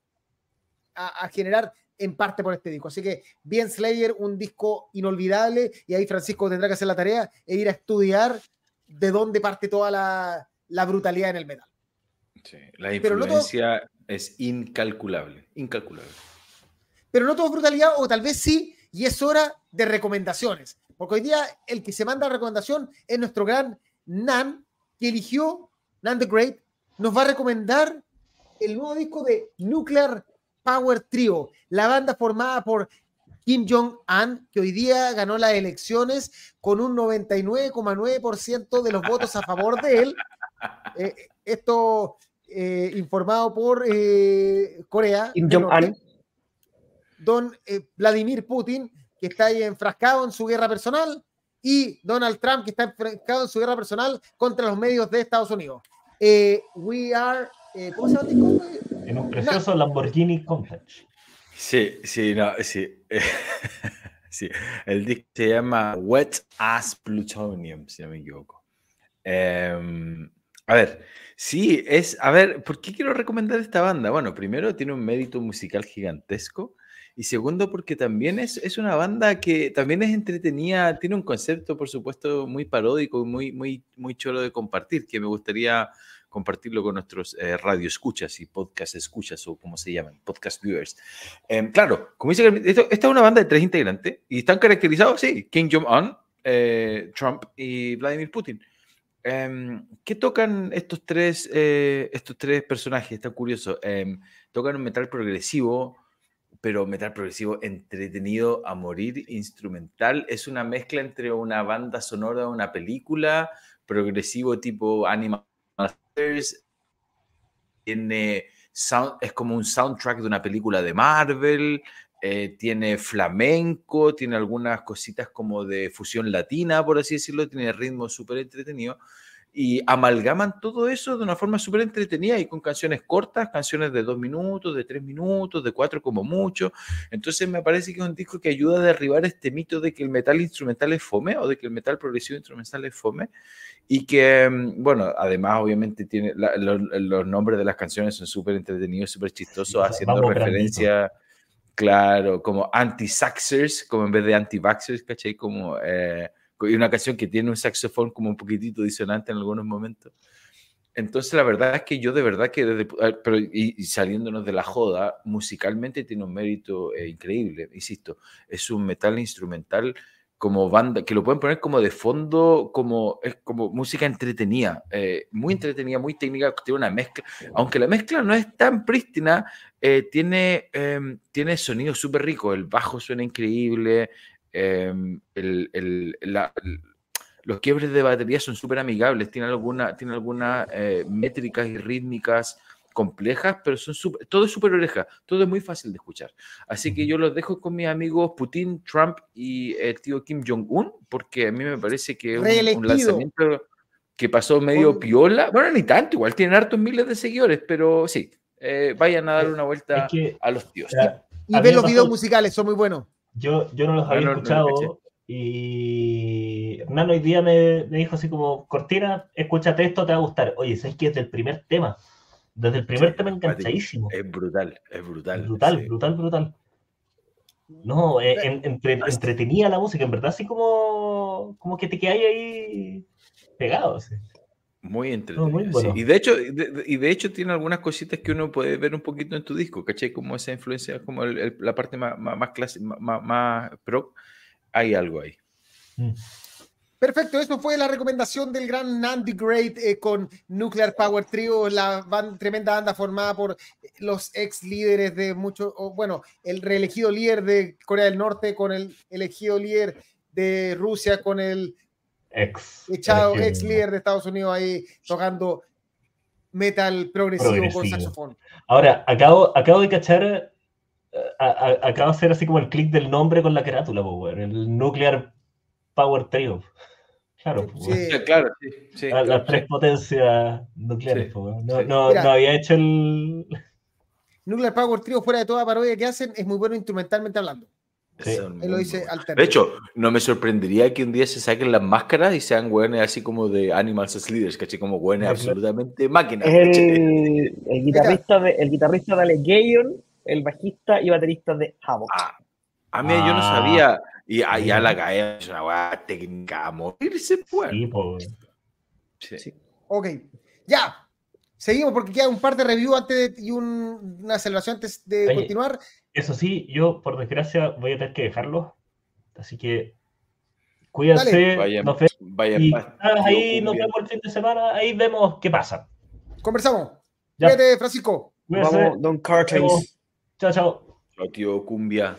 a, generar en parte por este disco. Así que bien Slayer, un disco inolvidable y ahí Francisco tendrá que hacer la tarea e ir a estudiar de dónde parte toda la, la brutalidad en el metal. Sí, la influencia es incalculable, incalculable. Pero no todo es brutalidad, o tal vez sí, y es hora de recomendaciones. Porque hoy día el que se manda la recomendación es nuestro gran Nan, que eligió, Nan the Great, nos va a recomendar el nuevo disco de Nuclear Power Trio, la banda formada por Kim Jong-un, que hoy día ganó las elecciones con un 99,9% de los votos a favor de él. Eh, esto eh, informado por eh, Corea. Kim Jong-un. don eh, Vladimir Putin, que está ahí enfrascado en su guerra personal, y Donald Trump, que está enfrascado en su guerra personal contra los medios de Estados Unidos. Eh, we are, eh, ¿cómo se llama el disco? En un precioso Lamborghini Countach. Sí, sí, no, sí. sí. El disco se llama Wet Ass Plutonium, si no me equivoco. Em, a ver, sí, es. A ver, ¿por qué quiero recomendar esta banda? Bueno, primero tiene un mérito musical gigantesco. Y segundo, porque también es, es una banda que también es entretenida, tiene un concepto, por supuesto, muy paródico y muy, muy, muy chulo de compartir, que me gustaría compartirlo con nuestros eh, radio escuchas y podcast escuchas o como se llaman, podcast viewers. Em, claro, como dice, esta es una banda de tres integrantes y están caracterizados, sí, Kim Jong-un, eh, Trump y Vladimir Putin. Em, ¿Qué tocan estos tres, eh, estos tres personajes? Está curioso. Em, tocan un metal progresivo, pero metal progresivo entretenido a morir, instrumental. Es una mezcla entre una banda sonora de una película, progresivo tipo Animal tiene es como un soundtrack de una película de Marvel, eh, tiene flamenco, tiene algunas cositas como de fusión latina, por así decirlo, tiene ritmo súper entretenido y amalgaman todo eso de una forma súper entretenida y con canciones cortas, canciones de dos minutos, de tres minutos, de cuatro como mucho. Entonces me parece que es un disco que ayuda a derribar este mito de que el metal instrumental es fome o de que el metal progresivo instrumental es fome y que, mm, bueno, además obviamente tiene los, nombres de las canciones son súper entretenidos, súper chistosos, haciendo referencia, claro, como anti-saxers, como en vez de anti-vaxxers, ¿cachai? Como... Eh, y una canción que tiene un saxofón como un poquitito disonante en algunos momentos. Entonces, la verdad es que yo de verdad que desde, pero, y, saliéndonos de la joda, musicalmente tiene un mérito eh, increíble, insisto, es un metal instrumental como banda, que lo pueden poner como de fondo, como, es como música entretenida, eh, muy entretenida, muy técnica, tiene una mezcla, aunque la mezcla no es tan prístina, eh, tiene, em, tiene sonido súper rico, el bajo suena increíble, Em, los quiebres de batería son súper amigables, tienen algunas tiene alguna, eh, métricas y rítmicas complejas, pero son todo es súper oreja, todo es muy fácil de escuchar. Así que yo los dejo con mis amigos Putin, Trump y el tío Kim Jong-un, porque a mí me parece que es un, lanzamiento que pasó medio piola. Bueno, ni tanto, igual tienen hartos miles de seguidores, pero sí, eh, vayan a dar una vuelta a los tíos. y ven los videos musicales, son muy buenos. Yo, yo no los había escuchado y Hernán hoy día me, me, dijo así como, Cortina, escúchate esto, te va a gustar. Oye, ¿sabes qué? Desde el primer tema, desde el primer tema enganchadísimo. Es brutal, es brutal. Brutal, brutal, brutal. No, eh, entretenía la música, en verdad, así como, como que te quedas ahí pegado. Muy entretenido. Y de hecho, y de hecho tiene algunas cositas que uno puede ver un poquito en tu disco, ¿cachai? Como esa influencia, como la parte más, más, clásica, más, pro, hay algo ahí. Mm. Perfecto, eso fue la recomendación del gran Nandy Great eh, con Nuclear Power Trio, la tremenda banda formada por los ex líderes de muchos, bueno, el reelegido líder de Corea del Norte con el elegido líder de Rusia, con el ex, echado, ex líder de Estados Unidos ahí tocando metal progresivo, con saxofón. Ahora, acabo, acabo de cachar, eh, acabo de hacer así como el clic del nombre con la carátula, el Nuclear Power Trio. Claro, sí. claro, sí, las tres potencias nucleares. no, no, no, había hecho el. Nuclear Power Trio, fuera de toda parodia que hacen, es muy bueno instrumentalmente hablando. Él lo dice De hecho, no me sorprendería que un día se saquen las máscaras y sean güeyes así como de Animals as Leaders, ¿caché? Como güeyes absolutamente máquinas. El, el, guitarrista de, el guitarrista de Allegation, el bajista y baterista de Havoc. Ah, a mí yo no ah. sabía. Y allá la cae es una weá técnica a morirse, pues. Sí, Sí. Ok, ya. Seguimos porque queda un par de reviews antes de, y una celebración antes de continuar. Eso sí, yo por desgracia voy a tener que dejarlo. Así que cuídense. Vayan, nos ahí nos vemos el fin de semana. Ahí vemos qué pasa. Conversamos. Cuídate, Francisco. Vamos, Don Carter. Chao, chao. Chao, tío Cumbia.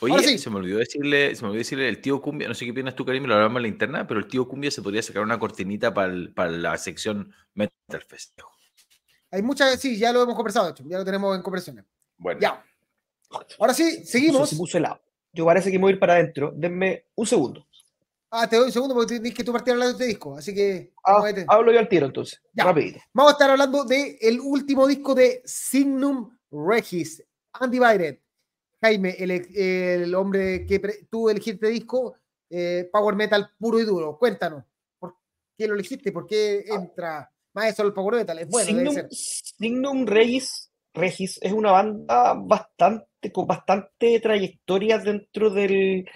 Oye, se me olvidó decirle, se me olvidó decirle el tío Cumbia, no sé qué opinas tú, Karim, lo hablamos en la interna, pero el tío Cumbia se podría sacar una cortinita para, para la sección Metal Festejo. Hay muchas, sí, ya lo hemos conversado, ya lo tenemos en conversaciones. Bueno. Ya. Ahora sí, seguimos. Se puso helado. Yo parece que me voy a ir para adentro. Denme un segundo. Ah, te doy un segundo porque tienes que tú partir hablando de este disco. Así que. Ah, hablo yo al tiro entonces. Ya. Rapidito. Vamos a estar hablando del el último disco de Signum Regis, Undivided. Jaime, el, el hombre que tú elegiste disco, eh, Power Metal puro y duro. Cuéntanos, ¿por qué lo elegiste? ¿Por qué entra más eso el Power Metal? Es bueno, Signum, Signum Regis, Regis es una banda bastante, con bastante trayectoria dentro del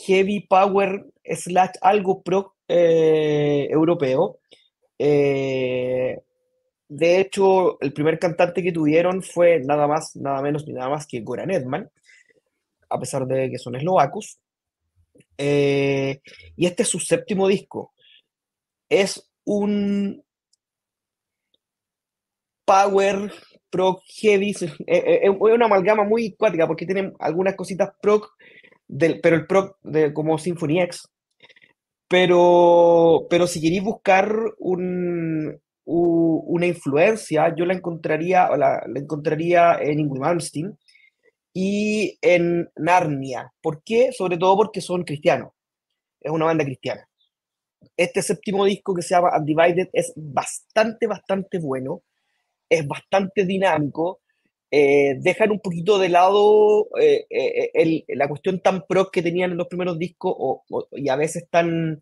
heavy power slash algo pro eh, europeo. Eh, de hecho, el primer cantante que tuvieron fue nada más, nada menos ni nada más que Goran Edman, a pesar de que son eslovacos. Eh, y este es su séptimo disco. Es un power prog heavy, es una amalgama muy cuática porque tiene algunas cositas prog pero el pro de, como Symphony X. Pero, pero si queréis buscar un, una influencia, yo la encontraría, la, encontraría en Ingrid Malmsteen y en Narnia. ¿Por qué? Sobre todo porque son cristianos. Es una banda cristiana. Este séptimo disco que se llama Undivided es bastante, bastante bueno. Es bastante dinámico. Eh, dejan un poquito de lado eh, eh, la cuestión tan pro que tenían en los primeros discos y a veces tan,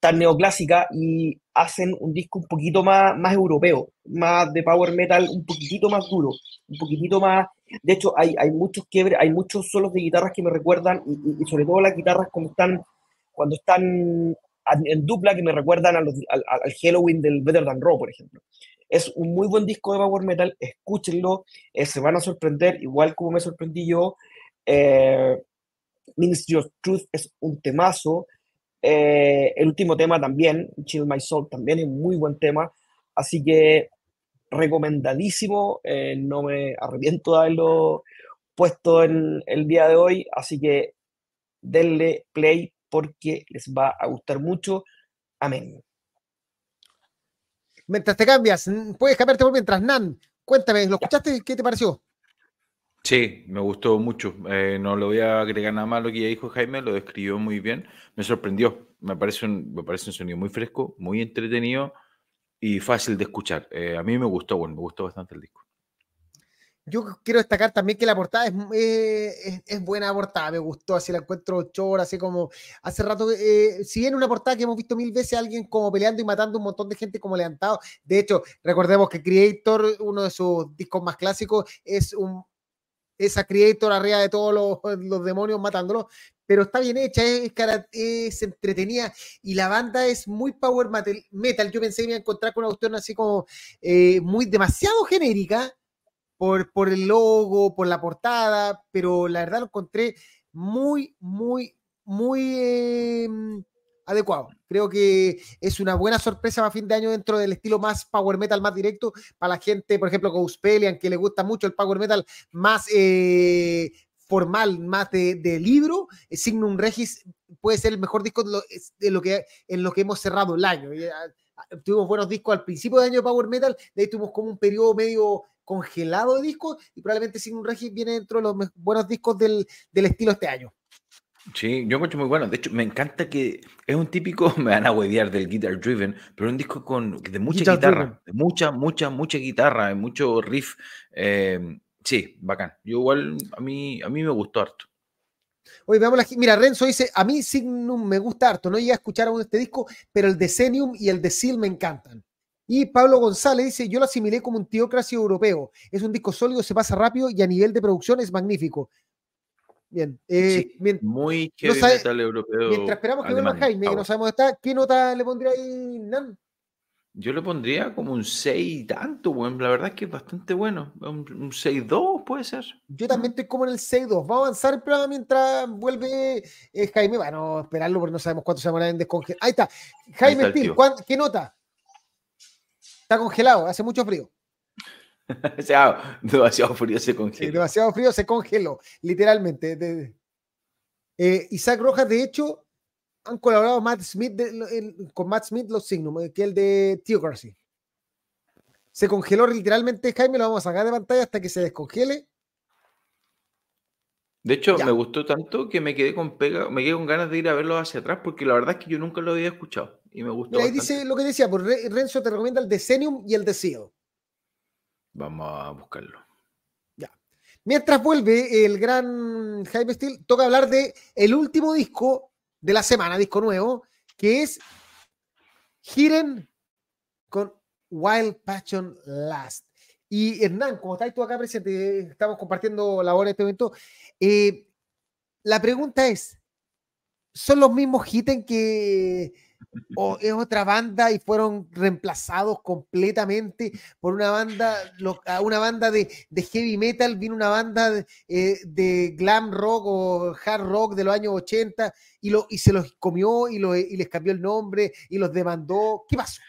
tan neoclásica y hacen un disco un poquito más, más europeo, más de power metal, un poquitito más duro, un poquitito más... De hecho, hay, hay muchos quiebres, hay muchos solos de guitarras que me recuerdan y, sobre todo las guitarras cuando están, cuando están en dupla que me recuerdan al, al, Halloween del Better Than Raw, por ejemplo. Es un muy buen disco de Power Metal, escúchenlo, eh, se van a sorprender, igual como me sorprendí yo. Eh, Ministry of Truth es un temazo. Eh, el último tema también, Chill My Soul, también es un muy buen tema. Así que recomendadísimo. Eh, no me arrepiento de haberlo puesto en el día de hoy. Así que denle play porque les va a gustar mucho. Amén. Mientras te cambias, puedes cambiarte por mientras. Nan, cuéntame, ¿lo escuchaste? ¿Qué te pareció? Sí, me gustó mucho. Eh, no le voy a agregar nada más lo que ya dijo Jaime, lo describió muy bien. Me sorprendió. Me parece un, me parece un sonido muy fresco, muy entretenido y fácil de escuchar. Eh, a mí me gustó, bueno, me gustó bastante el disco. Yo quiero destacar también que la portada es, eh, es, buena portada, me gustó, así la encuentro chora, así como hace rato, eh, si bien una portada que hemos visto mil veces, alguien como peleando y matando un montón de gente como levantado, de hecho, recordemos que Creator, uno de sus discos más clásicos, es un esa Creator arriba de todos los, demonios matándolos, pero está bien hecha, es, es, entretenida y la banda es muy power metal. Yo pensé que me iba a encontrar con una cuestión así como eh, muy demasiado genérica, por, por el logo, por la portada, pero la verdad lo encontré muy, muy, muy em, adecuado. Creo que es una buena sorpresa para fin de año dentro del estilo más power metal, más directo, para la gente, por ejemplo, Ghostpelian, que le gusta mucho el power metal más eh, formal, más de, libro. Signum Regis puede ser el mejor disco de lo, que, en lo que hemos cerrado el año. Ah, tuvimos buenos discos al principio de año de power metal, de ahí tuvimos como un periodo medio congelado de discos y probablemente sin un Regis viene dentro de los buenos discos del, estilo este año. Sí, yo encuentro muy bueno. De hecho, me encanta que es un típico, me van a huevear del Guitar Driven, pero un disco con de mucha guitarra, de mucha, mucha, mucha guitarra, mucho riff. Eh, sí, bacán. Yo igual, a mí, a mí me gustó harto. Oye, veamos la, mira, Renzo dice, a mí Signum me gusta harto, no llegué a escuchar aún este disco, pero el de Senium y el de Seal me encantan. Y Pablo González dice, yo lo asimilé como un teocracia europeo. Es un disco sólido, se pasa rápido y a nivel de producción es magnífico. Bien. Eh, muy heavy metal europeo. Mientras esperamos que vuelva Jaime, que no sabemos dónde está, ¿qué nota le pondría ahí, Nan? Yo le pondría como un 6 tanto, bueno, la verdad es que es bastante bueno. Un, 6-2 puede ser. Yo también estoy como en el 6-2. Vamos a avanzar el programa mientras vuelve eh, Jaime. Bueno, esperarlo porque no sabemos cuánto se demora en descongelar. Ahí está. Jaime Spin, ¿qué nota? Está congelado, hace mucho frío. o sea, demasiado frío se congeló. demasiado frío se congeló, literalmente. Eh, Isaac Rojas, de hecho, han colaborado Matt Smith con Matt Smith los Signum, eh, que el de Theocracy. Se congeló literalmente, Jaime, lo vamos a sacar de pantalla hasta que se descongele. De hecho, me gustó tanto que me quedé con pega, me quedé con ganas de ir a verlo hacia atrás, porque la verdad es que yo nunca lo había escuchado y me gustó. ahí dice lo que decía, pues Renzo te recomienda el Decennium y el Deseo. Vamos a buscarlo. Ya. Mientras vuelve el gran Jaime Steele, toca hablar de el último disco de la semana, disco nuevo, que es Hidden con Wild Passion Last. Y Hernán, como estás tú acá presente, estamos compartiendo la hora en este momento. Eh, la pregunta es: ¿son los mismos Hitten que o es otra banda y fueron reemplazados completamente por una banda, una banda de, heavy metal, vino una banda de, eh, de, glam rock o hard rock de los años 80 y, lo, y se los comió y, y les cambió el nombre y los demandó. ¿Qué pasó?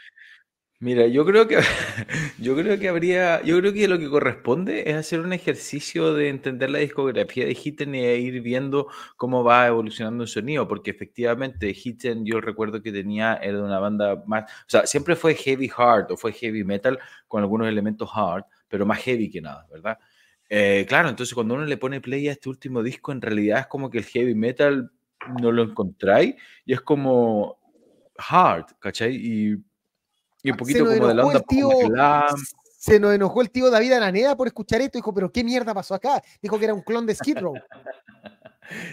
Mira, yo creo que yo creo que habría, yo creo que lo que corresponde es hacer un ejercicio de entender la discografía de Hitten y ir viendo cómo va evolucionando el sonido, porque efectivamente Hitten yo recuerdo que tenía era de una banda más, o sea, siempre fue heavy hard o fue heavy metal con algunos elementos hard, pero más heavy que nada, ¿verdad? Eh, claro, entonces cuando uno le pone play a este último disco, en realidad es como que el heavy metal no lo encontráis y es como hard, ¿cachai? Y y un poquito como de la onda tío, Se nos enojó el tío David Araneda por escuchar esto. Dijo, pero ¿qué mierda pasó acá? Dijo que era un clon de Skid Row.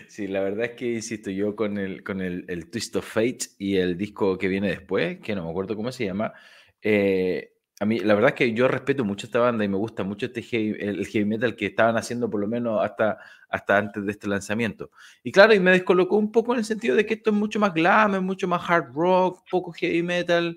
Sí, la verdad es que, insisto, yo con el, con el, Twist of Fate y el disco que viene después, que no me acuerdo cómo se llama, eh, a mí, la verdad es que yo respeto mucho esta banda y me gusta mucho este heavy, el heavy metal que estaban haciendo por lo menos hasta, hasta antes de este lanzamiento. Y claro, y me descolocó un poco en el sentido de que esto es mucho más glam, es mucho más hard rock, poco heavy metal.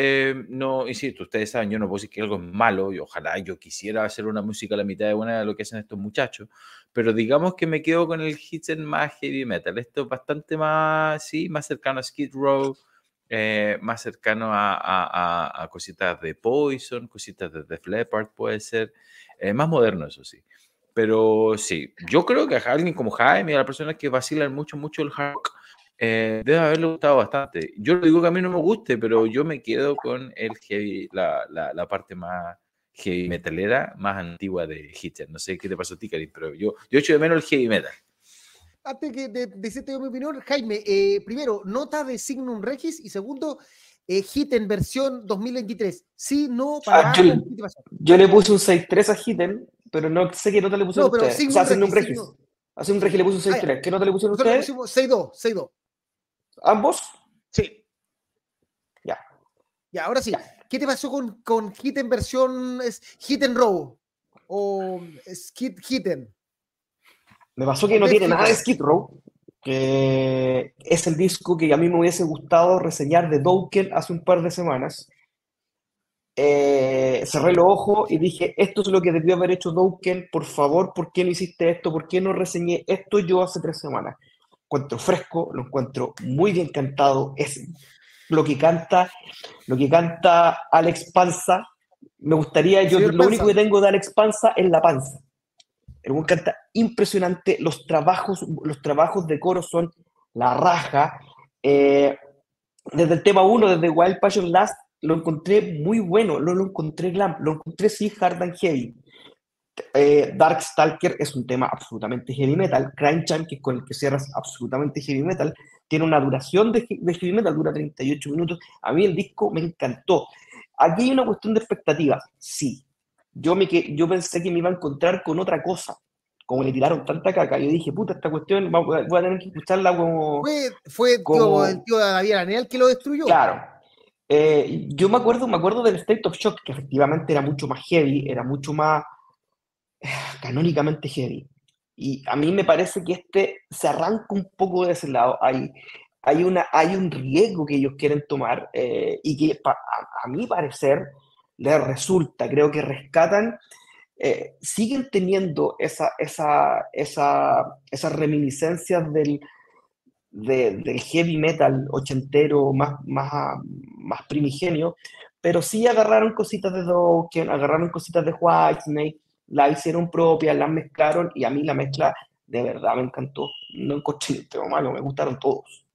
Eh, no, insisto, ustedes saben, yo no puedo decir que algo es malo y ojalá yo quisiera hacer una música a la mitad de buena de lo que hacen estos muchachos, pero digamos que me quedo con el hits más heavy metal. Esto es bastante más, sí, más cercano a Skid Row, eh, más cercano a, a, cositas de Poison, cositas de Def Leppard puede ser, eh, más moderno eso sí. Pero sí, yo creo que a alguien como Jaime, a las personas que vacilan mucho, mucho el hard rock, eh, debe haberle gustado bastante. Yo lo digo que a mí no me guste, pero yo me quedo con el heavy, la, la, la parte más heavy metalera, más antigua de Hitler. No sé qué te pasó a ti, Karim, pero yo, yo echo de menos el heavy metal. Antes de, de decirte mi opinión, Jaime, eh, primero, nota de Signum Regis y segundo, eh, Hitten versión 2023. Sí, no, para. Ah, yo, yo, le puse un 6.3 a Hitten, pero no sé qué nota le pusieron no, ustedes. o sea, Signum Regis. A Signum Regis le puse un 6.3. Ah, ¿Qué nota le pusieron ustedes? 6.2, 6.2. ¿Ambos? Sí. Ya. Ya, ahora sí. ¿Qué te pasó con, con Hit en versión es Hit and Row? O Skid Hitten? Me pasó que no tiene nada de Skid Row, que es el disco que a mí me hubiese gustado reseñar de Dokken hace un par de semanas. Eh, cerré los ojos y dije, esto es lo que debió haber hecho Dokken, por favor, ¿por qué no hiciste esto? ¿Por qué no reseñé esto yo hace tres semanas? Encuentro fresco, lo encuentro muy bien cantado, es lo que canta, lo que canta Alex Panza. Me gustaría, yo lo único que tengo de Alex Panza es la panza. El buen canta impresionante, los trabajos, los trabajos de coro son la raja. Eh, desde el tema 1, desde Wild Passion Last, lo encontré muy bueno, lo, lo encontré glam, lo encontré sí hard and heavy. Eh, Dark Stalker es un tema absolutamente heavy metal. Crime Time, que es con el que cierras absolutamente heavy metal, tiene una duración de, heavy metal, dura 38 minutos. A mí el disco me encantó. Aquí hay una cuestión de expectativas. Sí, yo, me, yo pensé que me iba a encontrar con otra cosa. Como le tiraron tanta caca, yo dije, puta, esta cuestión voy a tener que escucharla como. Fue, fue el tío de David Aranel que lo destruyó. Claro. Eh, yo me acuerdo, me acuerdo del State of Shock, que efectivamente era mucho más heavy, era mucho más canónicamente heavy. Y a mí me parece que este se arranca un poco de ese lado. Hay, hay, una, hay un riesgo que ellos quieren tomar eh, y que a, mi parecer les resulta, creo que rescatan, eh, siguen teniendo esa, esa, esa, esas reminiscencias del, del heavy metal ochentero más, más, más primigenio, pero sí agarraron cositas de Dokken, agarraron cositas de Whitesnake, la hicieron propia, la mezclaron y a mí la mezcla de verdad me encantó. No encontré tema malo, me gustaron todos.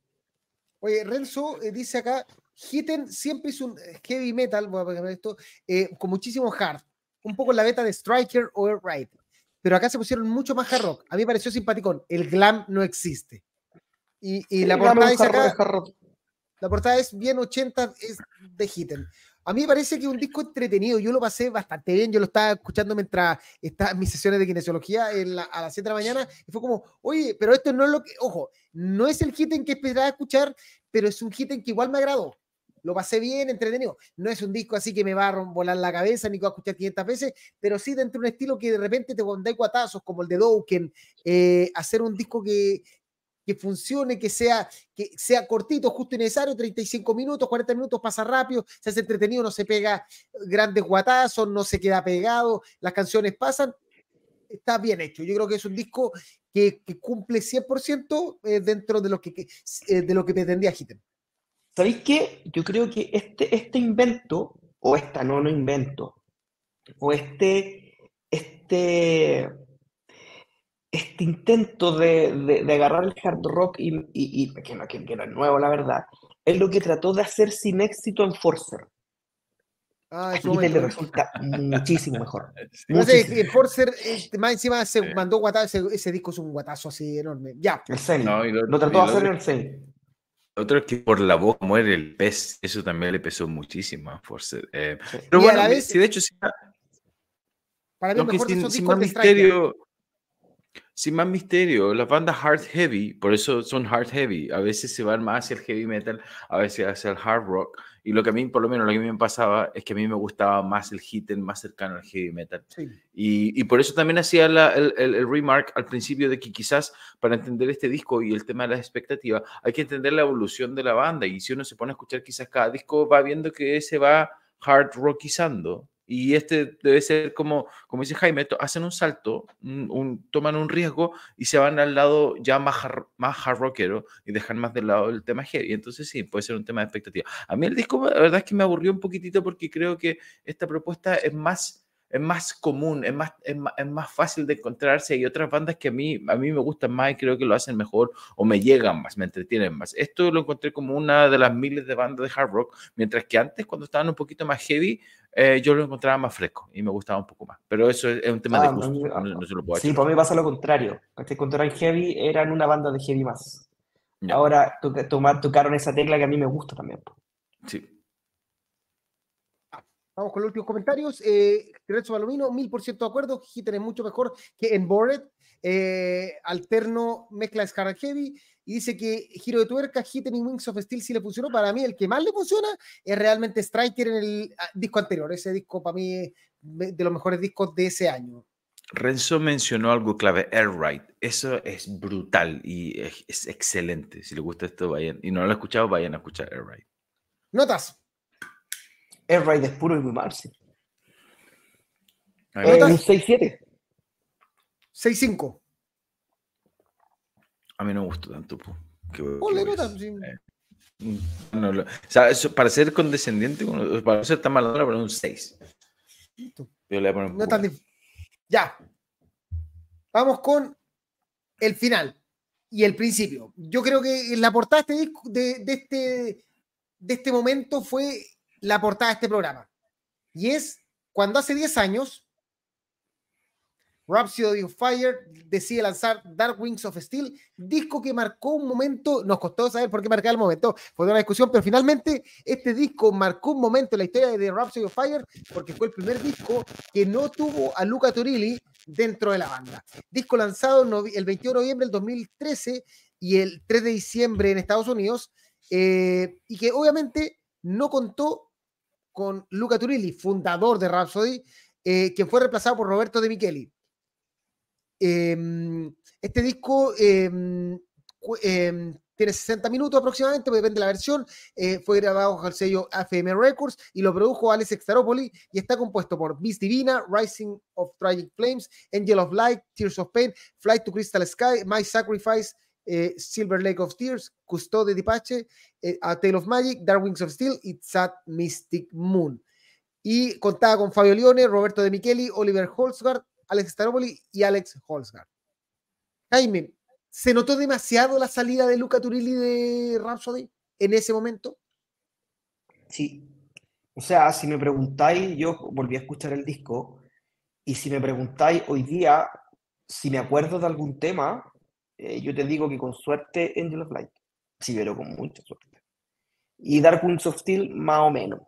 Oye, Renzo eh, dice acá, Hitten siempre es un heavy metal, voy a poner esto, eh, con muchísimo hard, un poco la beta de Striker o Right. pero acá se pusieron mucho más hard rock. A mí me pareció simpaticón. El glam no existe. Y, la portada dice acá, la portada es bien 80, es de Hitten. A mí me parece que es un disco entretenido. Yo lo pasé bastante bien. Yo lo estaba escuchando mientras estaba en mis sesiones de kinesiología a las 7 de la mañana. Y fue como, oye, pero esto no es lo que. Ojo, no es el hit en que esperaba escuchar, pero es un hit en que igual me agradó. Lo pasé bien, entretenido. No es un disco así que me va a volar la cabeza ni que va a escuchar 500 veces, pero sí dentro de un estilo que de repente te pondrá cuatazos, como el de Dokken. Eh, hacer un disco que, que funcione, que sea, que sea cortito, justo y necesario, 35 minutos, 40 minutos, pasa rápido, se hace entretenido, no se pega grandes guatazos, no se queda pegado, las canciones pasan, está bien hecho. Yo creo que es un disco que, cumple 100% eh, dentro de lo que, eh, de lo que pretendía Hitten. ¿Sabéis qué? Yo creo que este, este invento, o esta no, no invento, o este, este este intento de, agarrar el hard rock y, que, no, que, no es nuevo, la verdad, es lo que trató de hacer sin éxito en Forcer. Ah, eso le resulta muchísimo mejor. No sé, Forcer, este, más encima se mandó guatazo, ese, disco es un guatazo así enorme. Ya. El Zen. No, lo, trató de hacer en el Zen. Otro es que por la voz muere el pez, eso también le pesó muchísimo a Forcer. Eh, pero bueno, a la vez, si de hecho, sí, para mí, mejor sin, sin más misterio, sin más misterio, las bandas hard heavy, por eso son hard heavy, a veces se van más hacia el heavy metal, a veces hacia el hard rock, y lo que a mí, por lo menos lo que a mí me pasaba, es que a mí me gustaba más el hit más cercano al heavy metal. Y, y, por eso también hacía el, el, remark al principio de que quizás para entender este disco y el tema de las expectativas, hay que entender la evolución de la banda, y si uno se pone a escuchar quizás cada disco, va viendo que se va hard rockizando, y este debe ser como, como dice Jaime, hacen un salto, un, toman un riesgo y se van al lado ya más, más hard rockero y dejan más del lado el tema heavy. Entonces sí, puede ser un tema de expectativa. A mí el disco, la verdad es que me aburrió un poquitito porque creo que esta propuesta es más es más común, es más, es más, fácil de encontrarse. Hay otras bandas que a mí, a mí me gustan más y creo que lo hacen mejor o me llegan más, me entretienen más. Esto lo encontré como una de las miles de bandas de hard rock, mientras que antes, cuando estaban un poquito más heavy, eh, yo lo encontraba más fresco y me gustaba un poco más. Pero eso es, un tema de ah, gusto, no, se lo puedo Sí, para mí pasa lo contrario. Cuando eran heavy, eran una banda de heavy más. Ahora tocaron esa tecla que a mí me gusta también. Sí. Vamos con los últimos comentarios. Eh, Lorenzo Palomino, mil por ciento de acuerdo. Hitten es mucho mejor que en Bored. Eh, alterno mezcla Scarlet Heavy. Y dice que giro de tuerca, Hitten y Wings of Steel sí le funcionó. Para mí, el que más le funciona es realmente Striker en el ah, disco anterior. Ese disco, para mí, es de los mejores discos de ese año. Renzo mencionó algo clave, Air Ride. Eso es brutal y es, excelente. Si les gusta esto, vayan. Y no lo han escuchado, vayan a escuchar Air Ride. Notas. Air Ride es puro y muy Marcy. Eh, un 6-7. 6-5. A mí no me gustó tanto. Eh, no, o sea, eso, para ser condescendiente, para no ser tan malo, le voy a poner un 6. Yo le voy a poner un no tan Ya. Vamos con el final y el principio. Yo creo que la portada de este, de, de este, de este momento fue la portada de este programa. Y es cuando hace 10 años Rhapsody of Fire decide lanzar Dark Wings of Steel, disco que marcó un momento, nos costó saber por qué marcaba el momento, fue una discusión, pero finalmente este disco marcó un momento en la historia de Rhapsody of Fire porque fue el primer disco que no tuvo a Luca Turilli dentro de la banda. Disco lanzado el 21 de noviembre del 2013 y el 3 de diciembre en Estados Unidos, eh, y que obviamente no contó con Luca Turilli, fundador de Rhapsody, eh, quien fue reemplazado por Roberto De Micheli. Em, este disco em, em, tiene 60 minutos aproximadamente, pues depende de la versión. Eh, fue grabado con el sello AFM Records y lo produjo Alex Extaropoli y está compuesto por Miss Divina, Rising of Tragic Flames, Angel of Light, Tears of Pain, Flight to Crystal Sky, My Sacrifice, eh, Silver Lake of Tears, Custode di Pache, eh, A Tale of Magic, Dark Wings of Steel y Sad Mystic Moon. Y contaba con Fabio Leone, Roberto De Micheli, Oliver Holzgard, Alex Staropoli y Alex Holzgard. Jaime, ¿se notó demasiado la salida de Luca Turilli de Rhapsody en ese momento? Sí. O sea, si me preguntáis, yo volví a escuchar el disco y si me preguntáis hoy día si me acuerdo de algún tema, eh, yo te digo que con suerte Angel of Light. Sí, pero con mucha suerte. Y Dark Winds of Steel, más o menos.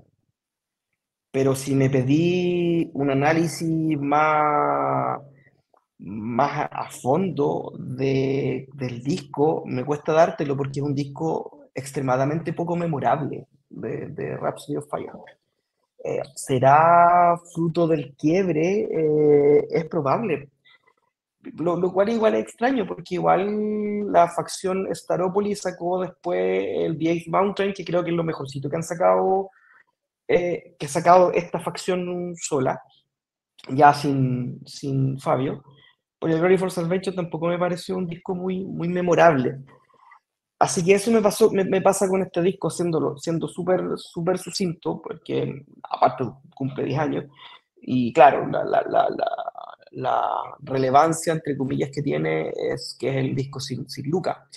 Pero si me pedí un análisis más, más a fondo de, del disco, me cuesta dártelo porque es un disco extremadamente poco memorable de, de Rhapsody of Fire. Eh, ¿Será fruto del quiebre? Eh, es probable, lo, lo, cual igual es extraño, porque igual la facción Staropolis sacó después el The Eighth Mountain, que creo que es lo mejorcito que han sacado, eh, que ha sacado esta facción sola, ya sin, sin Fabio. Porque el Glory for Salvation tampoco me pareció un disco muy, muy memorable. Así que eso me, pasó, me, me pasa con este disco, siendo súper súper sucinto, porque aparte cumple 10 años, y claro, la, la, la, la relevancia, entre comillas, que tiene es que es el disco sin, sin Luca.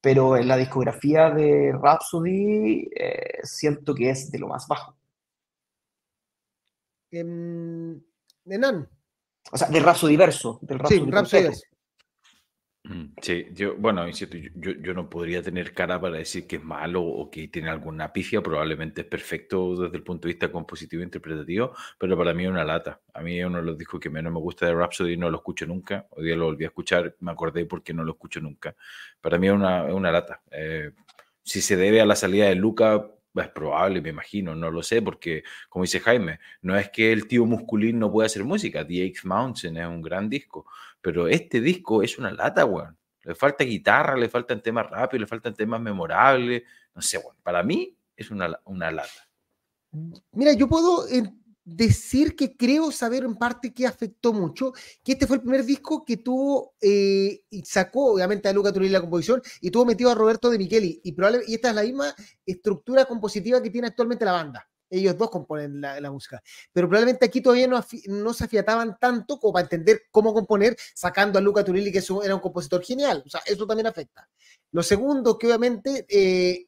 Pero en la discografía de Rhapsody eh, siento que es de lo más bajo. En... Enan. O sea, de Rhapsody verso. Del Rhapsody sí, Rhapsody verso. Mm, sí, yo, bueno, insisto, yo, yo, no podría tener cara para decir que es malo o que tiene alguna pifia, probablemente es perfecto desde el punto de vista compositivo e interpretativo, pero para mí es una lata. A mí es uno de los discos que menos me gusta de Rhapsody, no lo escucho nunca. Hoy día lo volví a escuchar, me acordé porque no lo escucho nunca. Para mí es una, una lata. Eh, si se debe a la salida de Luca, es probable, me imagino, no lo sé, porque como dice Jaime, no es que el tío Musculín no pueda hacer música, The Eighth Mountain es un gran disco, pero este disco es una lata, weón. Le falta guitarra, le faltan temas rápidos, le faltan temas memorables, no sé, weón. Para mí es una, una lata. Mira, yo puedo decir que creo saber en parte que afectó mucho, que este fue el primer disco que tuvo eh, y sacó obviamente a Luca Turilli la composición y tuvo metido a Roberto de Micheli y, y esta es la misma estructura compositiva que tiene actualmente la banda. Ellos dos componen la, la música, pero probablemente aquí todavía no, no, se afiataban tanto como para entender cómo componer, sacando a Luca Turilli, que era un compositor genial. O sea, eso también afecta. Lo segundo, que obviamente eh,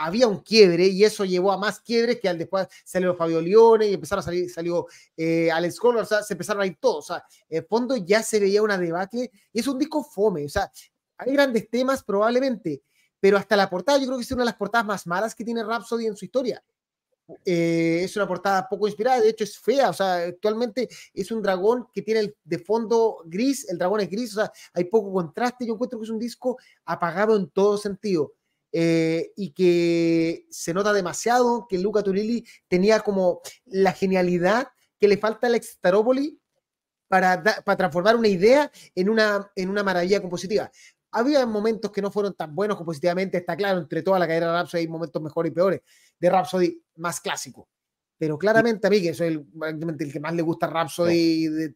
había un quiebre y eso llevó a más quiebres que al después salió Fabio Lione y empezaron a salir, salió eh, Alex Collor, o sea, se empezaron a ir todos, o sea, en fondo ya se veía una debacle y es un disco fome, o sea, hay grandes temas probablemente, pero hasta la portada yo creo que es una de las portadas más malas que tiene Rhapsody en su historia. Eh, es una portada poco inspirada, de hecho es fea, o sea, actualmente es un dragón que tiene el, de fondo gris, el dragón es gris, o sea, hay poco contraste, yo encuentro que es un disco apagado en todo sentido eh, y que se nota demasiado que Luca Turilli tenía como la genialidad que le falta al Extarópoli para, para transformar una idea en una, en una maravilla compositiva. Había momentos que no fueron tan buenos compositivamente, está claro, entre toda la cadena de Rhapsody hay momentos mejores y peores, de Rhapsody más clásico pero claramente a mí, que soy el, el que más le gusta Rhapsody, de,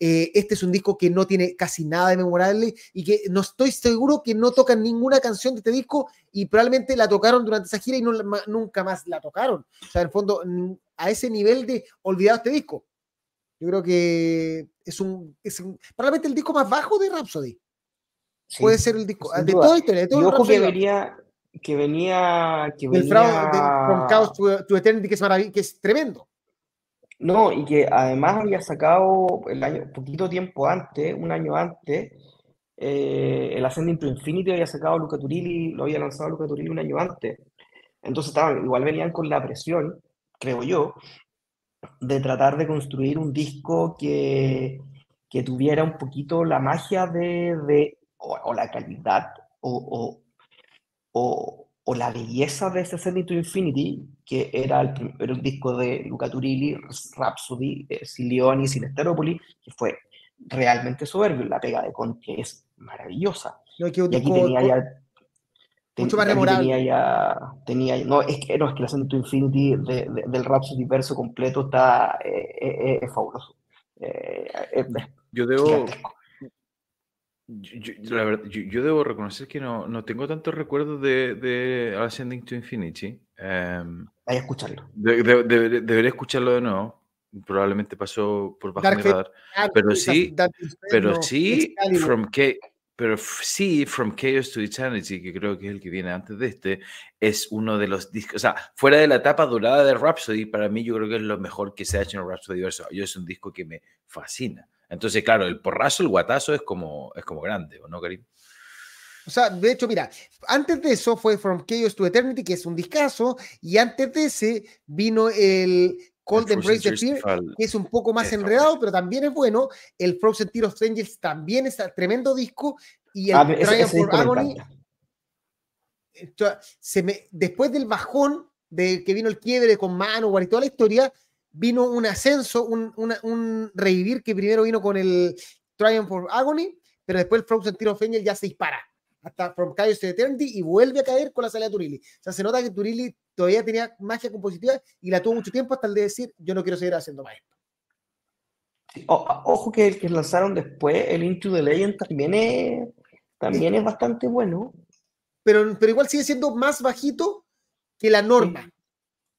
eh, este es un disco que no tiene casi nada de memorable y que no estoy seguro que no tocan ninguna canción de este disco y probablemente la tocaron durante esa gira y no, nunca más la tocaron. O sea, en el fondo, a ese nivel de olvidado este disco. Yo creo que es un, es un probablemente el disco más bajo de Rhapsody. Sí, Puede ser el disco, de toda historia, de todo y ojo que venía, que venía. Que venía... Fraude de From Chaos to, to Eternity, que es, que es tremendo. No, y que además había sacado el año, poquito tiempo antes, un año antes, eh, el Ascending to Infinity había sacado Luca Turilli, lo había lanzado Luca Turilli un año antes. Entonces estaban, igual venían con la presión, creo yo, de tratar de construir un disco que, que tuviera un poquito la magia de, de o, o, la calidad o, o, o la belleza de ese Send to Infinity, que era el, era un disco de Luca Turilli, Rhapsody, eh, sin Leoni, sin Esterópolis, que fue realmente soberbio. La pega de Conti es maravillosa. No, que y aquí tenía ya. Mucho más memorable. Tenía ya, tenía, no, es que, no, es que el Ascent to Infinity de, de, del Rhapsody verso completo está eh, eh, es fabuloso. yo debo, yo, yo, la verdad, yo, yo, debo reconocer que no, no tengo tantos recuerdos de, de, Ascending to Infinity. Um, Vaya a escucharlo. De, de, debería escucharlo de nuevo. Probablemente pasó por bajo Dark mi radar. Pero sí, pero sí, from K, pero sí, From Chaos to Eternity, que creo que es el que viene antes de este, es uno de los discos, o sea, fuera de la etapa dorada de Rhapsody, para mí yo creo que es lo mejor que se ha hecho en Rhapsody. Yo es un disco que me fascina Entonces, claro, el porrazo, el guatazo es como, es como grande, ¿o no, Karim? O sea, de hecho, mira, antes de eso fue From Chaos to Eternity, que es un discazo, y antes de ese vino el Cold Embrace the Fear, que es un poco más enredado, pero también es bueno. El Frozen Tear of Strangers también es tremendo disco, y el ah, Triumph for Agony. Se me, después del bajón de que vino el quiebre con Manowar y toda la historia, vino un ascenso, un, un revivir que primero vino con el Triumph for Agony, pero después el Frozen Tear of Angels ya se dispara hasta From Chaos to Eternity y vuelve a caer con la salida de Turilli. O sea, se nota que Turilli todavía tenía magia compositiva y la tuvo mucho tiempo hasta el de decir, yo no quiero seguir haciendo más esto. ojo que el que lanzaron después, el Into the Legend, también es, también es bastante bueno. Pero, pero igual sigue siendo más bajito que la norma.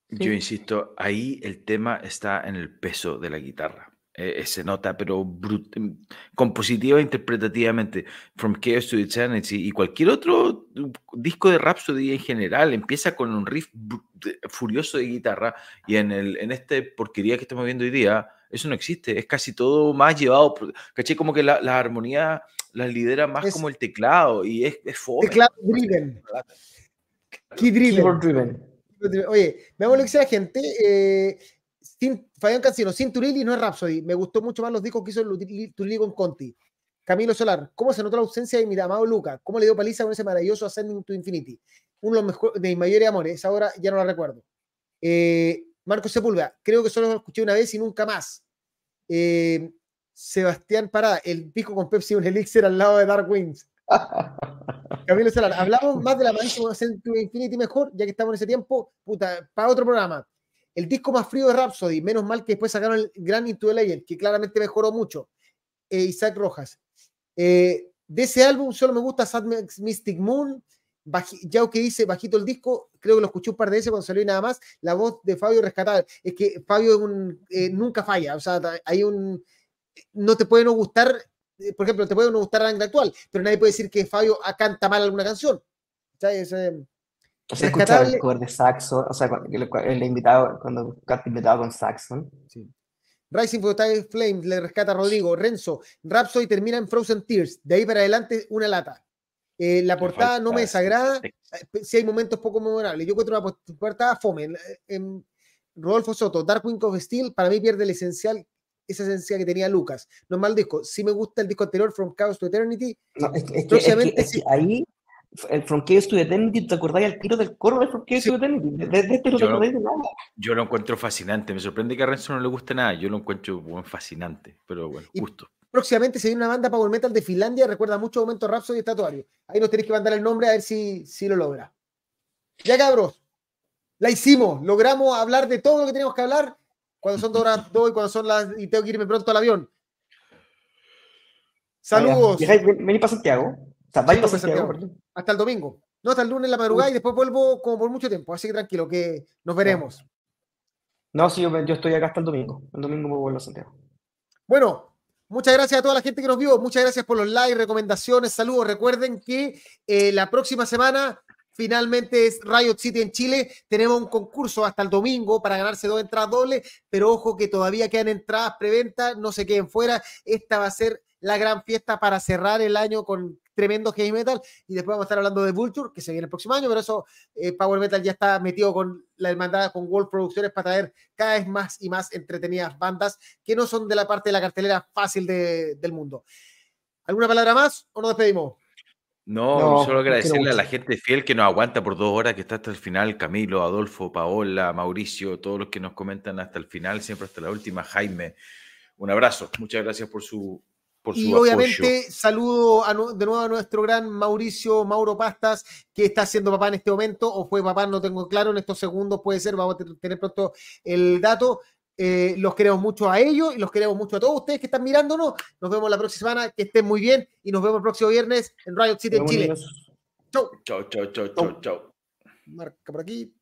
Yo insisto, ahí el tema está en el peso de la guitarra. Eh, se nota, pero mm, compositiva e interpretativamente. From Chaos to Eternity y cualquier otro disco de Rhapsody en general empieza con un riff furioso de guitarra y en, el, en este porquería que estamos viendo hoy día, eso no existe. Es casi todo más llevado. ¿Caché? Como que la, la armonía las lidera más como el teclado y es, es Teclado driven. Keyboard driven. Oye, veamos lo que dice la gente. Eh, sin, Fabián Cancino, sin Turilli no es Rhapsody. Me gustó mucho más los discos que hizo Turilli con Conti. Camilo Solar, ¿cómo se notó la ausencia de mi amado Luca? ¿Cómo le dio paliza con ese maravilloso Ascending to Infinity? Uno de, los mejores, de mis mayores amores, ahora ya no la recuerdo. Eh, Marco Sepúlveda, creo que solo lo escuché una vez y nunca más. Eh, Sebastián Parada, el pico con Pepsi, un elixir al lado de Dark Wings. Camilo Solar, hablamos más de la Ascending to Infinity mejor, ya que estamos en ese tiempo, puta, para otro programa. El disco más frío de Rhapsody, menos mal que después sacaron el Grand Into the Legend, que claramente mejoró mucho. Eh, Isaac Rojas. Eh, de ese álbum solo me gusta Sad Mystic Moon. ya que dice bajito el disco, creo que lo escuché un par de veces cuando salió y nada más. La voz de Fabio rescatable. Es que Fabio eh, nunca falla. O sea, hay un. No te puede no gustar, por ejemplo, te puede no gustar la actual, pero nadie puede decir que Fabio canta mal alguna canción. ¿sabes? Se escucha el cover de Saxon, o sea, el, invitado, cuando canta invitado con Saxon. Sí. Rising for Flame le rescata a Rodrigo. Renzo, Rhapsody termina en Frozen Tears. De ahí para adelante, una lata. Eh, la portada no me desagrada. Eh, si hay momentos poco memorables. Yo encuentro una portada fome. En, Rodolfo Soto, Darkwing of Steel, para mí pierde el esencial, esa esencia que tenía Lucas. No es mal disco. Si me gusta el disco anterior, From Chaos to Eternity. No, es, que, ahí el From Chaos to Eternity, ¿te acordáis al tiro del coro de From Chaos to Eternity? De, este no te acordáis de nada. Yo lo encuentro fascinante. Me sorprende que a Renzo no le guste nada. Yo lo encuentro fascinante, pero bueno, justo. Próximamente se viene una banda Power Metal de Finlandia, recuerda mucho Momento Rhapsody y Estatuario. Ahí nos tenéis que mandar el nombre a ver si, si lo logra. Ya cabros, la hicimos, logramos hablar de todo lo que teníamos que hablar cuando son dos horas dos y cuando son las y tengo que irme pronto al avión. Saludos. Vení para Santiago. Hasta el domingo. No, hasta el lunes en la madrugada y después vuelvo como por mucho tiempo. Así que tranquilo, que nos veremos. No, sí, yo, estoy acá hasta el domingo. El domingo me vuelvo a Santiago. Bueno, muchas gracias a toda la gente que nos vio. Muchas gracias por los likes, recomendaciones, saludos. Recuerden que eh, la próxima semana finalmente es Riot City en Chile. Tenemos un concurso hasta el domingo para ganarse dos entradas dobles, pero ojo que todavía quedan entradas preventa, no se queden fuera. Esta va a ser la gran fiesta para cerrar el año con tremendo heavy metal. Y después vamos a estar hablando de Vulture, que se viene el próximo año, pero eso, eh, Power Metal ya está metido con la hermandad, con World Producciones para traer cada vez más y más entretenidas bandas que no son de la parte de la cartelera fácil del mundo. ¿Alguna palabra más o nos despedimos? No, solo agradecerle a la gente fiel que nos aguanta por dos horas, que está hasta el final, Camilo, Adolfo, Paola, Mauricio, todos los que nos comentan hasta el final, siempre hasta la última, Jaime. Un abrazo, muchas gracias por su y obviamente saludo de nuevo a nuestro gran Mauricio Mauro Pastas, que está siendo papá en este momento, o fue papá, no tengo claro, en estos segundos puede ser, vamos a tener pronto el dato. Eh, los queremos mucho a ellos y los queremos mucho a todos ustedes que están mirándonos. Nos vemos la próxima semana, que estén muy bien y nos vemos el próximo viernes en Riot City en Chile. Chau. Chau, chau, chau, chau, chau. Marca por aquí.